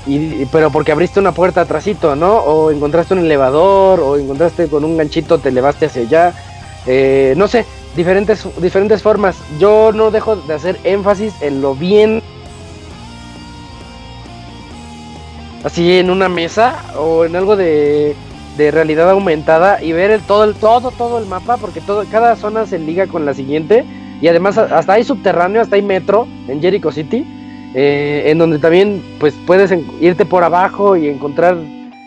Y, pero porque abriste una puerta atrasito, ¿no? O encontraste un elevador, o encontraste con un ganchito, te elevaste hacia allá. Eh, no sé, diferentes, diferentes formas. Yo no dejo de hacer énfasis en lo bien. Así en una mesa o en algo de, de realidad aumentada y ver el todo el todo todo el mapa porque todo cada zona se liga con la siguiente. Y además hasta hay subterráneo hasta hay metro en Jericho City eh, en donde también pues puedes irte por abajo y encontrar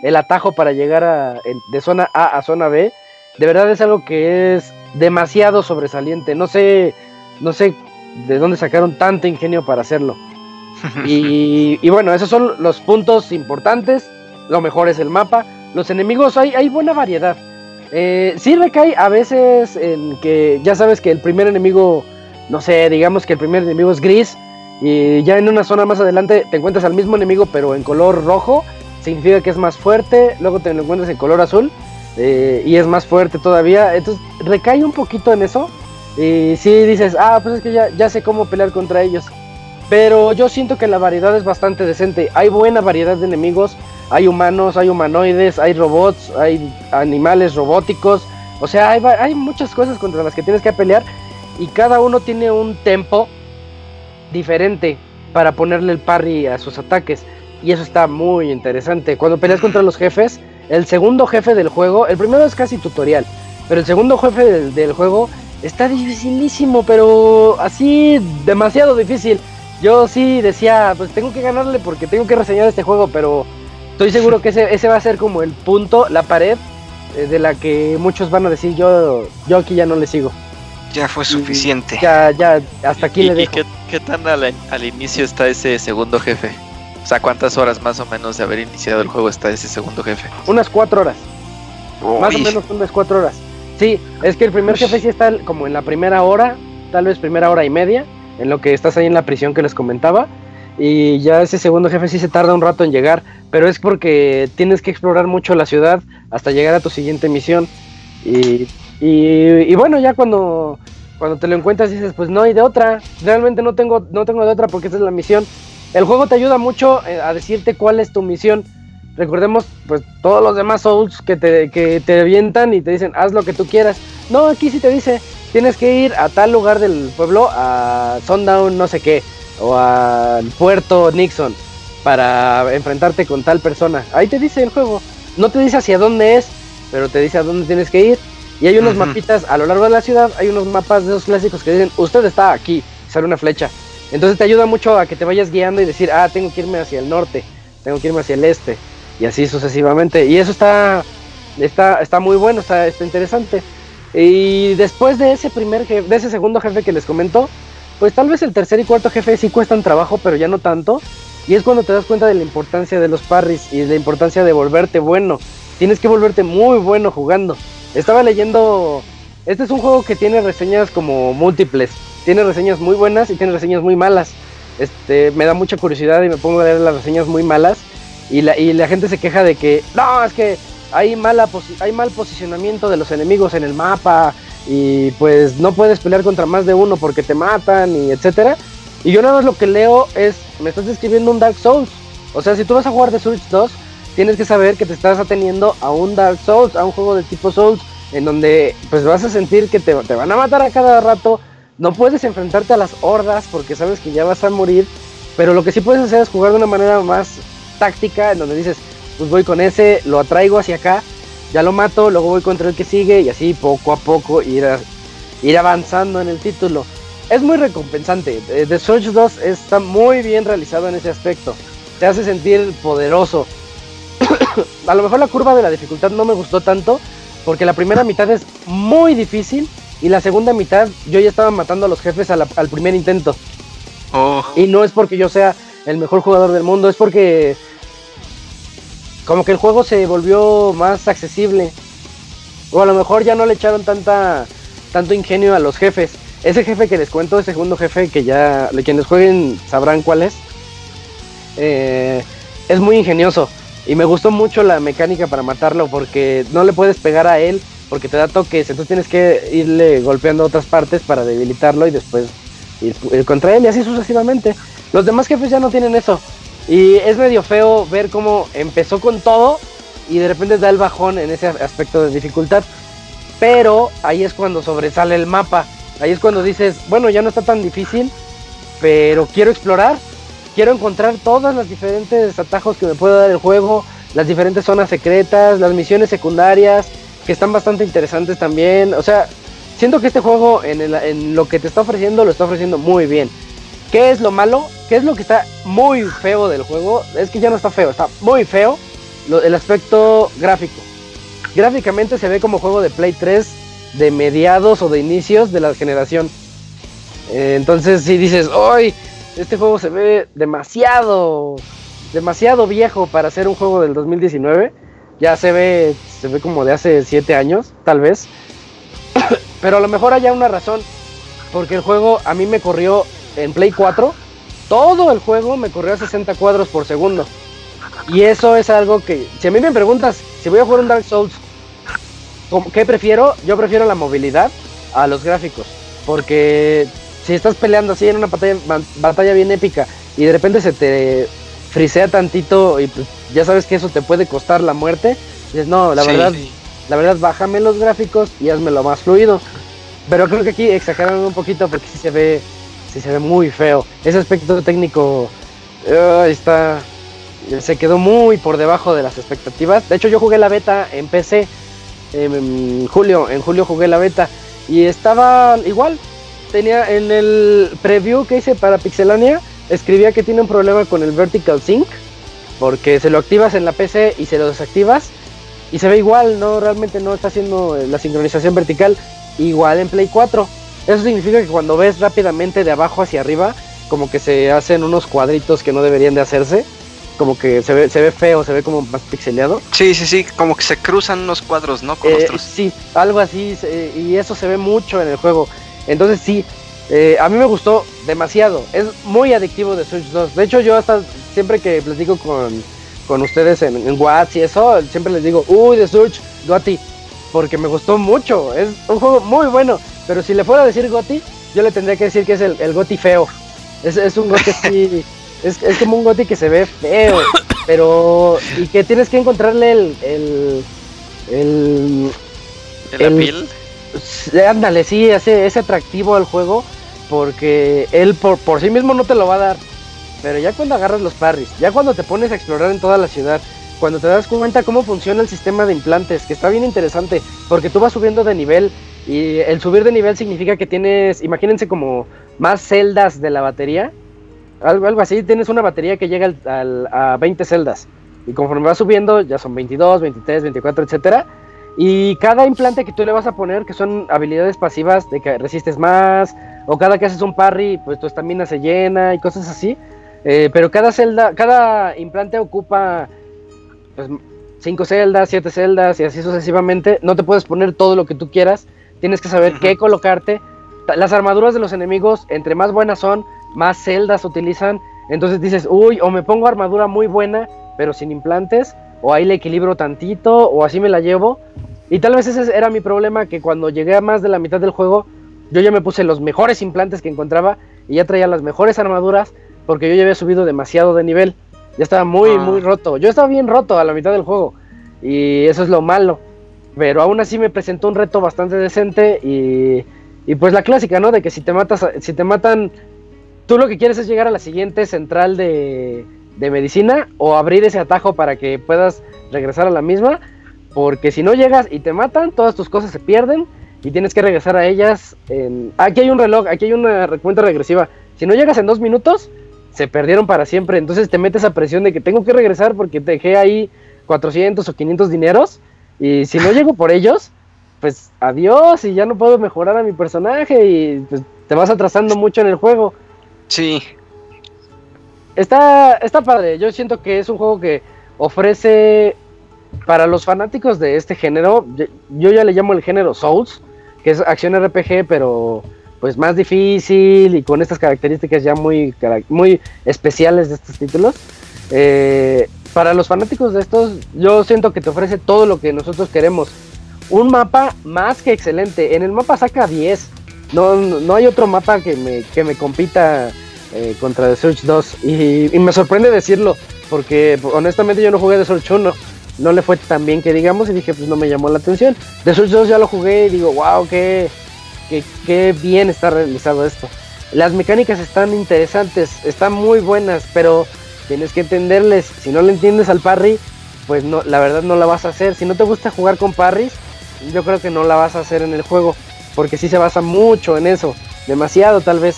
el atajo para llegar a, de zona A a zona B. De verdad es algo que es demasiado sobresaliente. No sé no sé de dónde sacaron tanto ingenio para hacerlo y, bueno, esos son los puntos importantes. Lo mejor es el mapa. Los enemigos, hay, hay buena variedad. Eh, sí recae a veces en que ya sabes que el primer enemigo, no sé, digamos que el primer enemigo es gris. Y ya en una zona más adelante te encuentras al mismo enemigo, pero en color rojo. Significa que es más fuerte. Luego te lo encuentras en color azul. eh, y es más fuerte todavía. Entonces recae un poquito en eso. Y sí dices, ah, pues es que ya, ya sé cómo pelear contra ellos. Pero yo siento que la variedad es bastante decente. Hay buena variedad de enemigos. Hay humanos, hay humanoides, hay robots, hay animales robóticos. O sea, hay, hay muchas cosas contra las que tienes que pelear. Y cada uno tiene un tempo diferente para ponerle el parry a sus ataques. Y eso está muy interesante. Cuando peleas contra los jefes, el segundo jefe del juego, el primero es casi tutorial. Pero el segundo jefe del, del juego está dificilísimo, pero así demasiado difícil. Yo sí decía, pues tengo que ganarle porque tengo que reseñar este juego, pero estoy seguro que ese, ese va a ser como el punto, la pared eh, de la que muchos van a decir yo, yo aquí ya no le sigo. Ya fue suficiente. Ya, ya, hasta aquí ¿Y, le y dejo. qué, qué tan al, al inicio está ese segundo jefe? O sea, ¿cuántas horas más o menos de haber iniciado el juego está ese segundo jefe? Unas cuatro horas, más o menos unas cuatro horas. Sí, es que el primer jefe sí está como en la primera hora, tal vez primera hora y media, en lo que estás ahí en la prisión que les comentaba. Y ya ese segundo jefe sí se tarda un rato en llegar, pero es porque tienes que explorar mucho la ciudad hasta llegar a tu siguiente misión. Y, bueno, ya cuando, cuando te lo encuentras dices, pues no hay de otra, realmente no tengo, no tengo de otra porque esta es la misión. El juego te ayuda mucho eh, a decirte cuál es tu misión. Recordemos, pues todos los demás Souls que te, que te avientan y te dicen, haz lo que tú quieras. No, aquí sí te dice, tienes que ir a tal lugar del pueblo, a Sundown, no sé qué, o al puerto Nixon. para enfrentarte con tal persona. Ahí te dice el juego. No te dice hacia dónde es, pero te dice a dónde tienes que ir. Y hay unos mapitas a lo largo de la ciudad, hay unos mapas de esos clásicos que dicen, usted está aquí, sale una flecha. Entonces te ayuda mucho a que te vayas guiando y decir, ah, tengo que irme hacia el norte, tengo que irme hacia el este, y así sucesivamente. Y eso está, está, está muy bueno, está, está interesante. Y después de ese primer jefe, de ese segundo jefe que les comentó, pues tal vez el tercer y cuarto jefe sí cuestan trabajo, pero ya no tanto. Y es cuando te das cuenta de la importancia de los parries y de la importancia de volverte bueno. Tienes que volverte muy bueno jugando. Estaba leyendo. Este es un juego que tiene reseñas como múltiples. Tiene reseñas muy buenas y tiene reseñas muy malas. Este, me da mucha curiosidad y me pongo a leer las reseñas muy malas. Y la, y la gente se queja de que, no, es que hay, hay mal posicionamiento de los enemigos en el mapa. Y pues no puedes pelear contra más de uno porque te matan y etcétera. Y yo nada más lo que leo es, me estás describiendo un Dark Souls. O sea, si tú vas a jugar The Switch 2, tienes que saber que te estás ateniendo a un Dark Souls, a un juego de tipo Souls, en donde pues vas a sentir que te, te van a matar a cada rato. No puedes enfrentarte a las hordas porque sabes que ya vas a morir. Pero lo que sí puedes hacer es jugar de una manera más táctica, en donde dices, pues voy con ese, lo atraigo hacia acá, ya lo mato, luego voy contra el que sigue y así poco a poco ir, a- ir avanzando en el título. Es muy recompensante. eh, The Surge 2 está muy bien realizado en ese aspecto. Te hace sentir poderoso. a lo mejor la curva de la dificultad no me gustó tanto porque la primera mitad es muy difícil y la segunda mitad yo ya estaba matando a los jefes a la- al primer intento. Oh, Y no es porque yo sea el mejor jugador del mundo, es porque como que el juego se volvió más accesible. O a lo mejor ya no le echaron tanta tanto ingenio a los jefes. Ese jefe que les cuento, ese segundo jefe que ya quienes jueguen sabrán cuál es. eh, es muy ingenioso y me gustó mucho la mecánica para matarlo porque no le puedes pegar a él porque te da toques, entonces tienes que irle golpeando otras partes para debilitarlo y después ir contra él y así sucesivamente. Los demás jefes ya no tienen eso. Y es medio feo ver cómo empezó con todo y de repente da el bajón en ese aspecto de dificultad. Pero ahí es cuando sobresale el mapa. Ahí es cuando dices, bueno, ya no está tan difícil, pero quiero explorar. Quiero encontrar todos los diferentes atajos que me puede dar el juego, las diferentes zonas secretas, las misiones secundarias, que están bastante interesantes también. O sea, siento que este juego en, en lo que te está ofreciendo lo está ofreciendo muy bien. ¿Qué es lo malo? ¿Qué es lo que está muy feo del juego? Es que ya no está feo, está muy feo el aspecto gráfico. Gráficamente se ve como juego de Play 3 de mediados o de inicios de la generación. Eh, entonces si dices, ¡ay! Este juego se ve demasiado, demasiado viejo para ser un juego del 2019. Ya se ve, se ve como de hace 7 años, tal vez. Pero a lo mejor haya una razón. Porque el juego a mí me corrió en Play 4. Todo el juego me corrió a 60 cuadros por segundo. Y eso es algo que, si a mí me preguntas si voy a jugar un Dark Souls, ¿cómo- ¿qué prefiero? Yo prefiero la movilidad a los gráficos. Porque si estás peleando así en una batalla, ba- batalla bien épica y de repente se te frisea tantito y pues ya sabes que eso te puede costar la muerte, dices, no, la sí. verdad, la verdad, bájame los gráficos y hazmelo más fluido. Pero creo que aquí exageraron un poquito porque sí se ve, sí se ve muy feo. Ese aspecto técnico eh, está, se quedó muy por debajo de las expectativas. De hecho, yo jugué la beta en PC en julio, en julio jugué la beta y estaba igual. Tenía en el preview que hice para Pixelania, escribía que tiene un problema con el vertical sync porque se lo activas en la PC y se lo desactivas y se ve igual, no realmente no está haciendo la sincronización vertical igual en Play 4. Eso significa que cuando ves rápidamente de abajo hacia arriba, como que se hacen unos cuadritos que no deberían de hacerse, como que se ve, se ve feo, se ve como más pixeleado. Sí, sí, sí, como que se cruzan unos cuadros, ¿no? Con Eh, otros. sí, algo así, y eso se ve mucho en el juego. Entonces sí, eh, a mí me gustó demasiado. Es muy adictivo de Switch 2. De hecho, yo hasta siempre que platico con, con ustedes en, en WhatsApp y eso, siempre les digo, uy, de Switch, Gotti, porque me gustó mucho. Es un juego muy bueno, pero si le fuera a decir Gotti, yo le tendría que decir que es el, el Gotti feo. Es, es un Gotti así, es, es como un Gotti que se ve feo, pero y que tienes que encontrarle el, el, el El El- appeal. Sí, Ándale, sí, ese, ese atractivo al juego, porque él por, por sí mismo no te lo va a dar. Pero ya cuando agarras los parries, ya cuando te pones a explorar en toda la ciudad, cuando te das cuenta cómo funciona el sistema de implantes, que está bien interesante, porque tú vas subiendo de nivel y el subir de nivel significa que tienes, imagínense como más celdas de la batería, algo, algo así, tienes una batería que llega al- a 20 celdas y conforme vas subiendo ya son 22, 23, 24, etcétera. Y cada implante que tú le vas a poner, que son habilidades pasivas de que resistes más, o cada que haces un parry, pues tu estamina se llena y cosas así. Eh, pero cada celda, cada implante ocupa pues, cinco celdas, siete celdas y así sucesivamente. No te puedes poner todo lo que tú quieras. Tienes que saber qué colocarte. Las armaduras de los enemigos, entre más buenas son, más celdas utilizan. Entonces dices, uy, o me pongo armadura muy buena, pero sin implantes, o ahí le equilibro tantito, o así me la llevo. Y tal vez ese era mi problema, que cuando llegué a más de la mitad del juego, yo ya me puse los mejores implantes que encontraba y ya traía las mejores armaduras, porque yo ya había subido demasiado de nivel. Ya estaba muy, Ah. muy roto. Yo estaba bien roto a la mitad del juego. Y eso es lo malo. Pero aún así me presentó un reto bastante decente y, y pues la clásica, ¿no? De que si te matas, si te matan, tú lo que quieres es llegar a la siguiente central de, de medicina o abrir ese atajo para que puedas regresar a la misma. Porque si no llegas y te matan, todas tus cosas se pierden y tienes que regresar a ellas. En... Aquí hay un reloj, aquí hay una cuenta regresiva. Si no llegas en dos minutos, se perdieron para siempre. Entonces te metes a presión de que tengo que regresar porque dejé ahí 400 o 500 dineros. Y si no llego por ellos, pues adiós y ya no puedo mejorar a mi personaje y pues te vas atrasando mucho en el juego. Sí, Está, está padre, yo siento que es un juego que ofrece para los fanáticos de este género, yo, ya le llamo el género Souls, que es acción RPG, pero pues más difícil y con estas características ya muy, muy especiales de estos títulos. Eh, para los fanáticos de estos, yo siento que te ofrece todo lo que nosotros queremos. Un mapa más que excelente. En el mapa saca 10. No, no hay otro mapa que me, que me compita eh, contra The Surge 2. Y, me sorprende decirlo, porque honestamente yo no jugué The Surge 1. No le fue tan bien que digamos y dije, pues no me llamó la atención. The Surge 2 ya lo jugué y digo, wow, qué, qué, qué bien está realizado esto. Las mecánicas están interesantes, están muy buenas, pero tienes que entenderles. Si no le entiendes al parry, pues no, la verdad no la vas a hacer. Si no te gusta jugar con parries, yo creo que no la vas a hacer en el juego, porque sí se basa mucho en eso, demasiado tal vez.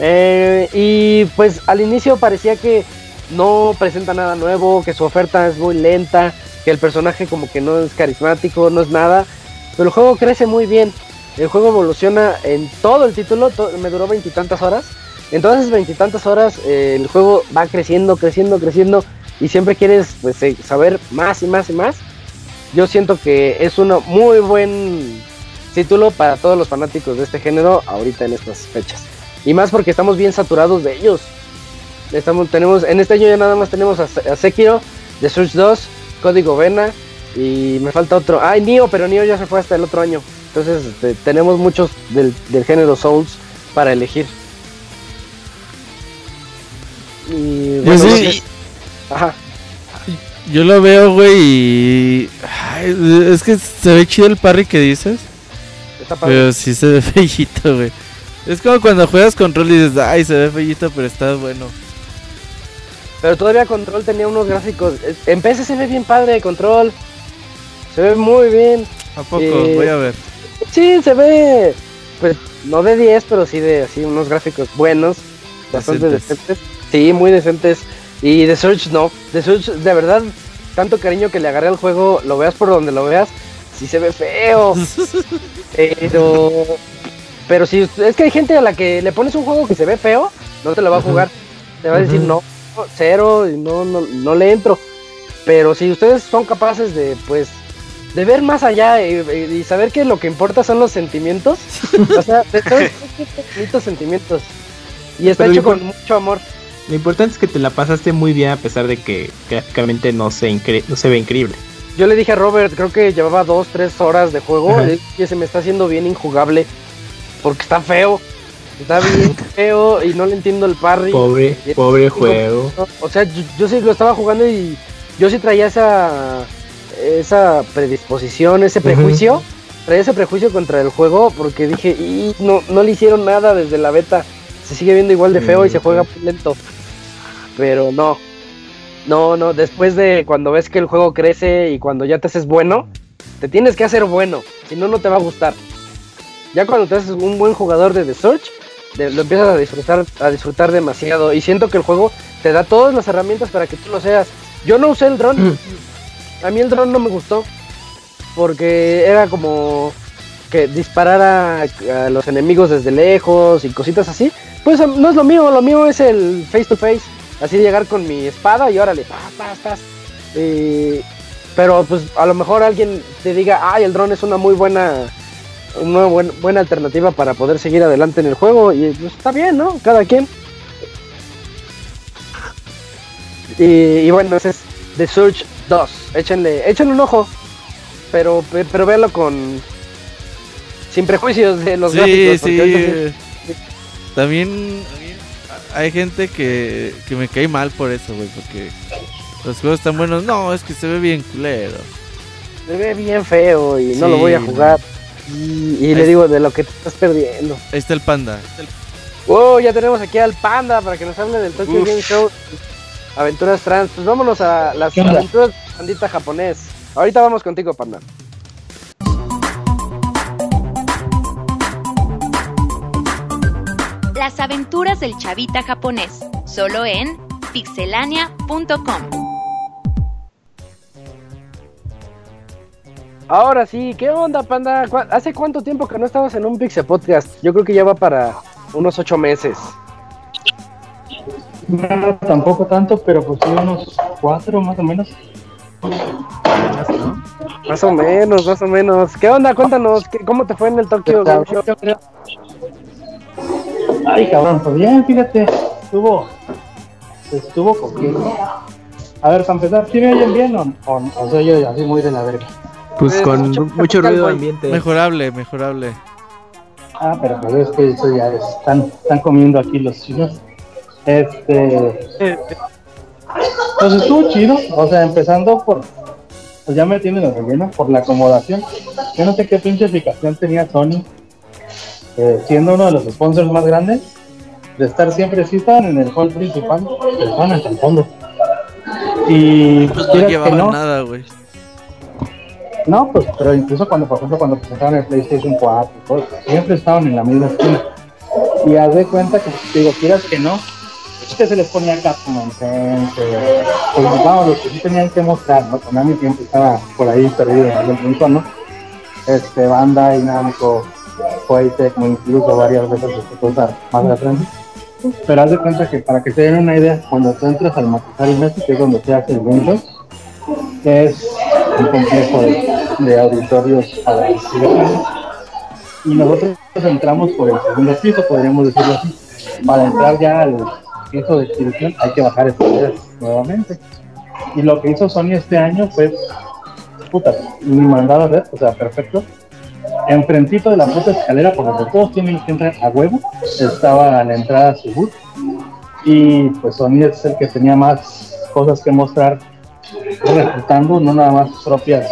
Eh, y pues al inicio parecía que no presenta nada nuevo, que su oferta es muy lenta, que el personaje como que no es carismático, no es nada, pero el juego crece muy bien. El juego evoluciona en todo el título, me duró veintitantas horas. En todas esas veintitantas horas eh, el juego va creciendo, creciendo, creciendo y siempre quieres pues, eh, saber más y más y más. Yo siento que es un muy buen título para todos los fanáticos de este género ahorita en estas fechas. Y más porque estamos bien saturados de ellos. Estamos, tenemos, en este año ya nada más tenemos a, Se- a Sekiro, The Surge 2, Código Vena y me falta otro. Ah, y Nioh, pero Nioh ya se fue hasta el otro año. Entonces este, tenemos muchos del, del género Souls para elegir. Y Pues sí. Ajá. Yo lo veo, güey, y... ay, es que se ve chido el parry que dices, Está pero sí se ve feillito, güey. Es como cuando juegas control y dices, ay, se ve feillito, pero está bueno. Pero todavía Control tenía unos gráficos. En PC se ve bien padre Control. Se ve muy bien. ¿A poco? Eh, Voy a ver. Sí, se ve. Pues no de 10, pero sí de así unos gráficos buenos. Bastante Decentes. decentes. Sí, muy decentes. Y The Surge no. The Surge, de verdad, tanto cariño que le agarré al juego, lo veas por donde lo veas, sí se ve feo. Pero. Pero si es que hay gente a la que le pones un juego que se ve feo, no te lo va a jugar. Te va a decir no, cero, y no, no, no le entro. Pero si ustedes son capaces de, pues, de ver más allá y, y saber que lo que importa son los sentimientos, o sea, de todos estos bonitos sentimientos. Y está Pero hecho con mucho amor. Lo importante es que te la pasaste muy bien a pesar de que gráficamente no se, incre- no se ve increíble. Yo le dije a Robert, creo que llevaba dos, tres horas de juego, y se me está haciendo bien injugable. Porque está feo. Está bien feo y no le entiendo el parry. Pobre, pobre juego. No, O sea, yo, yo sí lo estaba jugando y yo sí traía esa esa predisposición, ese prejuicio, traía ese prejuicio contra el juego porque dije, y no, no le hicieron nada desde la beta, se sigue viendo igual de feo y se Mm, juega lento. pero no. No, no, después de cuando ves que el juego crece y cuando ya te haces bueno, te tienes que hacer bueno, si no, no te va a gustar. Ya cuando te haces un buen jugador de The Search, de- lo empiezas a disfrutar, a disfrutar demasiado. Y siento que el juego te da todas las herramientas para que tú lo seas. Yo no usé el dron, a mí el dron no me gustó, porque era como que disparara a, los enemigos desde lejos y cositas así. Pues no es lo mío, lo mío es el face to face. Así llegar con mi espada y órale, pa, pa, pa. Eh, pero pues a lo mejor alguien te diga, ay, el dron es una muy buena, una buen- buena alternativa para poder seguir adelante en el juego. Y pues, está bien, ¿no? Cada quien. Y, y bueno, ese es The Surge 2. Échenle, échenle un ojo. Pero, pero véanlo con. Sin prejuicios de los sí, gráficos. sí. sí- También hay gente que, que me cae mal por eso, güey, porque los juegos están buenos. No, es que se ve bien culero. Se ve bien feo y no Sí, lo voy a jugar. Y, y le digo de lo que te estás perdiendo. Ahí está el panda. Wow, ya tenemos aquí al Panda para que nos hable del Tokyo Uf. Game Show. Aventuras trans. Pues vámonos a las aventuras pandita japonés. Ahorita vamos contigo, Panda. Las aventuras del chavita japonés, solo en pixelania.com. Ahora sí, ¿qué onda, Panda? ¿Cu- ¿Hace cuánto tiempo que no estabas en un Pixel Podcast? Yo creo que ya va para unos ocho meses. No, tampoco tanto, pero pues sí unos cuatro más o menos. Más o menos, más o menos. ¿Qué onda? Cuéntanos, ¿qué- ¿cómo te fue en el Tokyo Game Show? Ay, cabrón, pues bien, fíjate, estuvo, estuvo coqueto. A ver, para empezar, ¿sí me oyen bien o, o, o soy yo así muy de la verga? Pues Eh, con mucho- mucho ruido ambiente. Mejorable, mejorable. Ah, pero pues es que eso ya es- están, están comiendo aquí los chinos. Este. Pues estuvo chido, o sea, empezando por. Pues ya me tienen el relleno, por la acomodación. Yo no sé qué pinche aplicación tenía Sony, eh, siendo uno de los sponsors más grandes, de estar siempre, sí estaban en el hall principal, pero estaban hasta el fondo. Y Pues no llevaban no, nada, güey. no, pues, pero incluso cuando, por ejemplo, cuando presentaban el PlayStation 4 y todo, siempre estaban en la misma esquina. Y haz de cuenta que, te digo, quieras que no, es que se les ponía Capcom enfrente, pues vamos, los que sí tenían que mostrar, ¿no? Konami siempre estaba por ahí perdido en algún rincón, ¿no? Este, Banda y Namco, Koei Tecmo, incluso varias veces cosas más de frente. Pero haz de cuenta que para que se den una idea, cuando tú entras al Maquisari Messi, que es donde se hace el Show, es un complejo de, auditorios para y nosotros entramos por el segundo piso, podríamos decirlo así. Para entrar ya al piso de exhibición hay que bajar escaleras nuevamente. Y lo que hizo Sony este año fue, puta, mi mandado red, o sea, perfecto. Enfrentito de la puta escalera, por donde todos tienen que entrar a huevo, estaba a la entrada a su booth. Y pues Sony es el que tenía más cosas que mostrar reclutando, no nada más sus propias,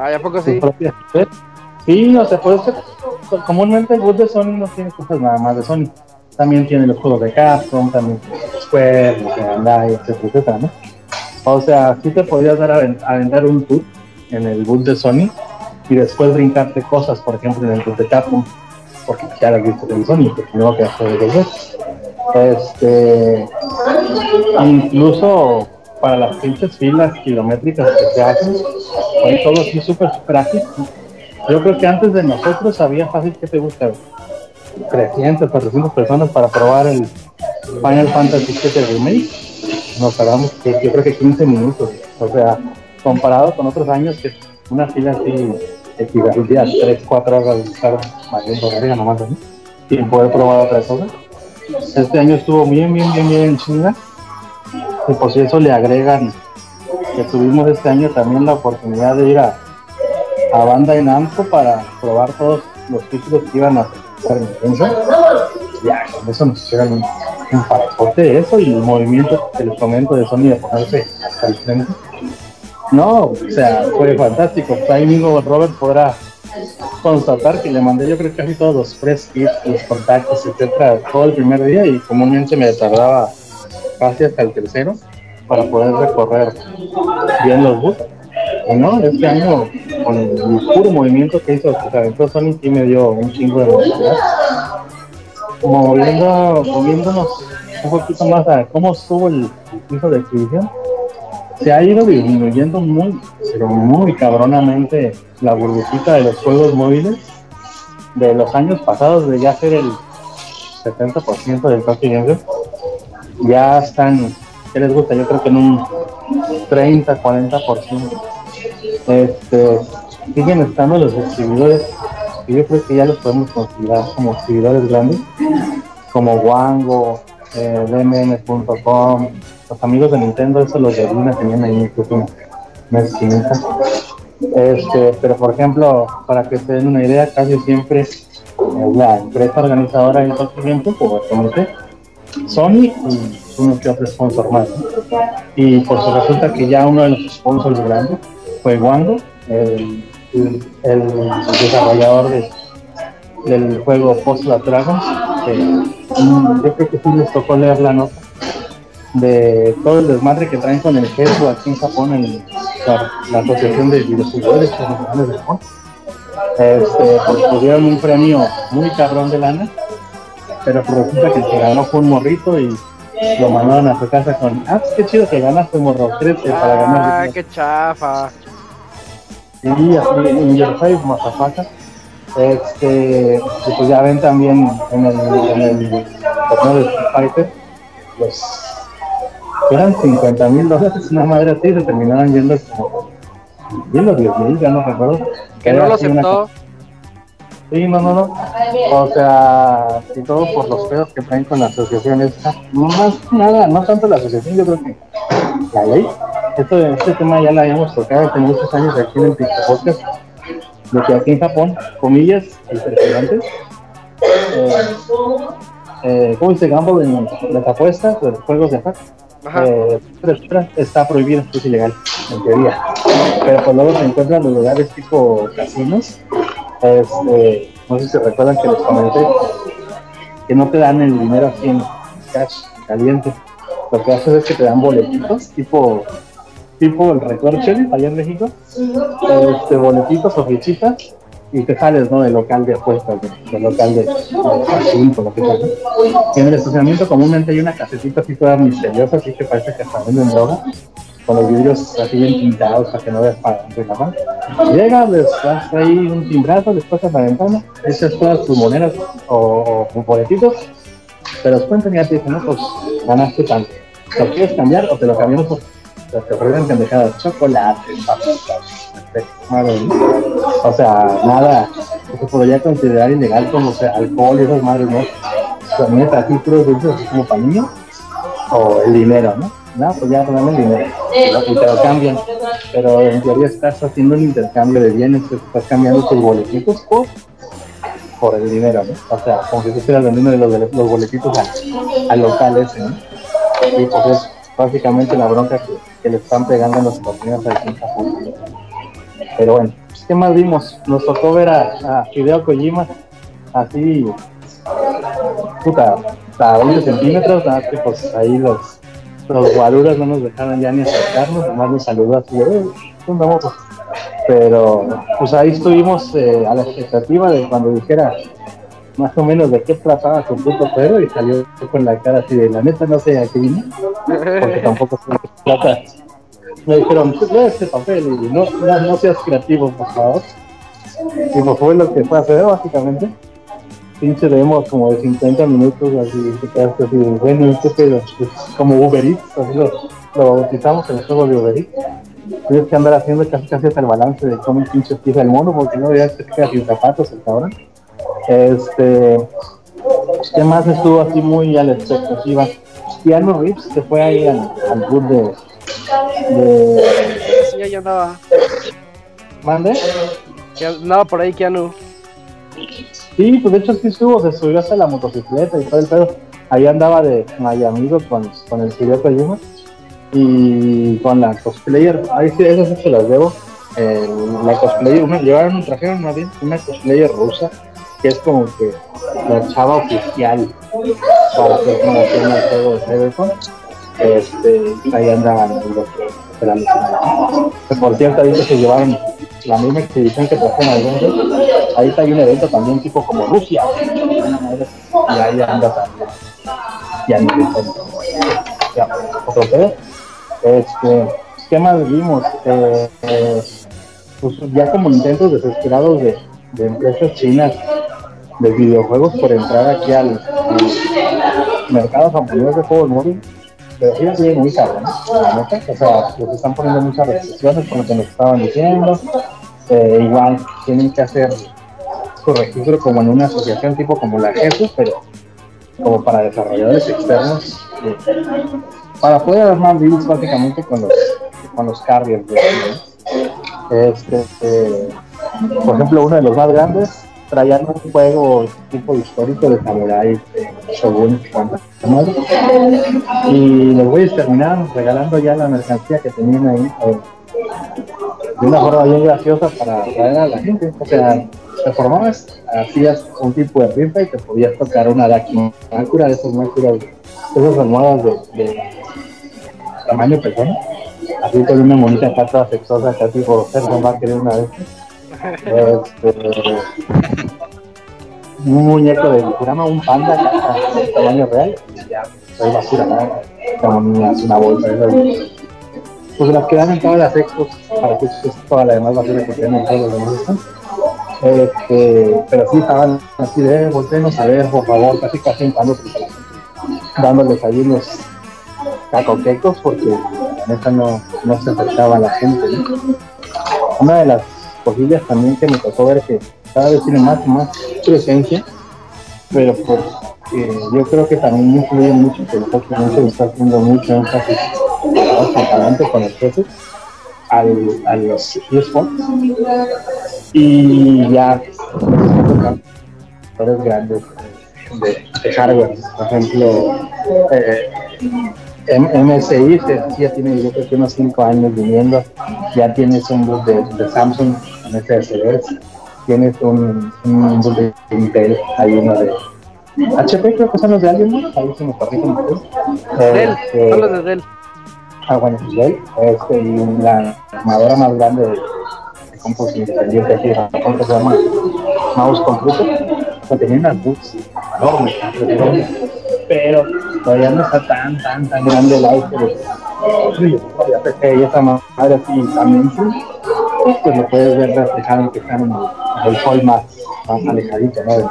Ay, ¿a poco sí? propias Sí, o sea, pues comúnmente el bus de Sony no tiene cosas nada más de Sony. También tiene los juegos de Capcom, también tiene Square, los de Bandai, etcétera, etcétera, ¿no? O sea, sí te podías dar a, a vender un tour en el bus de Sony y después brincarte cosas, por ejemplo, bus de Capcom, porque ya lo viste en Sony, porque no quedaste de volver. Este, incluso para las pinches filas kilométricas que se hacen, fue todo así súper, súper ágil. Yo creo que antes de nosotros había fácil que te gusta 300, 400 personas para probar el Final Fantasy VII Remake. Nos tardamos que yo creo que 15 minutos. O sea, comparado con otros años que una fila así equivalía a 3, 4 horas de estar valiendo verga nomás, ¿no? Sin poder probar otra cosa. Este año estuvo bien, bien, bien, bien en China. Y por si eso le agregan que tuvimos este año también la oportunidad de ir a, a Banda en Namco para probar todos los títulos que iban a estar en prensa. Ya, con eso nos hicieron un, un de eso y el movimiento que les comento de Sony de ponerse hasta el frente. No, o sea, fue fantástico. Ahí mismo Robert podrá constatar que le mandé yo creo casi todos los press kits, los contactos, etcétera, todo el primer día y comúnmente me tardaba casi hasta el tercero para poder recorrer bien los bus. Y no, este año con el puro movimiento que hizo que se aventó Sony sí me dio un chingo de velocidad. Moviendo, moviéndonos un poquito más a cómo estuvo el piso de exhibición, se ha ido disminuyendo muy, pero muy cabronamente la burbujita de los juegos móviles de los años pasados de ya ser el 70% del Show, ya están, ¿qué les gusta? Yo creo que en un 30, 40%. Este, siguen estando los exhibidores, que yo creo que ya los podemos considerar como exhibidores grandes, como Wango, eh, DMN.com, los amigos de Nintendo, eso los de Luna tenían ahí una, esquinita. Este, pero por ejemplo, para que se den una idea, casi siempre la empresa organizadora de Game Show, como comenté, Sony y uno que otro sponsor más. Y por eso resulta que ya uno de los sponsors grandes fue Wango, el, el- desarrollador de- del juego Postal Dragons, que mm, yo creo que sí les tocó leer la nota de todo el desmadre que traen con el GESU aquí en Japón, en la, la Asociación de Videojugadores Profesionales de Japón. Este, pues tuvieron un premio muy cabrón de lana, pero pues resulta que el que ganó fue un morrito y lo mandaron a su casa con, ah, pues qué chido que ganaste morro, créete para Ah, ganar. qué chafa. Sí, así en Your Face, Mazafaka. Este, y pues ya ven también en el, en el torneo de Fighter, los eran 50 mil dólares, una madre así, se terminaron yendo como, yendo 10 mil, ya no recuerdo. Que no lo una aceptó. Sí, no, no, no. O sea, y todo por los pedos que traen con la asociación esta. Más nada, no tanto la asociación, yo creo que la ley. Esto, este tema ya lo habíamos tocado hace muchos años aquí en el Podcast. De que aquí en Japón, comillas, el presidente, eh, eh, ¿cómo dice Gamble en las apuestas, los juegos de azar? Ajá. Eh, está prohibido, es ilegal, en teoría. Pero pues luego se encuentran los lugares tipo casinos. Este, no sé si se recuerdan que les comenté que no te dan el dinero así en cash, caliente. Lo que haces es que te dan boletitos, tipo, tipo el Record Sheriff allá en México. Este, boletitos o fichitas y te sales, ¿no? Del local de apuestas, de- del local de, casino, lo que sea. en el estacionamiento comúnmente hay una casetita así toda misteriosa, así que parece que hasta venden droga, con los vidrios así bien pintados para que no veas para dentro y nada más. Llegas, les das ahí un timbrazo, les pasas la ventana, echas todas tus monedas o, o boletitos, te los cuentan y ya te dicen, no, pues ganaste tanto. ¿Lo quieres cambiar o te lo cambiamos te ofrecen pendejadas, chocolates, papitas, O sea, nada se podría considerar ilegal como sea, alcohol y esas madres, ¿no? Sea, neta, así puros dulces como para niños, o el dinero, ¿no? No, pues ya dan el dinero y te lo cambian. Pero en teoría estás haciendo un intercambio de bienes, te estás cambiando tus boletitos por, por el dinero, ¿no? O sea, como si tú estuvieras vendiendo los, los boletitos a- al local ese, ¿no? Y pues es básicamente la bronca que, le están pegando a los torneos aquí en Japón. Pero bueno, pues, ¿qué más vimos? Nos tocó ver a, a Kojima así, puta, a 20 centímetros, nada más que pues ahí los, los guaruras no nos dejaron ya ni acercarnos, nomás nos saludó así, eh, ¿qué onda, mozo?". Pero pues ahí estuvimos eh, a la expectativa de cuando dijera más o menos de qué trataba su puto perro y salió con la cara así de la neta no sé a qué vine, porque tampoco qué trata. Me dijeron, "Pues, lee este papel y no, no, seas creativo, por favor. Y pues fue lo que fue hacer básicamente. Pinche demo como de 50 minutos, así, que quedaste así, bueno, este pedo, pues, como Uber Eats, así lo, lo bautizamos en el juego de Uber Eats. Tienes que andar haciendo casi casi hasta el balance de cómo pinche empieza el mono, porque no ya se queda sin zapatos el cabrón. Este, ¿qué más estuvo así muy a la expectativa? Keanu Reeves, que fue ahí al, al de, de Sí, ahí andaba. Mande. Que andaba por ahí Keanu. Sí, pues de hecho sí estuvo, se subió hasta la motocicleta y todo el pedo. Ahí andaba de Amigo con, con el Hideo Kojima y con la cosplayer. Ahí sí, esas sí se las debo. Eh, la cosplayer, una, llevaron, trajeron más bien una cosplayer rusa que es como que la chava oficial para hacer promoción al juego de Cyberpunk. Este, ahí andaban los esperando. Por cierto, que se llevaron la misma expedición que trajeron al evento. Ahí está hay un evento también tipo como Rusia. Y ahí anda también. Y ya, otro pedo. Este, ¿qué más vimos? Eh, eh, pues ya como intentos desesperados de, de empresas chinas de videojuegos por entrar aquí al, al mercado japonés de juegos móviles pero sí sigue muy caro, ¿no? O sea, les están poniendo muchas restricciones por lo que nos estaban diciendo. Eh, igual tienen que hacer su registro como en una asociación tipo como la Jesús, pero como para desarrolladores externos, eh, para poder armar deals básicamente con los, con los carriers. ¿no? Este, eh, por ejemplo, uno de los más grandes traían un juego tipo histórico de samuráis, eh, shogun, y los güeyes terminaron regalando ya la mercancía que tenían ahí eh, de una forma bien graciosa para atraer a la gente. O sea, te formabas, hacías un tipo de rifa y te podías tocar una Daki Makura de esas mácuras, esas almohadas de, de tamaño persona, así con una monita acá toda sexosa, casi por ser a querer una de. Este, un muñeco de Futurama, un panda de tamaño real, y hay basura acá, como una, bolsa. esas. Pues las que dan en todas las expos, para que es toda la demás basura que tienen todos los demás. Este, pero sí estaban así de, voltenos a ver, por favor, casi casi entrando dándoles ahí unos cacoquecos porque la neta no, no se acercaba a la gente. ¿no? Una de las cosillas también que me tocó ver que cada vez tiene más más presencia, pero pues eh, yo creo que también influye mucho que el Pokémon se está haciendo mucho énfasis adelante con el jefe al, a los eSports y ya factores grandes de, de hardware, por ejemplo eh, MSI que ya tiene yo creo que unos 5 años viniendo, ya tienes un bus de, de Samsung con SSDs, tienes un, un bus de Intel, hay uno de HP creo que son los de alguien, ¿no? ahí se me corrigen. Dell, Este, son los de Dell. Ah, bueno, Dell, este, y la armadora más grande de, de compus independiente aquí en Japón que se llama Mouse Computer, que tenía unas books enormes, enormes, pero todavía no está tan, tan, tan grande el de de PC y esa madre así también, pues lo puedes ver reflejado que están en el, hall más, alejadito, ¿no?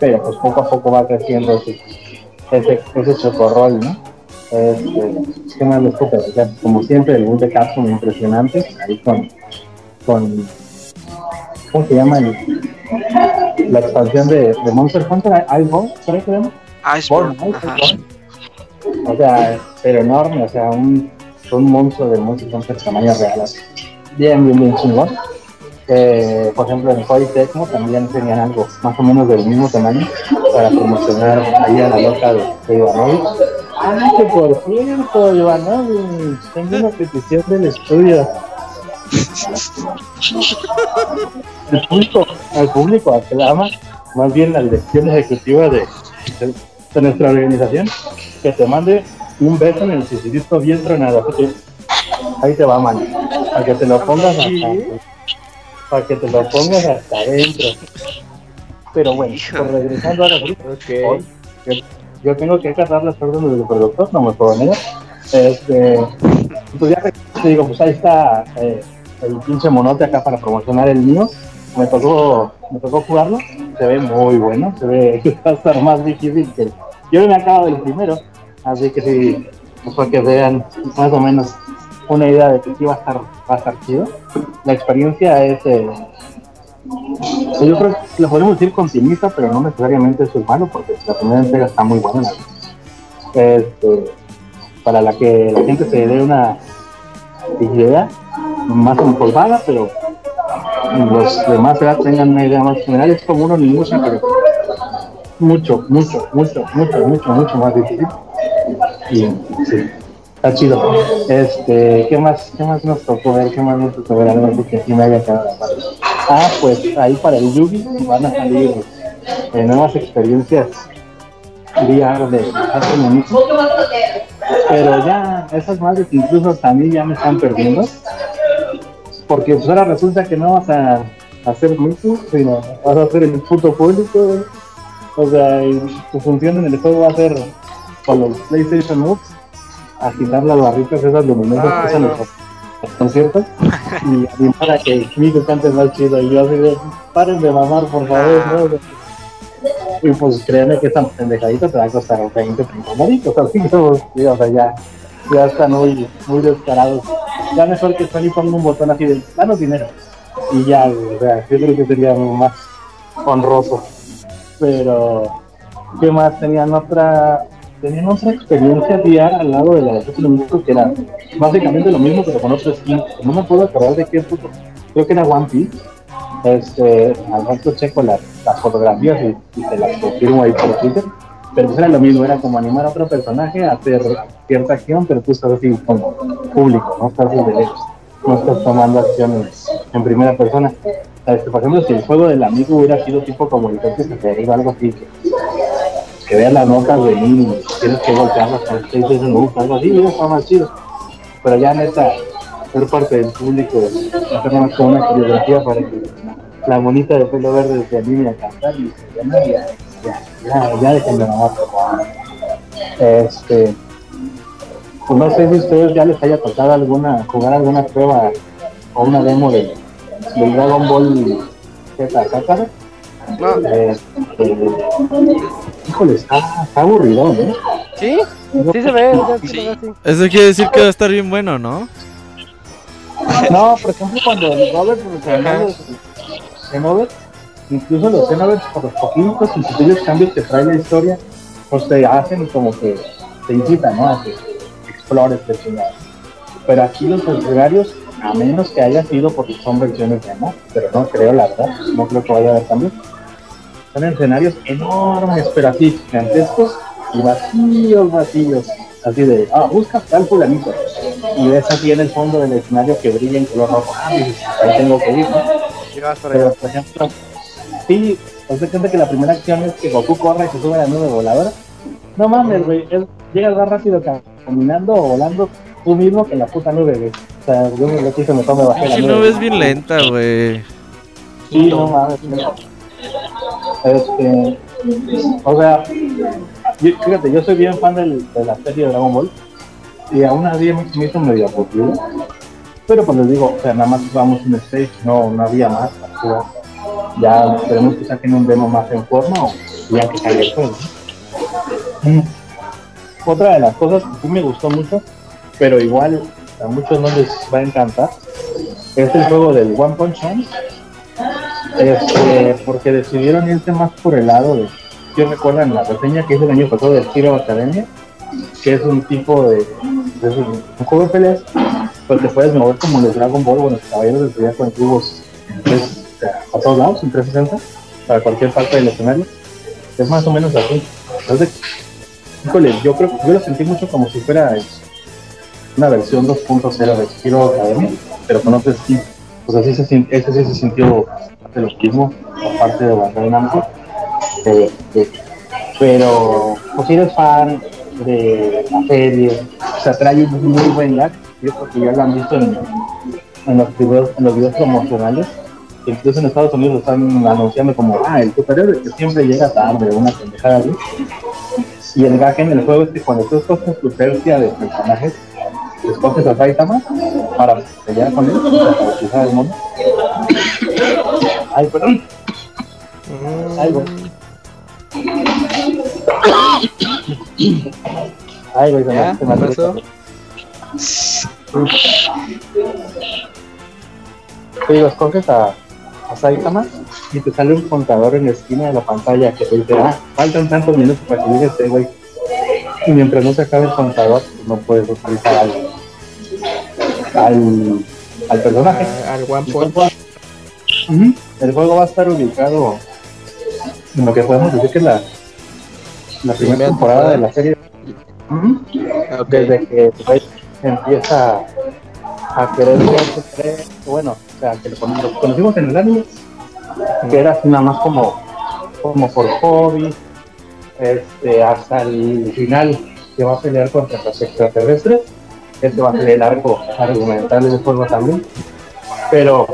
Pero pues poco a poco va creciendo ese, ese, ese chocorrol, ¿no? Este, ¿Qué más les puedo platicar? Como siempre, el boom de Capcom impresionante, ahí con, con ¿cómo se llama? El- la expansión de, Monster Hunter, Iceborne, creo que. Iceborne. O sea, pero enorme, o sea, un, un monstruo de Monster Hunter tamaño real. así. Bien, bien, bien chingón. Eh, por ejemplo, en Koei Tecmo también tenían algo más o menos del mismo tamaño para promocionar ahí a la loca de, de Ivanovic. Ah, que por cierto, Ivanovic, tengo una petición del estudio. El público, el público aclama, más bien la dirección ejecutiva de, de, de nuestra organización, que te mande un beso en el sisirito bien tronado. Ahí te va, man. Para que te lo pongas hasta, para que te lo pongas hasta adentro. Pero bueno, pues regresando a la hoy, yo, yo tengo que acatar las órdenes del productor, no me puedo negar. Este, pues ya te digo, pues ahí está eh, el pinche monote acá para promocionar el mío. Me tocó, me tocó jugarlo, se ve muy bueno, se ve que va a estar más difícil que Yo me acabo del primero, así que sí, pues para que vean más o menos una idea de que sí va a estar, va a estar chido. La experiencia es, eh, yo creo que lo podemos decir continuista, pero no necesariamente es malo, porque la primera entrega está muy buena. Este, para la que la gente se dé una idea más empolvada, pero los demás tengan una idea más general, es como uno ni mucho, pero mucho, mucho, mucho, mucho, mucho, mucho más difícil. Y sí, está chido. Este, ¿qué más, qué más nos tocó ver? ¿Qué más nos tocó ver? Algo así que aquí me haya quedado. Ah, pues ahí para el Yugi van a salir eh, nuevas experiencias VR de. Pero ya, esas madres incluso a mí ya me están perdiendo. Porque pues ahora resulta que no vas a hacer mucho, sino vas a hacer el puto público. O sea, y tu función en el juego va a ser con los PlayStation Moves, agitar las barritas esas luminosas Ay, que usan no. los los conciertos y animar a que el Miku cante más chido. Y yo así de, paren de mamar, por favor, Ah. ¿no? Y pues créanme que esta pendejadita te va a costar 20, 30 moritos, así que o sea, ya, ya están muy, muy descarados. Ya mejor que Sony ponga un botón así de, danos dinero. Y ya, o sea, yo creo que sería más honroso. Pero, ¿qué más? Tenían otra, tenían otra experiencia VR al lado de la de Nintendo que era básicamente lo mismo, pero con otro skin. No me puedo acordar de qué puto, creo que era One Piece. Este, al rato checo las, las fotografías y, y te las confirmo ahí por Twitter. Pero pues era lo mismo, era como animar a otro personaje a hacer cierta acción, pero tú estás así como público, no estás desde lejos, no estás tomando acciones en primera persona. Este, por ejemplo, si el juego del amigo hubiera sido tipo como el que se o algo así, que, que veas las notas venir y tienes que golpearlas con PlayStation Move, algo así, hubiera estado más chido. Pero ya neta, ser parte del público, hacer más como una coreografía para que la monita de pelo verde se anime a cantar y ya, no, ya, ya, ya, dejen de mamar, por favor. Este, pues no sé si a ustedes ya les haya tocado alguna, jugar alguna prueba o una demo de, del Dragon Ball Z Kakarot. No, Eh, eh, híjole, está, está aburrido, ¿no? ¿Sí? Sí se ve, sí se ve así. Eso quiere decir que va a estar bien bueno, ¿no? No, por ejemplo, cuando el Robert los Xenoverse, incluso los Xenoverse, por los poquitos y sutillos cambios que trae la historia, pues te hacen como que te incitan, ¿no? A que explores el chingado. Pero aquí los escenarios, a menos que haya sido porque son versiones demo, pero no creo, la verdad, no creo que vaya a haber cambios. Son escenarios enormes, pero así, gigantescos y vacíos, vacíos. Así de, ah, busca tal fulanito. Y ves así en el fondo del escenario que brilla en color rojo. Ah, ahí tengo que ir, sí, os de cuenta que la primera acción es que Goku corre y se sube a la nube voladora. No mames, güey, es- llegas más rápido ca- caminando o volando tú mismo que en la puta nube, güey. O sea, yo me lo quise, me tome bajé la Si nube. no ves bien lenta, güey. Sí, no mames. no. Este, o sea, yo- fíjate, yo soy bien fan del- de la serie de Dragon Ball y aún así me me hizo medio aburrido. Pero pues les digo, o sea, nada más jugamos un stage, no, no había más. Ya esperemos que saquen un demo más en forma o ya que salga el juego. Mm. Otra de las cosas que me gustó mucho, pero igual a muchos no les va a encantar, es el juego del One Punch Man. Este, porque decidieron irse más por el lado de, yo recuerdo en la reseña que hice el año pasado del Hero Academia, que es un tipo de, un juego de peleas, pues te puedes mover como los Dragon Ball o los caballeros del tres, o sea, a todos lados, en 360, para cualquier parte del escenario. Es más o menos así. Entonces, yo creo yo lo sentí mucho como si fuera una versión 2.0 de Hero Academia, pero con otro skin. Pues así se sintió, ese sí se sintió de lo mismo, aparte de Bandai Namco. Eh, eh, pero, pues si eres fan de la serie, o sea, trae un muy buen lag. Yo creo que ya lo han visto en los videos, en los videos promocionales. Incluso en Estados Unidos lo están anunciando como, ah, el superhéroe que siempre llega tarde, una pendejada así. Y el gag en el juego es que cuando tú escoges tu tercia de personajes, escoges a Saitama para pelear con él, para utilizar el mundo. Ay, perdón. Ay, güey. Ay, güey, se me- se me digo, escoges a, a Saitama y te sale un contador en la esquina de la pantalla que te dice, ah, faltan tantos minutos para que llegue este güey. Y mientras no se acabe el contador, pues no puedes utilizar al, al, al personaje. a- al One El Punch. juego, Ujú. el juego va a estar ubicado en lo que podemos decir que es la, la primera temporada de la serie. Desde que Rey empieza a querer bueno, sea, que lo cono- lo conocimos en el anime, que era así nada más como, como por hobby, este, hasta el final, que va a pelear contra los extraterrestres. Este va a ser el arco argumental del juego también. Pero,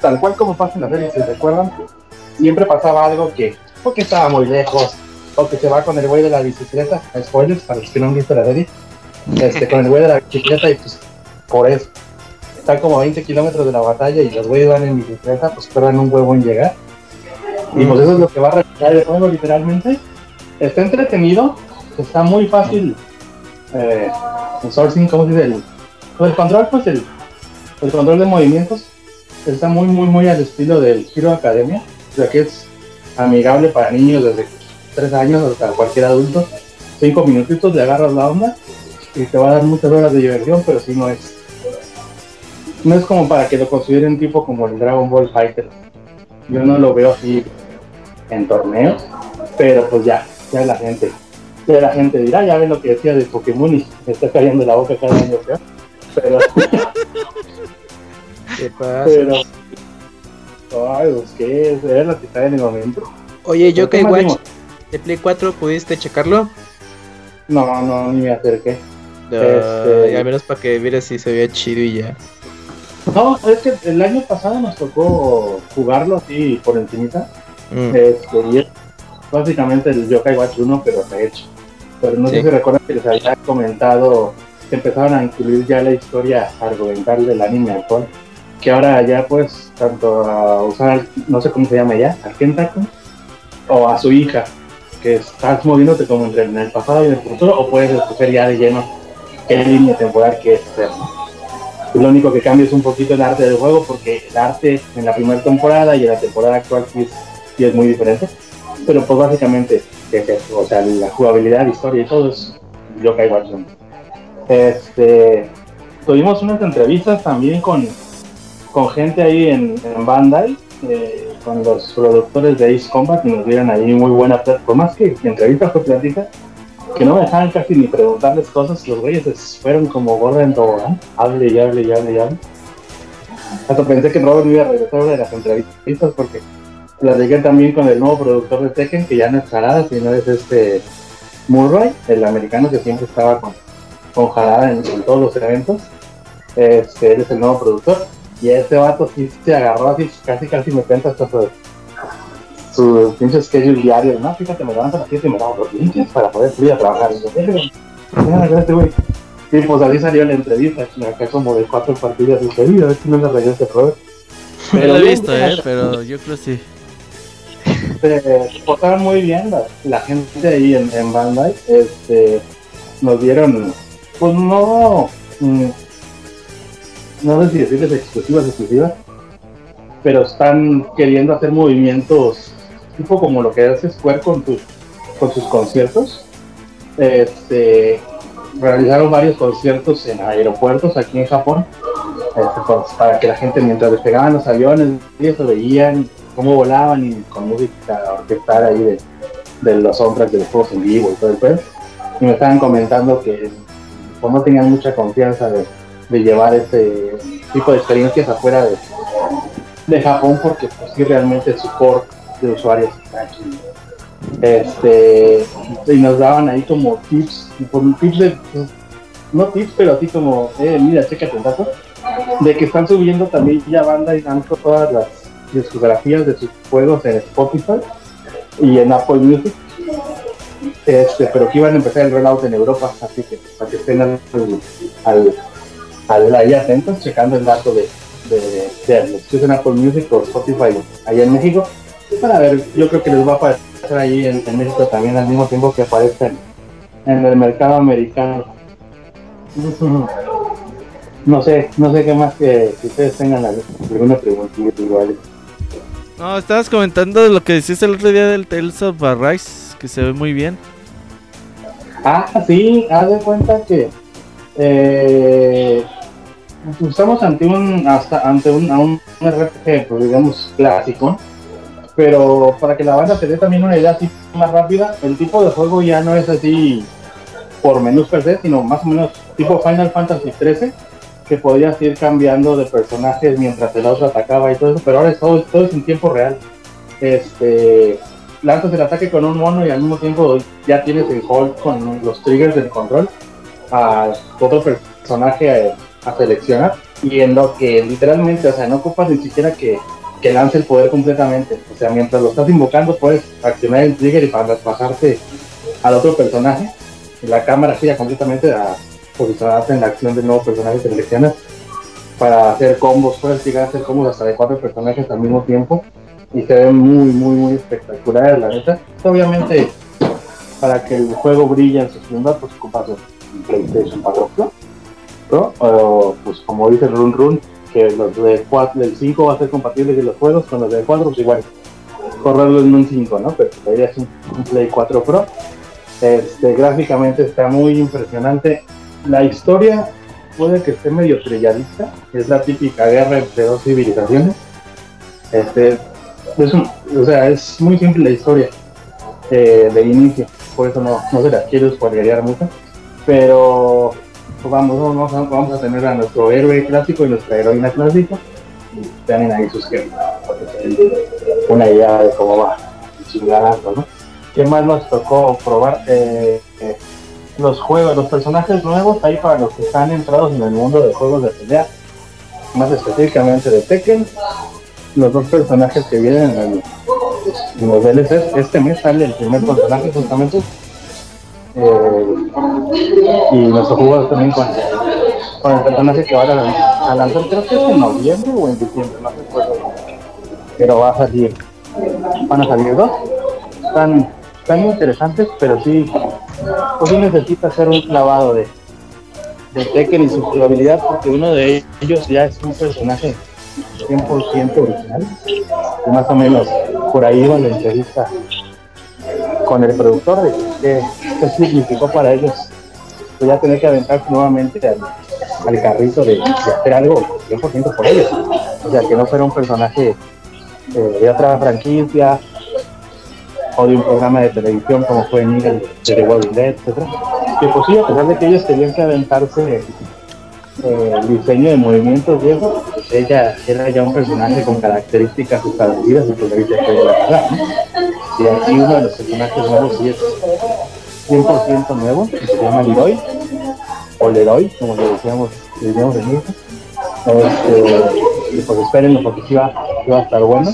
tal cual como pasa en la serie, si recuerdan, siempre pasaba algo que, o que estaba muy lejos, o que se va con el güey de la bicicleta. Spoilers para los que no han visto la serie. Este, con el güey de la bicicleta y pues por eso. Están como 20 kilómetros de la batalla y los güeyes van en bicicleta, pues tardan un huevo en llegar. Y pues eso es lo que va a realizar el juego literalmente. Está entretenido, está muy fácil eh, el sourcing, ¿cómo se dice? El, pues el control, pues el, el control de movimientos está muy, muy, muy al estilo del Hero Academia. O sea que es amigable para niños desde 3 años hasta cualquier adulto. 5 minutitos le agarras la onda y te va a dar muchas horas de diversión, pero si no es. No es como para que lo consideren tipo como el Dragon Ball Fighter. Yo no lo veo así en torneos, pero pues ya, ya la gente, ya la gente dirá, ya ven lo que decía de Pokémon y me está cayendo la boca cada año, ¿verdad? pero, ¿Qué pasa? pero, ay, pues qué es, es lo que está en el momento. Oye, ¿Pero Yokai qué más Watch de Play 4, ¿pudiste checarlo? No, no, ni me acerqué. No, Este- y al menos para que vieras si se veía chido y ya. No, es que el año pasado nos tocó jugarlo así por encimita. Mm. Este, y es básicamente el Yokai Watch 1, pero rehecho. Pero no Sí. sé si recuerdan que les había comentado que empezaron a incluir ya la historia argumental del anime actual. Que ahora ya pues, tanto a usar, no sé cómo se llama ya, al Kentaku, o a su hija, que estás moviéndote como entre en el pasado y en el futuro, o puedes escoger ya de lleno qué línea temporal quieres hacer. ¿no? Lo único que cambia es un poquito el arte del juego, porque el arte en la primera temporada y en la temporada actual es, sí es muy diferente. Pero pues básicamente o sea, la jugabilidad, la historia y todo es Yokai Watch 1. Este, tuvimos unas entrevistas también con, con gente ahí en, Bandai, eh, con los productores de Ace Combat, y nos dieron ahí muy buena. Por más que entrevista fue plática, que no me dejaban casi ni preguntarles cosas, los güeyes fueron como gorda en tobogán, hable y hable y hable y hable. Hasta pensé que Robert iba a regresar una de las entrevistas porque platiqué también con el nuevo productor de Tekken, que ya no es Jarada, sino es este Murray, el americano que siempre estaba con, con Jarada en, en todos los eventos. Este, él es el nuevo productor. Y este vato sí se agarró así, casi casi me cuenta hasta su, su pinche schedule diario. No, fíjate, me levanto a las 7 y me lavo los dientes para poder ir a trabajar. Y yo, "Verga, mira, este güey. Y pues así salió la entrevista, acá como de cuatro partidas dije, a ver si no le regresa Robert. No lo he visto, eh, pero yo creo que sí. se portaron muy bien la, la gente ahí en, en Bandai. Este, nos dieron, pues no, mm, no sé si decirles exclusivas, exclusivas, pero están queriendo hacer movimientos tipo como lo que hace Square con, sus con sus conciertos. Este, realizaron varios conciertos en aeropuertos aquí en Japón este, pues, para que la gente mientras despegaban los aviones y veían cómo volaban y con música orquestal ahí de, los soundtracks de los juegos en vivo y todo el pedo. Y me estaban comentando que pues, no tenían mucha confianza de, de llevar ese tipo de experiencias afuera de, de Japón porque pues sí realmente su core de usuarios aquí. Este, y nos daban ahí como tips, por tips de, no tips, pero así como, eh, mira, chécate el dato, de que están subiendo también ya banda y Namco todas las discografías de sus juegos en Spotify y en Apple Music. Este, pero que iban a empezar el rollout en Europa, así que para que estén al, al, al- ahí atentos, checando el dato de, de, de los que usan Apple Music o Spotify allá en México, para ver, yo creo que les va a aparecer ahí en, en México también al mismo tiempo que aparecen en el mercado americano. No sé, no sé qué más que, que ustedes tengan alguna pregunta igual. No, estabas comentando de lo que decías el otro día del Tales of Arise, que se ve muy bien. Ah, sí, haz de cuenta que eh, estamos ante un hasta ante un, a un RPG, pues digamos clásico, pero para que la banda se dé también una idea así más rápida, el tipo de juego ya no es así por menús per se, sino más o menos tipo Final Fantasy 13, que podías ir cambiando de personajes mientras el otro atacaba y todo eso, pero ahora es todo, todo es en tiempo real. Este lanzas el ataque con un mono y al mismo tiempo ya tienes el hold con los triggers del control a otro personaje a, a seleccionar y en lo que literalmente, o sea, no ocupas ni siquiera que, que lance el poder completamente. O sea, mientras lo estás invocando puedes accionar el trigger y para pasarte al otro personaje. La cámara gira completamente a posicionarte en la acción del nuevo personaje que para hacer combos. Puedes llegar a hacer combos hasta de cuatro personajes al mismo tiempo y se ve muy, muy, muy espectacular, la neta. Obviamente, para que el juego brille en su esplendor, pues ocupas PlayStation 4 Pro. Pro, o pues como dice Run Run, que los de 4, del 5 va a ser compatible con los juegos, con los de 4 pues igual, correrlo en un 5, ¿no? Pero la idea es un, Play 4 Pro. Este, gráficamente está muy impresionante. La historia puede que esté medio trilladita, es la típica guerra entre dos civilizaciones. Este, es un- o sea, es muy simple la historia eh, de inicio, por eso no, no se las quiero spoilerear mucho, pero pues vamos, vamos, a- vamos a tener a nuestro héroe clásico y nuestra heroína clásica, y tienen ahí sus que una idea de cómo va chingadazo, ¿no? ¿Qué más nos tocó probar? Eh, eh, los juegos, los personajes nuevos ahí para los que están entrados en el mundo de juegos de pelea, más específicamente de Tekken, los dos personajes que vienen en, en los DLCs, este mes sale el primer personaje justamente, eh, y nuestro juego también con, el personaje que van a, lanzar, creo que es en noviembre o en diciembre, no recuerdo, pero va a salir, van a salir dos, están, están interesantes, pero sí, pues necesita hacer un clavado de, de Tekken y su jugabilidad, porque uno de ellos ya es un personaje 100% original, y más o menos por ahí iba la entrevista con el productor de qué significó para ellos pues ya tener que aventarse nuevamente al, al carrito de, de hacer algo 100% por ellos. O sea, que no fuera un personaje eh, de otra franquicia o de un programa de televisión como fue Negan de The Walking Dead, etc. Que pues sí, a pesar de que ellos tenían que aventarse eh, el diseño de movimientos viejos, ella era ya un personaje con características establecidas y pues ahí se puede agarrar, ¿no? Y aquí uno de los personajes nuevos sí es 100% nuevo, que se llama Leroy, o Leroy, como le decíamos, le decíamos en. Este, pues espérenlo porque sí va, va a estar bueno.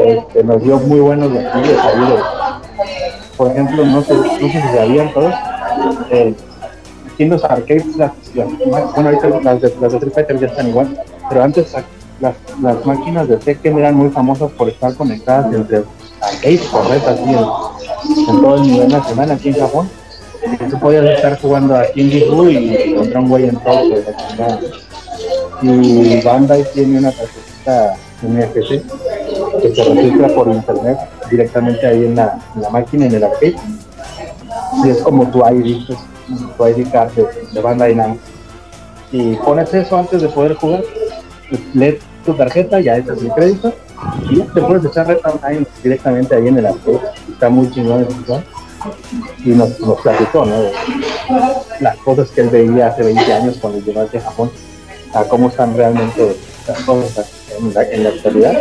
Este, nos dio muy buenos ahí de, por ejemplo, no sé, no sé si sabían todos, eh, arcades, las, bueno, ahorita las de, las de Street ya están igual, pero antes las, las máquinas de Tekken eran muy famosas por estar conectadas entre arcades, correctas, así en, en todo el nivel nacional aquí en Japón. Tú podías estar jugando aquí en Gifu y contra un güey en todo, pues. Y Bandai tiene una tarjetita NFC que se registra por internet directamente ahí en la, en la máquina, en el arcade. Y es como tu ID, pues, tu ID card de, de Bandai Namco. Y pones eso antes de poder jugar, pues, lees tu tarjeta, ya echas el crédito, y ya te puedes echar Red directamente ahí en el arcade. Está muy chingón juego. Y nos, nos platicó, ¿no? Las cosas que él veía hace 20 años cuando llegó a Japón, a cómo están realmente las cosas en la, actualidad,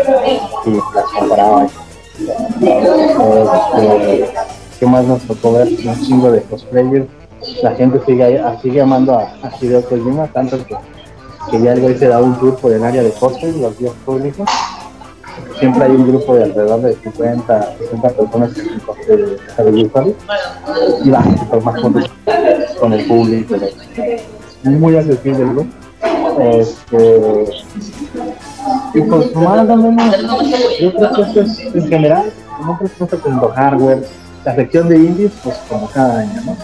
y las comparaba. Este, ¿Qué más nos tocó ver? Un chingo de cosplayers. La gente sigue, sigue amando a, a Hideo Kojima, tanto que, que ya el güey se da un tour por el área de cosplay, los días públicos. Siempre hay un grupo de alrededor de 50, 60 personas que Harry Potter. Y va, se toma fotos con el público. Muy accesible el güey. Este, y pues más o menos, yo creo que esto es en general, no creo que esto con hardware, la sección de indies, pues como cada año, ¿no?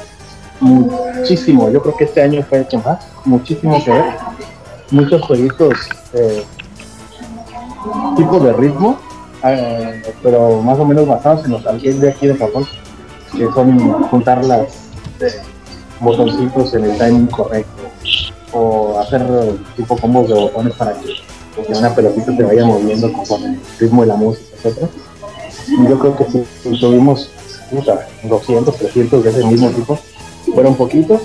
Muchísimo, yo creo que este año fue hecho más, muchísimo que ver, muchos eh, tipo de ritmo, eh, pero más o menos basados en los arcades de aquí de Japón, que son juntar las eh, botoncitos en el timing correcto, o hacer tipo combos de botones para que, que una pelotita se vaya moviendo conforme el ritmo de la música, etc. Y yo creo que si, tuvimos puta, 200, 300 de ese mismo tipo, fueron poquitos,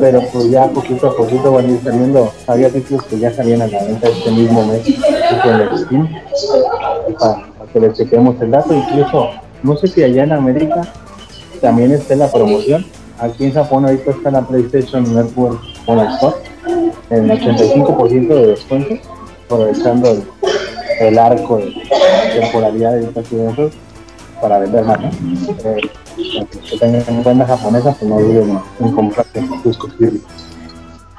pero pues ya poquito a poquito van a ir saliendo, había títulos que ya salían a la venta este mismo mes, en el Steam, para, que les chequemos el dato, incluso No sé si allá en América también está la promoción. Aquí en Japón ahorita está la PlayStation Network con el Store en 85% de descuento, aprovechando el, el arco de temporalidad de estas para vender más. Eh, que tengan en cuenta japonesa, pues no olviden en comprarse sus costillas.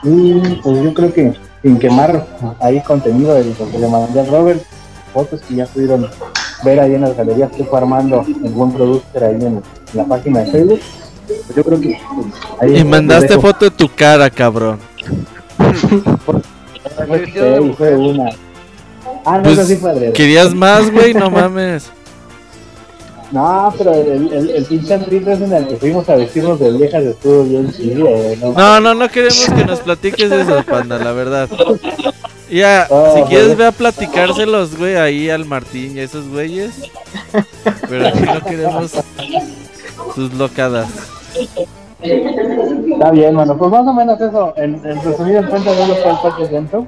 Y pues yo creo que sin quemar ahí contenido de lo que le mandé a Robert, fotos que ya pudieron ver ahí en las galerías que fue armando el buen producer ahí en, en la página de Facebook. Pues yo creo que pues, ahí Y mandaste foto de tu cara, cabrón. Fue una. Ah, no, Pues, eso sí fue. ¿Querías más, güey? No mames. No, pero el, el, el pinche es en el que fuimos a vestirnos de viejas estuvo bien chido, eh, ¿no? No, no, no queremos que nos platiques eso, panda, la verdad. Ya, Oh, si quieres ve a platicárselos, güey, ahí al Martín y a esos güeyes. Pero aquí no queremos tus locadas. Está bien, mano. Pues más o menos eso. En, en resumidas cuentas, no lo fue el Parque.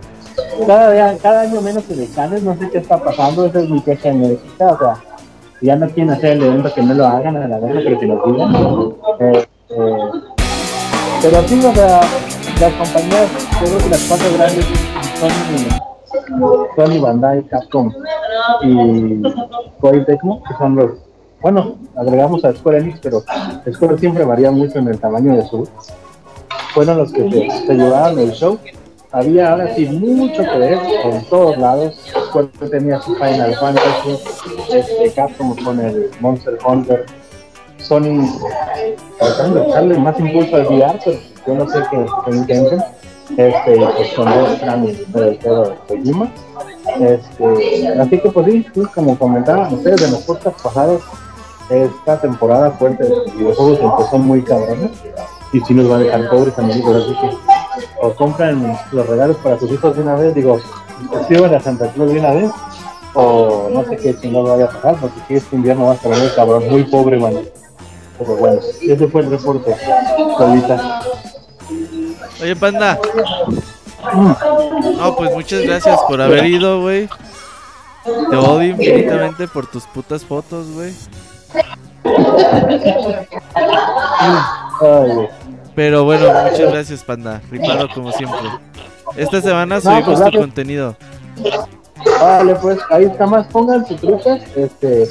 Cada, día, cada año menos edecanes, no sé qué está pasando. Esa es mi queja en México. O sea, ya no quieren hacer el evento, que no lo hagan a la vez, pero que lo digan. Eh, eh, pero sí, o sea, las compañías, creo que las cuatro grandes son Sony, Bandai, Capcom y Koei Tecmo, que son los bueno, agregamos a Square Enix, pero Square siempre varía mucho en el tamaño de su. Fueron los que se, se llevaron el show. Había ahora sí mucho que ver en todos lados. Square tenía su Final Fantasy, este, Capcom con el Monster Hunter, Sony tratando de darle más impulso al VR, pero yo no sé qué, qué intenten. Este, pues con dos grandes del de Kojima. Este, así que pues sí, como comentaban ustedes en los podcasts pasados, esta temporada fuerte de videojuegos empezó muy cabrona y sí nos va a dejar pobres amigos, así que o compran los regalos para sus hijos de una vez, digo, reciban a Santa Cruz de una vez, o no sé qué chingado vaya a pasar, porque si este invierno va a estar muy cabrón, muy pobre, mano. Pero bueno, ese fue el reporte, solita. Oye, panda. No, pues muchas gracias por haber ido, güey. Te odio infinitamente por tus putas fotos, güey. Ay, güey. Pero bueno, muchas gracias, panda. Ripado como siempre. Esta semana subimos tu gracias. contenido. Vale, pues ahí está más, pongan sus trucas, este,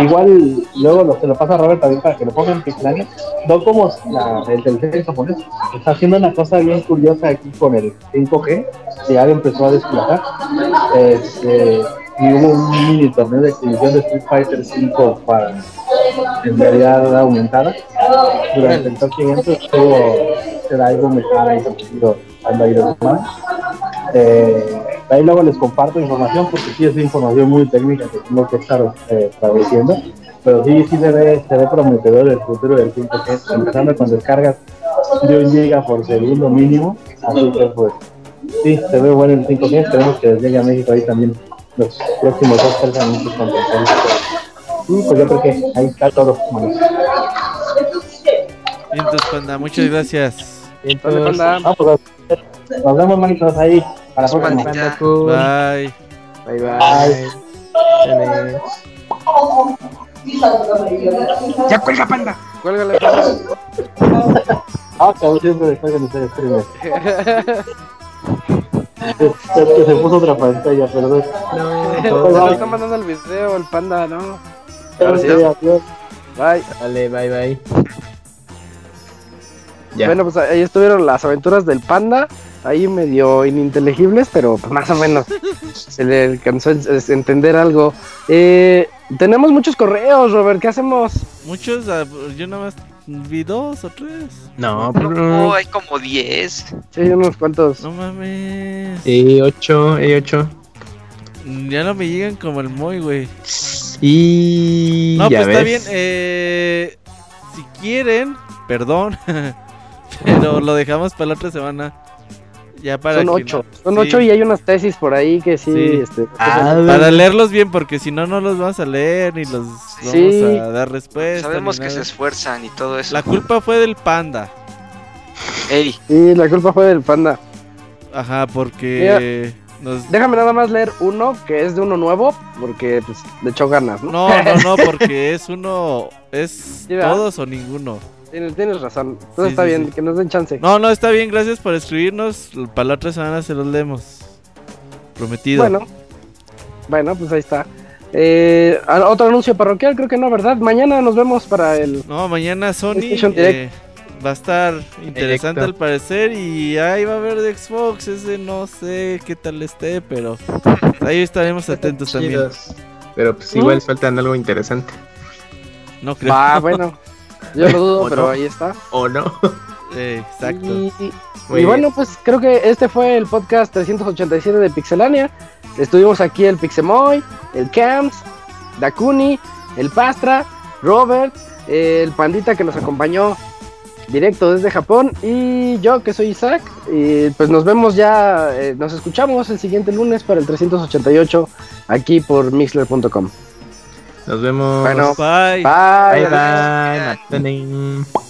igual luego lo, se lo pasa a Robert también para que lo pongan en Pixelania. No como la, el tercer japonés, está haciendo una cosa bien curiosa aquí con el 5G, que ya lo empezó a desplazar. Este, y hubo un mini torneo de exhibición de Street Fighter 5 para en realidad aumentada. Durante el Game Show estuvo el álbum Mejara y anda ahí de semana. Eh, ahí luego les comparto información porque sí es información muy técnica que tengo que estar eh, traduciendo. Pero sí, sí se ve, se ve prometedor el futuro del 5G, empezando con descargas de un giga por segundo mínimo. Así que pues sí, se ve bueno el 5G, esperemos que llegue a México ahí también los próximos dos tres anuncios con contentos. Y pues yo creo que ahí está todo, manos. Entonces, panda, muchas gracias. Entonces, panda. Ah, pues, nos vemos manitos ahí para la próxima. Cool. Bye. Bye bye. Bye. Ya cuelga, panda. Cuélgale, panda. Ah, cabrón, siempre después de ustedes, espérenme. Es que se puso otra pantalla, perdón. No, Bye. lo está mandando el video, el panda, ¿no? Gracias. Bye. Vale, bye bye. Ya. Bueno, pues ahí estuvieron las aventuras del panda. Ahí medio ininteligibles, pero pues más o menos se le alcanzó a entender algo. Eh, tenemos muchos correos, Robert. ¿Qué hacemos? Muchos, ah, yo nada más vi dos o tres. No, No, pero. hay como 10. Sí, hay unos cuantos. No mames. E8, E8. Ya no me llegan como el Moy, güey. Y. No, ya pues está bien. Eh, si quieren, perdón. pero lo dejamos para la otra semana. Ya para Son ocho. no- Son sí, ocho y hay unas tesis por ahí que sí. Sí. Este, Ah, Para leerlos bien, porque si no, no los vamos a leer ni los Sí. vamos a dar respuesta. Sabemos que se esfuerzan y todo eso. La culpa fue del panda. Ey, Sí, la culpa fue del panda. Ajá, porque Nos- Déjame nada más leer uno que es de uno nuevo, porque pues le echó ganas, ¿no? No, no, no, porque es uno. Es todos o ninguno. Tienes, tienes razón. Sí, está sí, bien, sí. que nos den chance. No, no, está bien, gracias por escribirnos. Para la otra semana se los leemos. Prometido. Bueno, bueno, pues ahí está. Eh, otro anuncio parroquial, creo que no, ¿verdad? Mañana nos vemos para el. No, mañana Sony eh, va a estar interesante Directo. al parecer y ahí va a haber de Xbox, ese no sé qué tal esté, pero ahí estaremos atentos también. Pero pues ¿Mm? igual faltan algo interesante. No creo. Ah, bueno. Yo lo dudo, ¿O pero no? ahí está. ¿O no? Eh, exacto. Y, bueno, pues creo que este fue el podcast 387 de Pixelania. Estuvimos aquí el Pixemoy, el Camps, Dakuni, el Pastra, Robert, el Pandita que nos acompañó directo desde Japón y yo que soy Isaac. Y pues nos vemos ya, eh, nos escuchamos el siguiente lunes para el 388 aquí por mixler.com. Nos vemos. Bueno, Bye. Bye. Bye bye. Matane.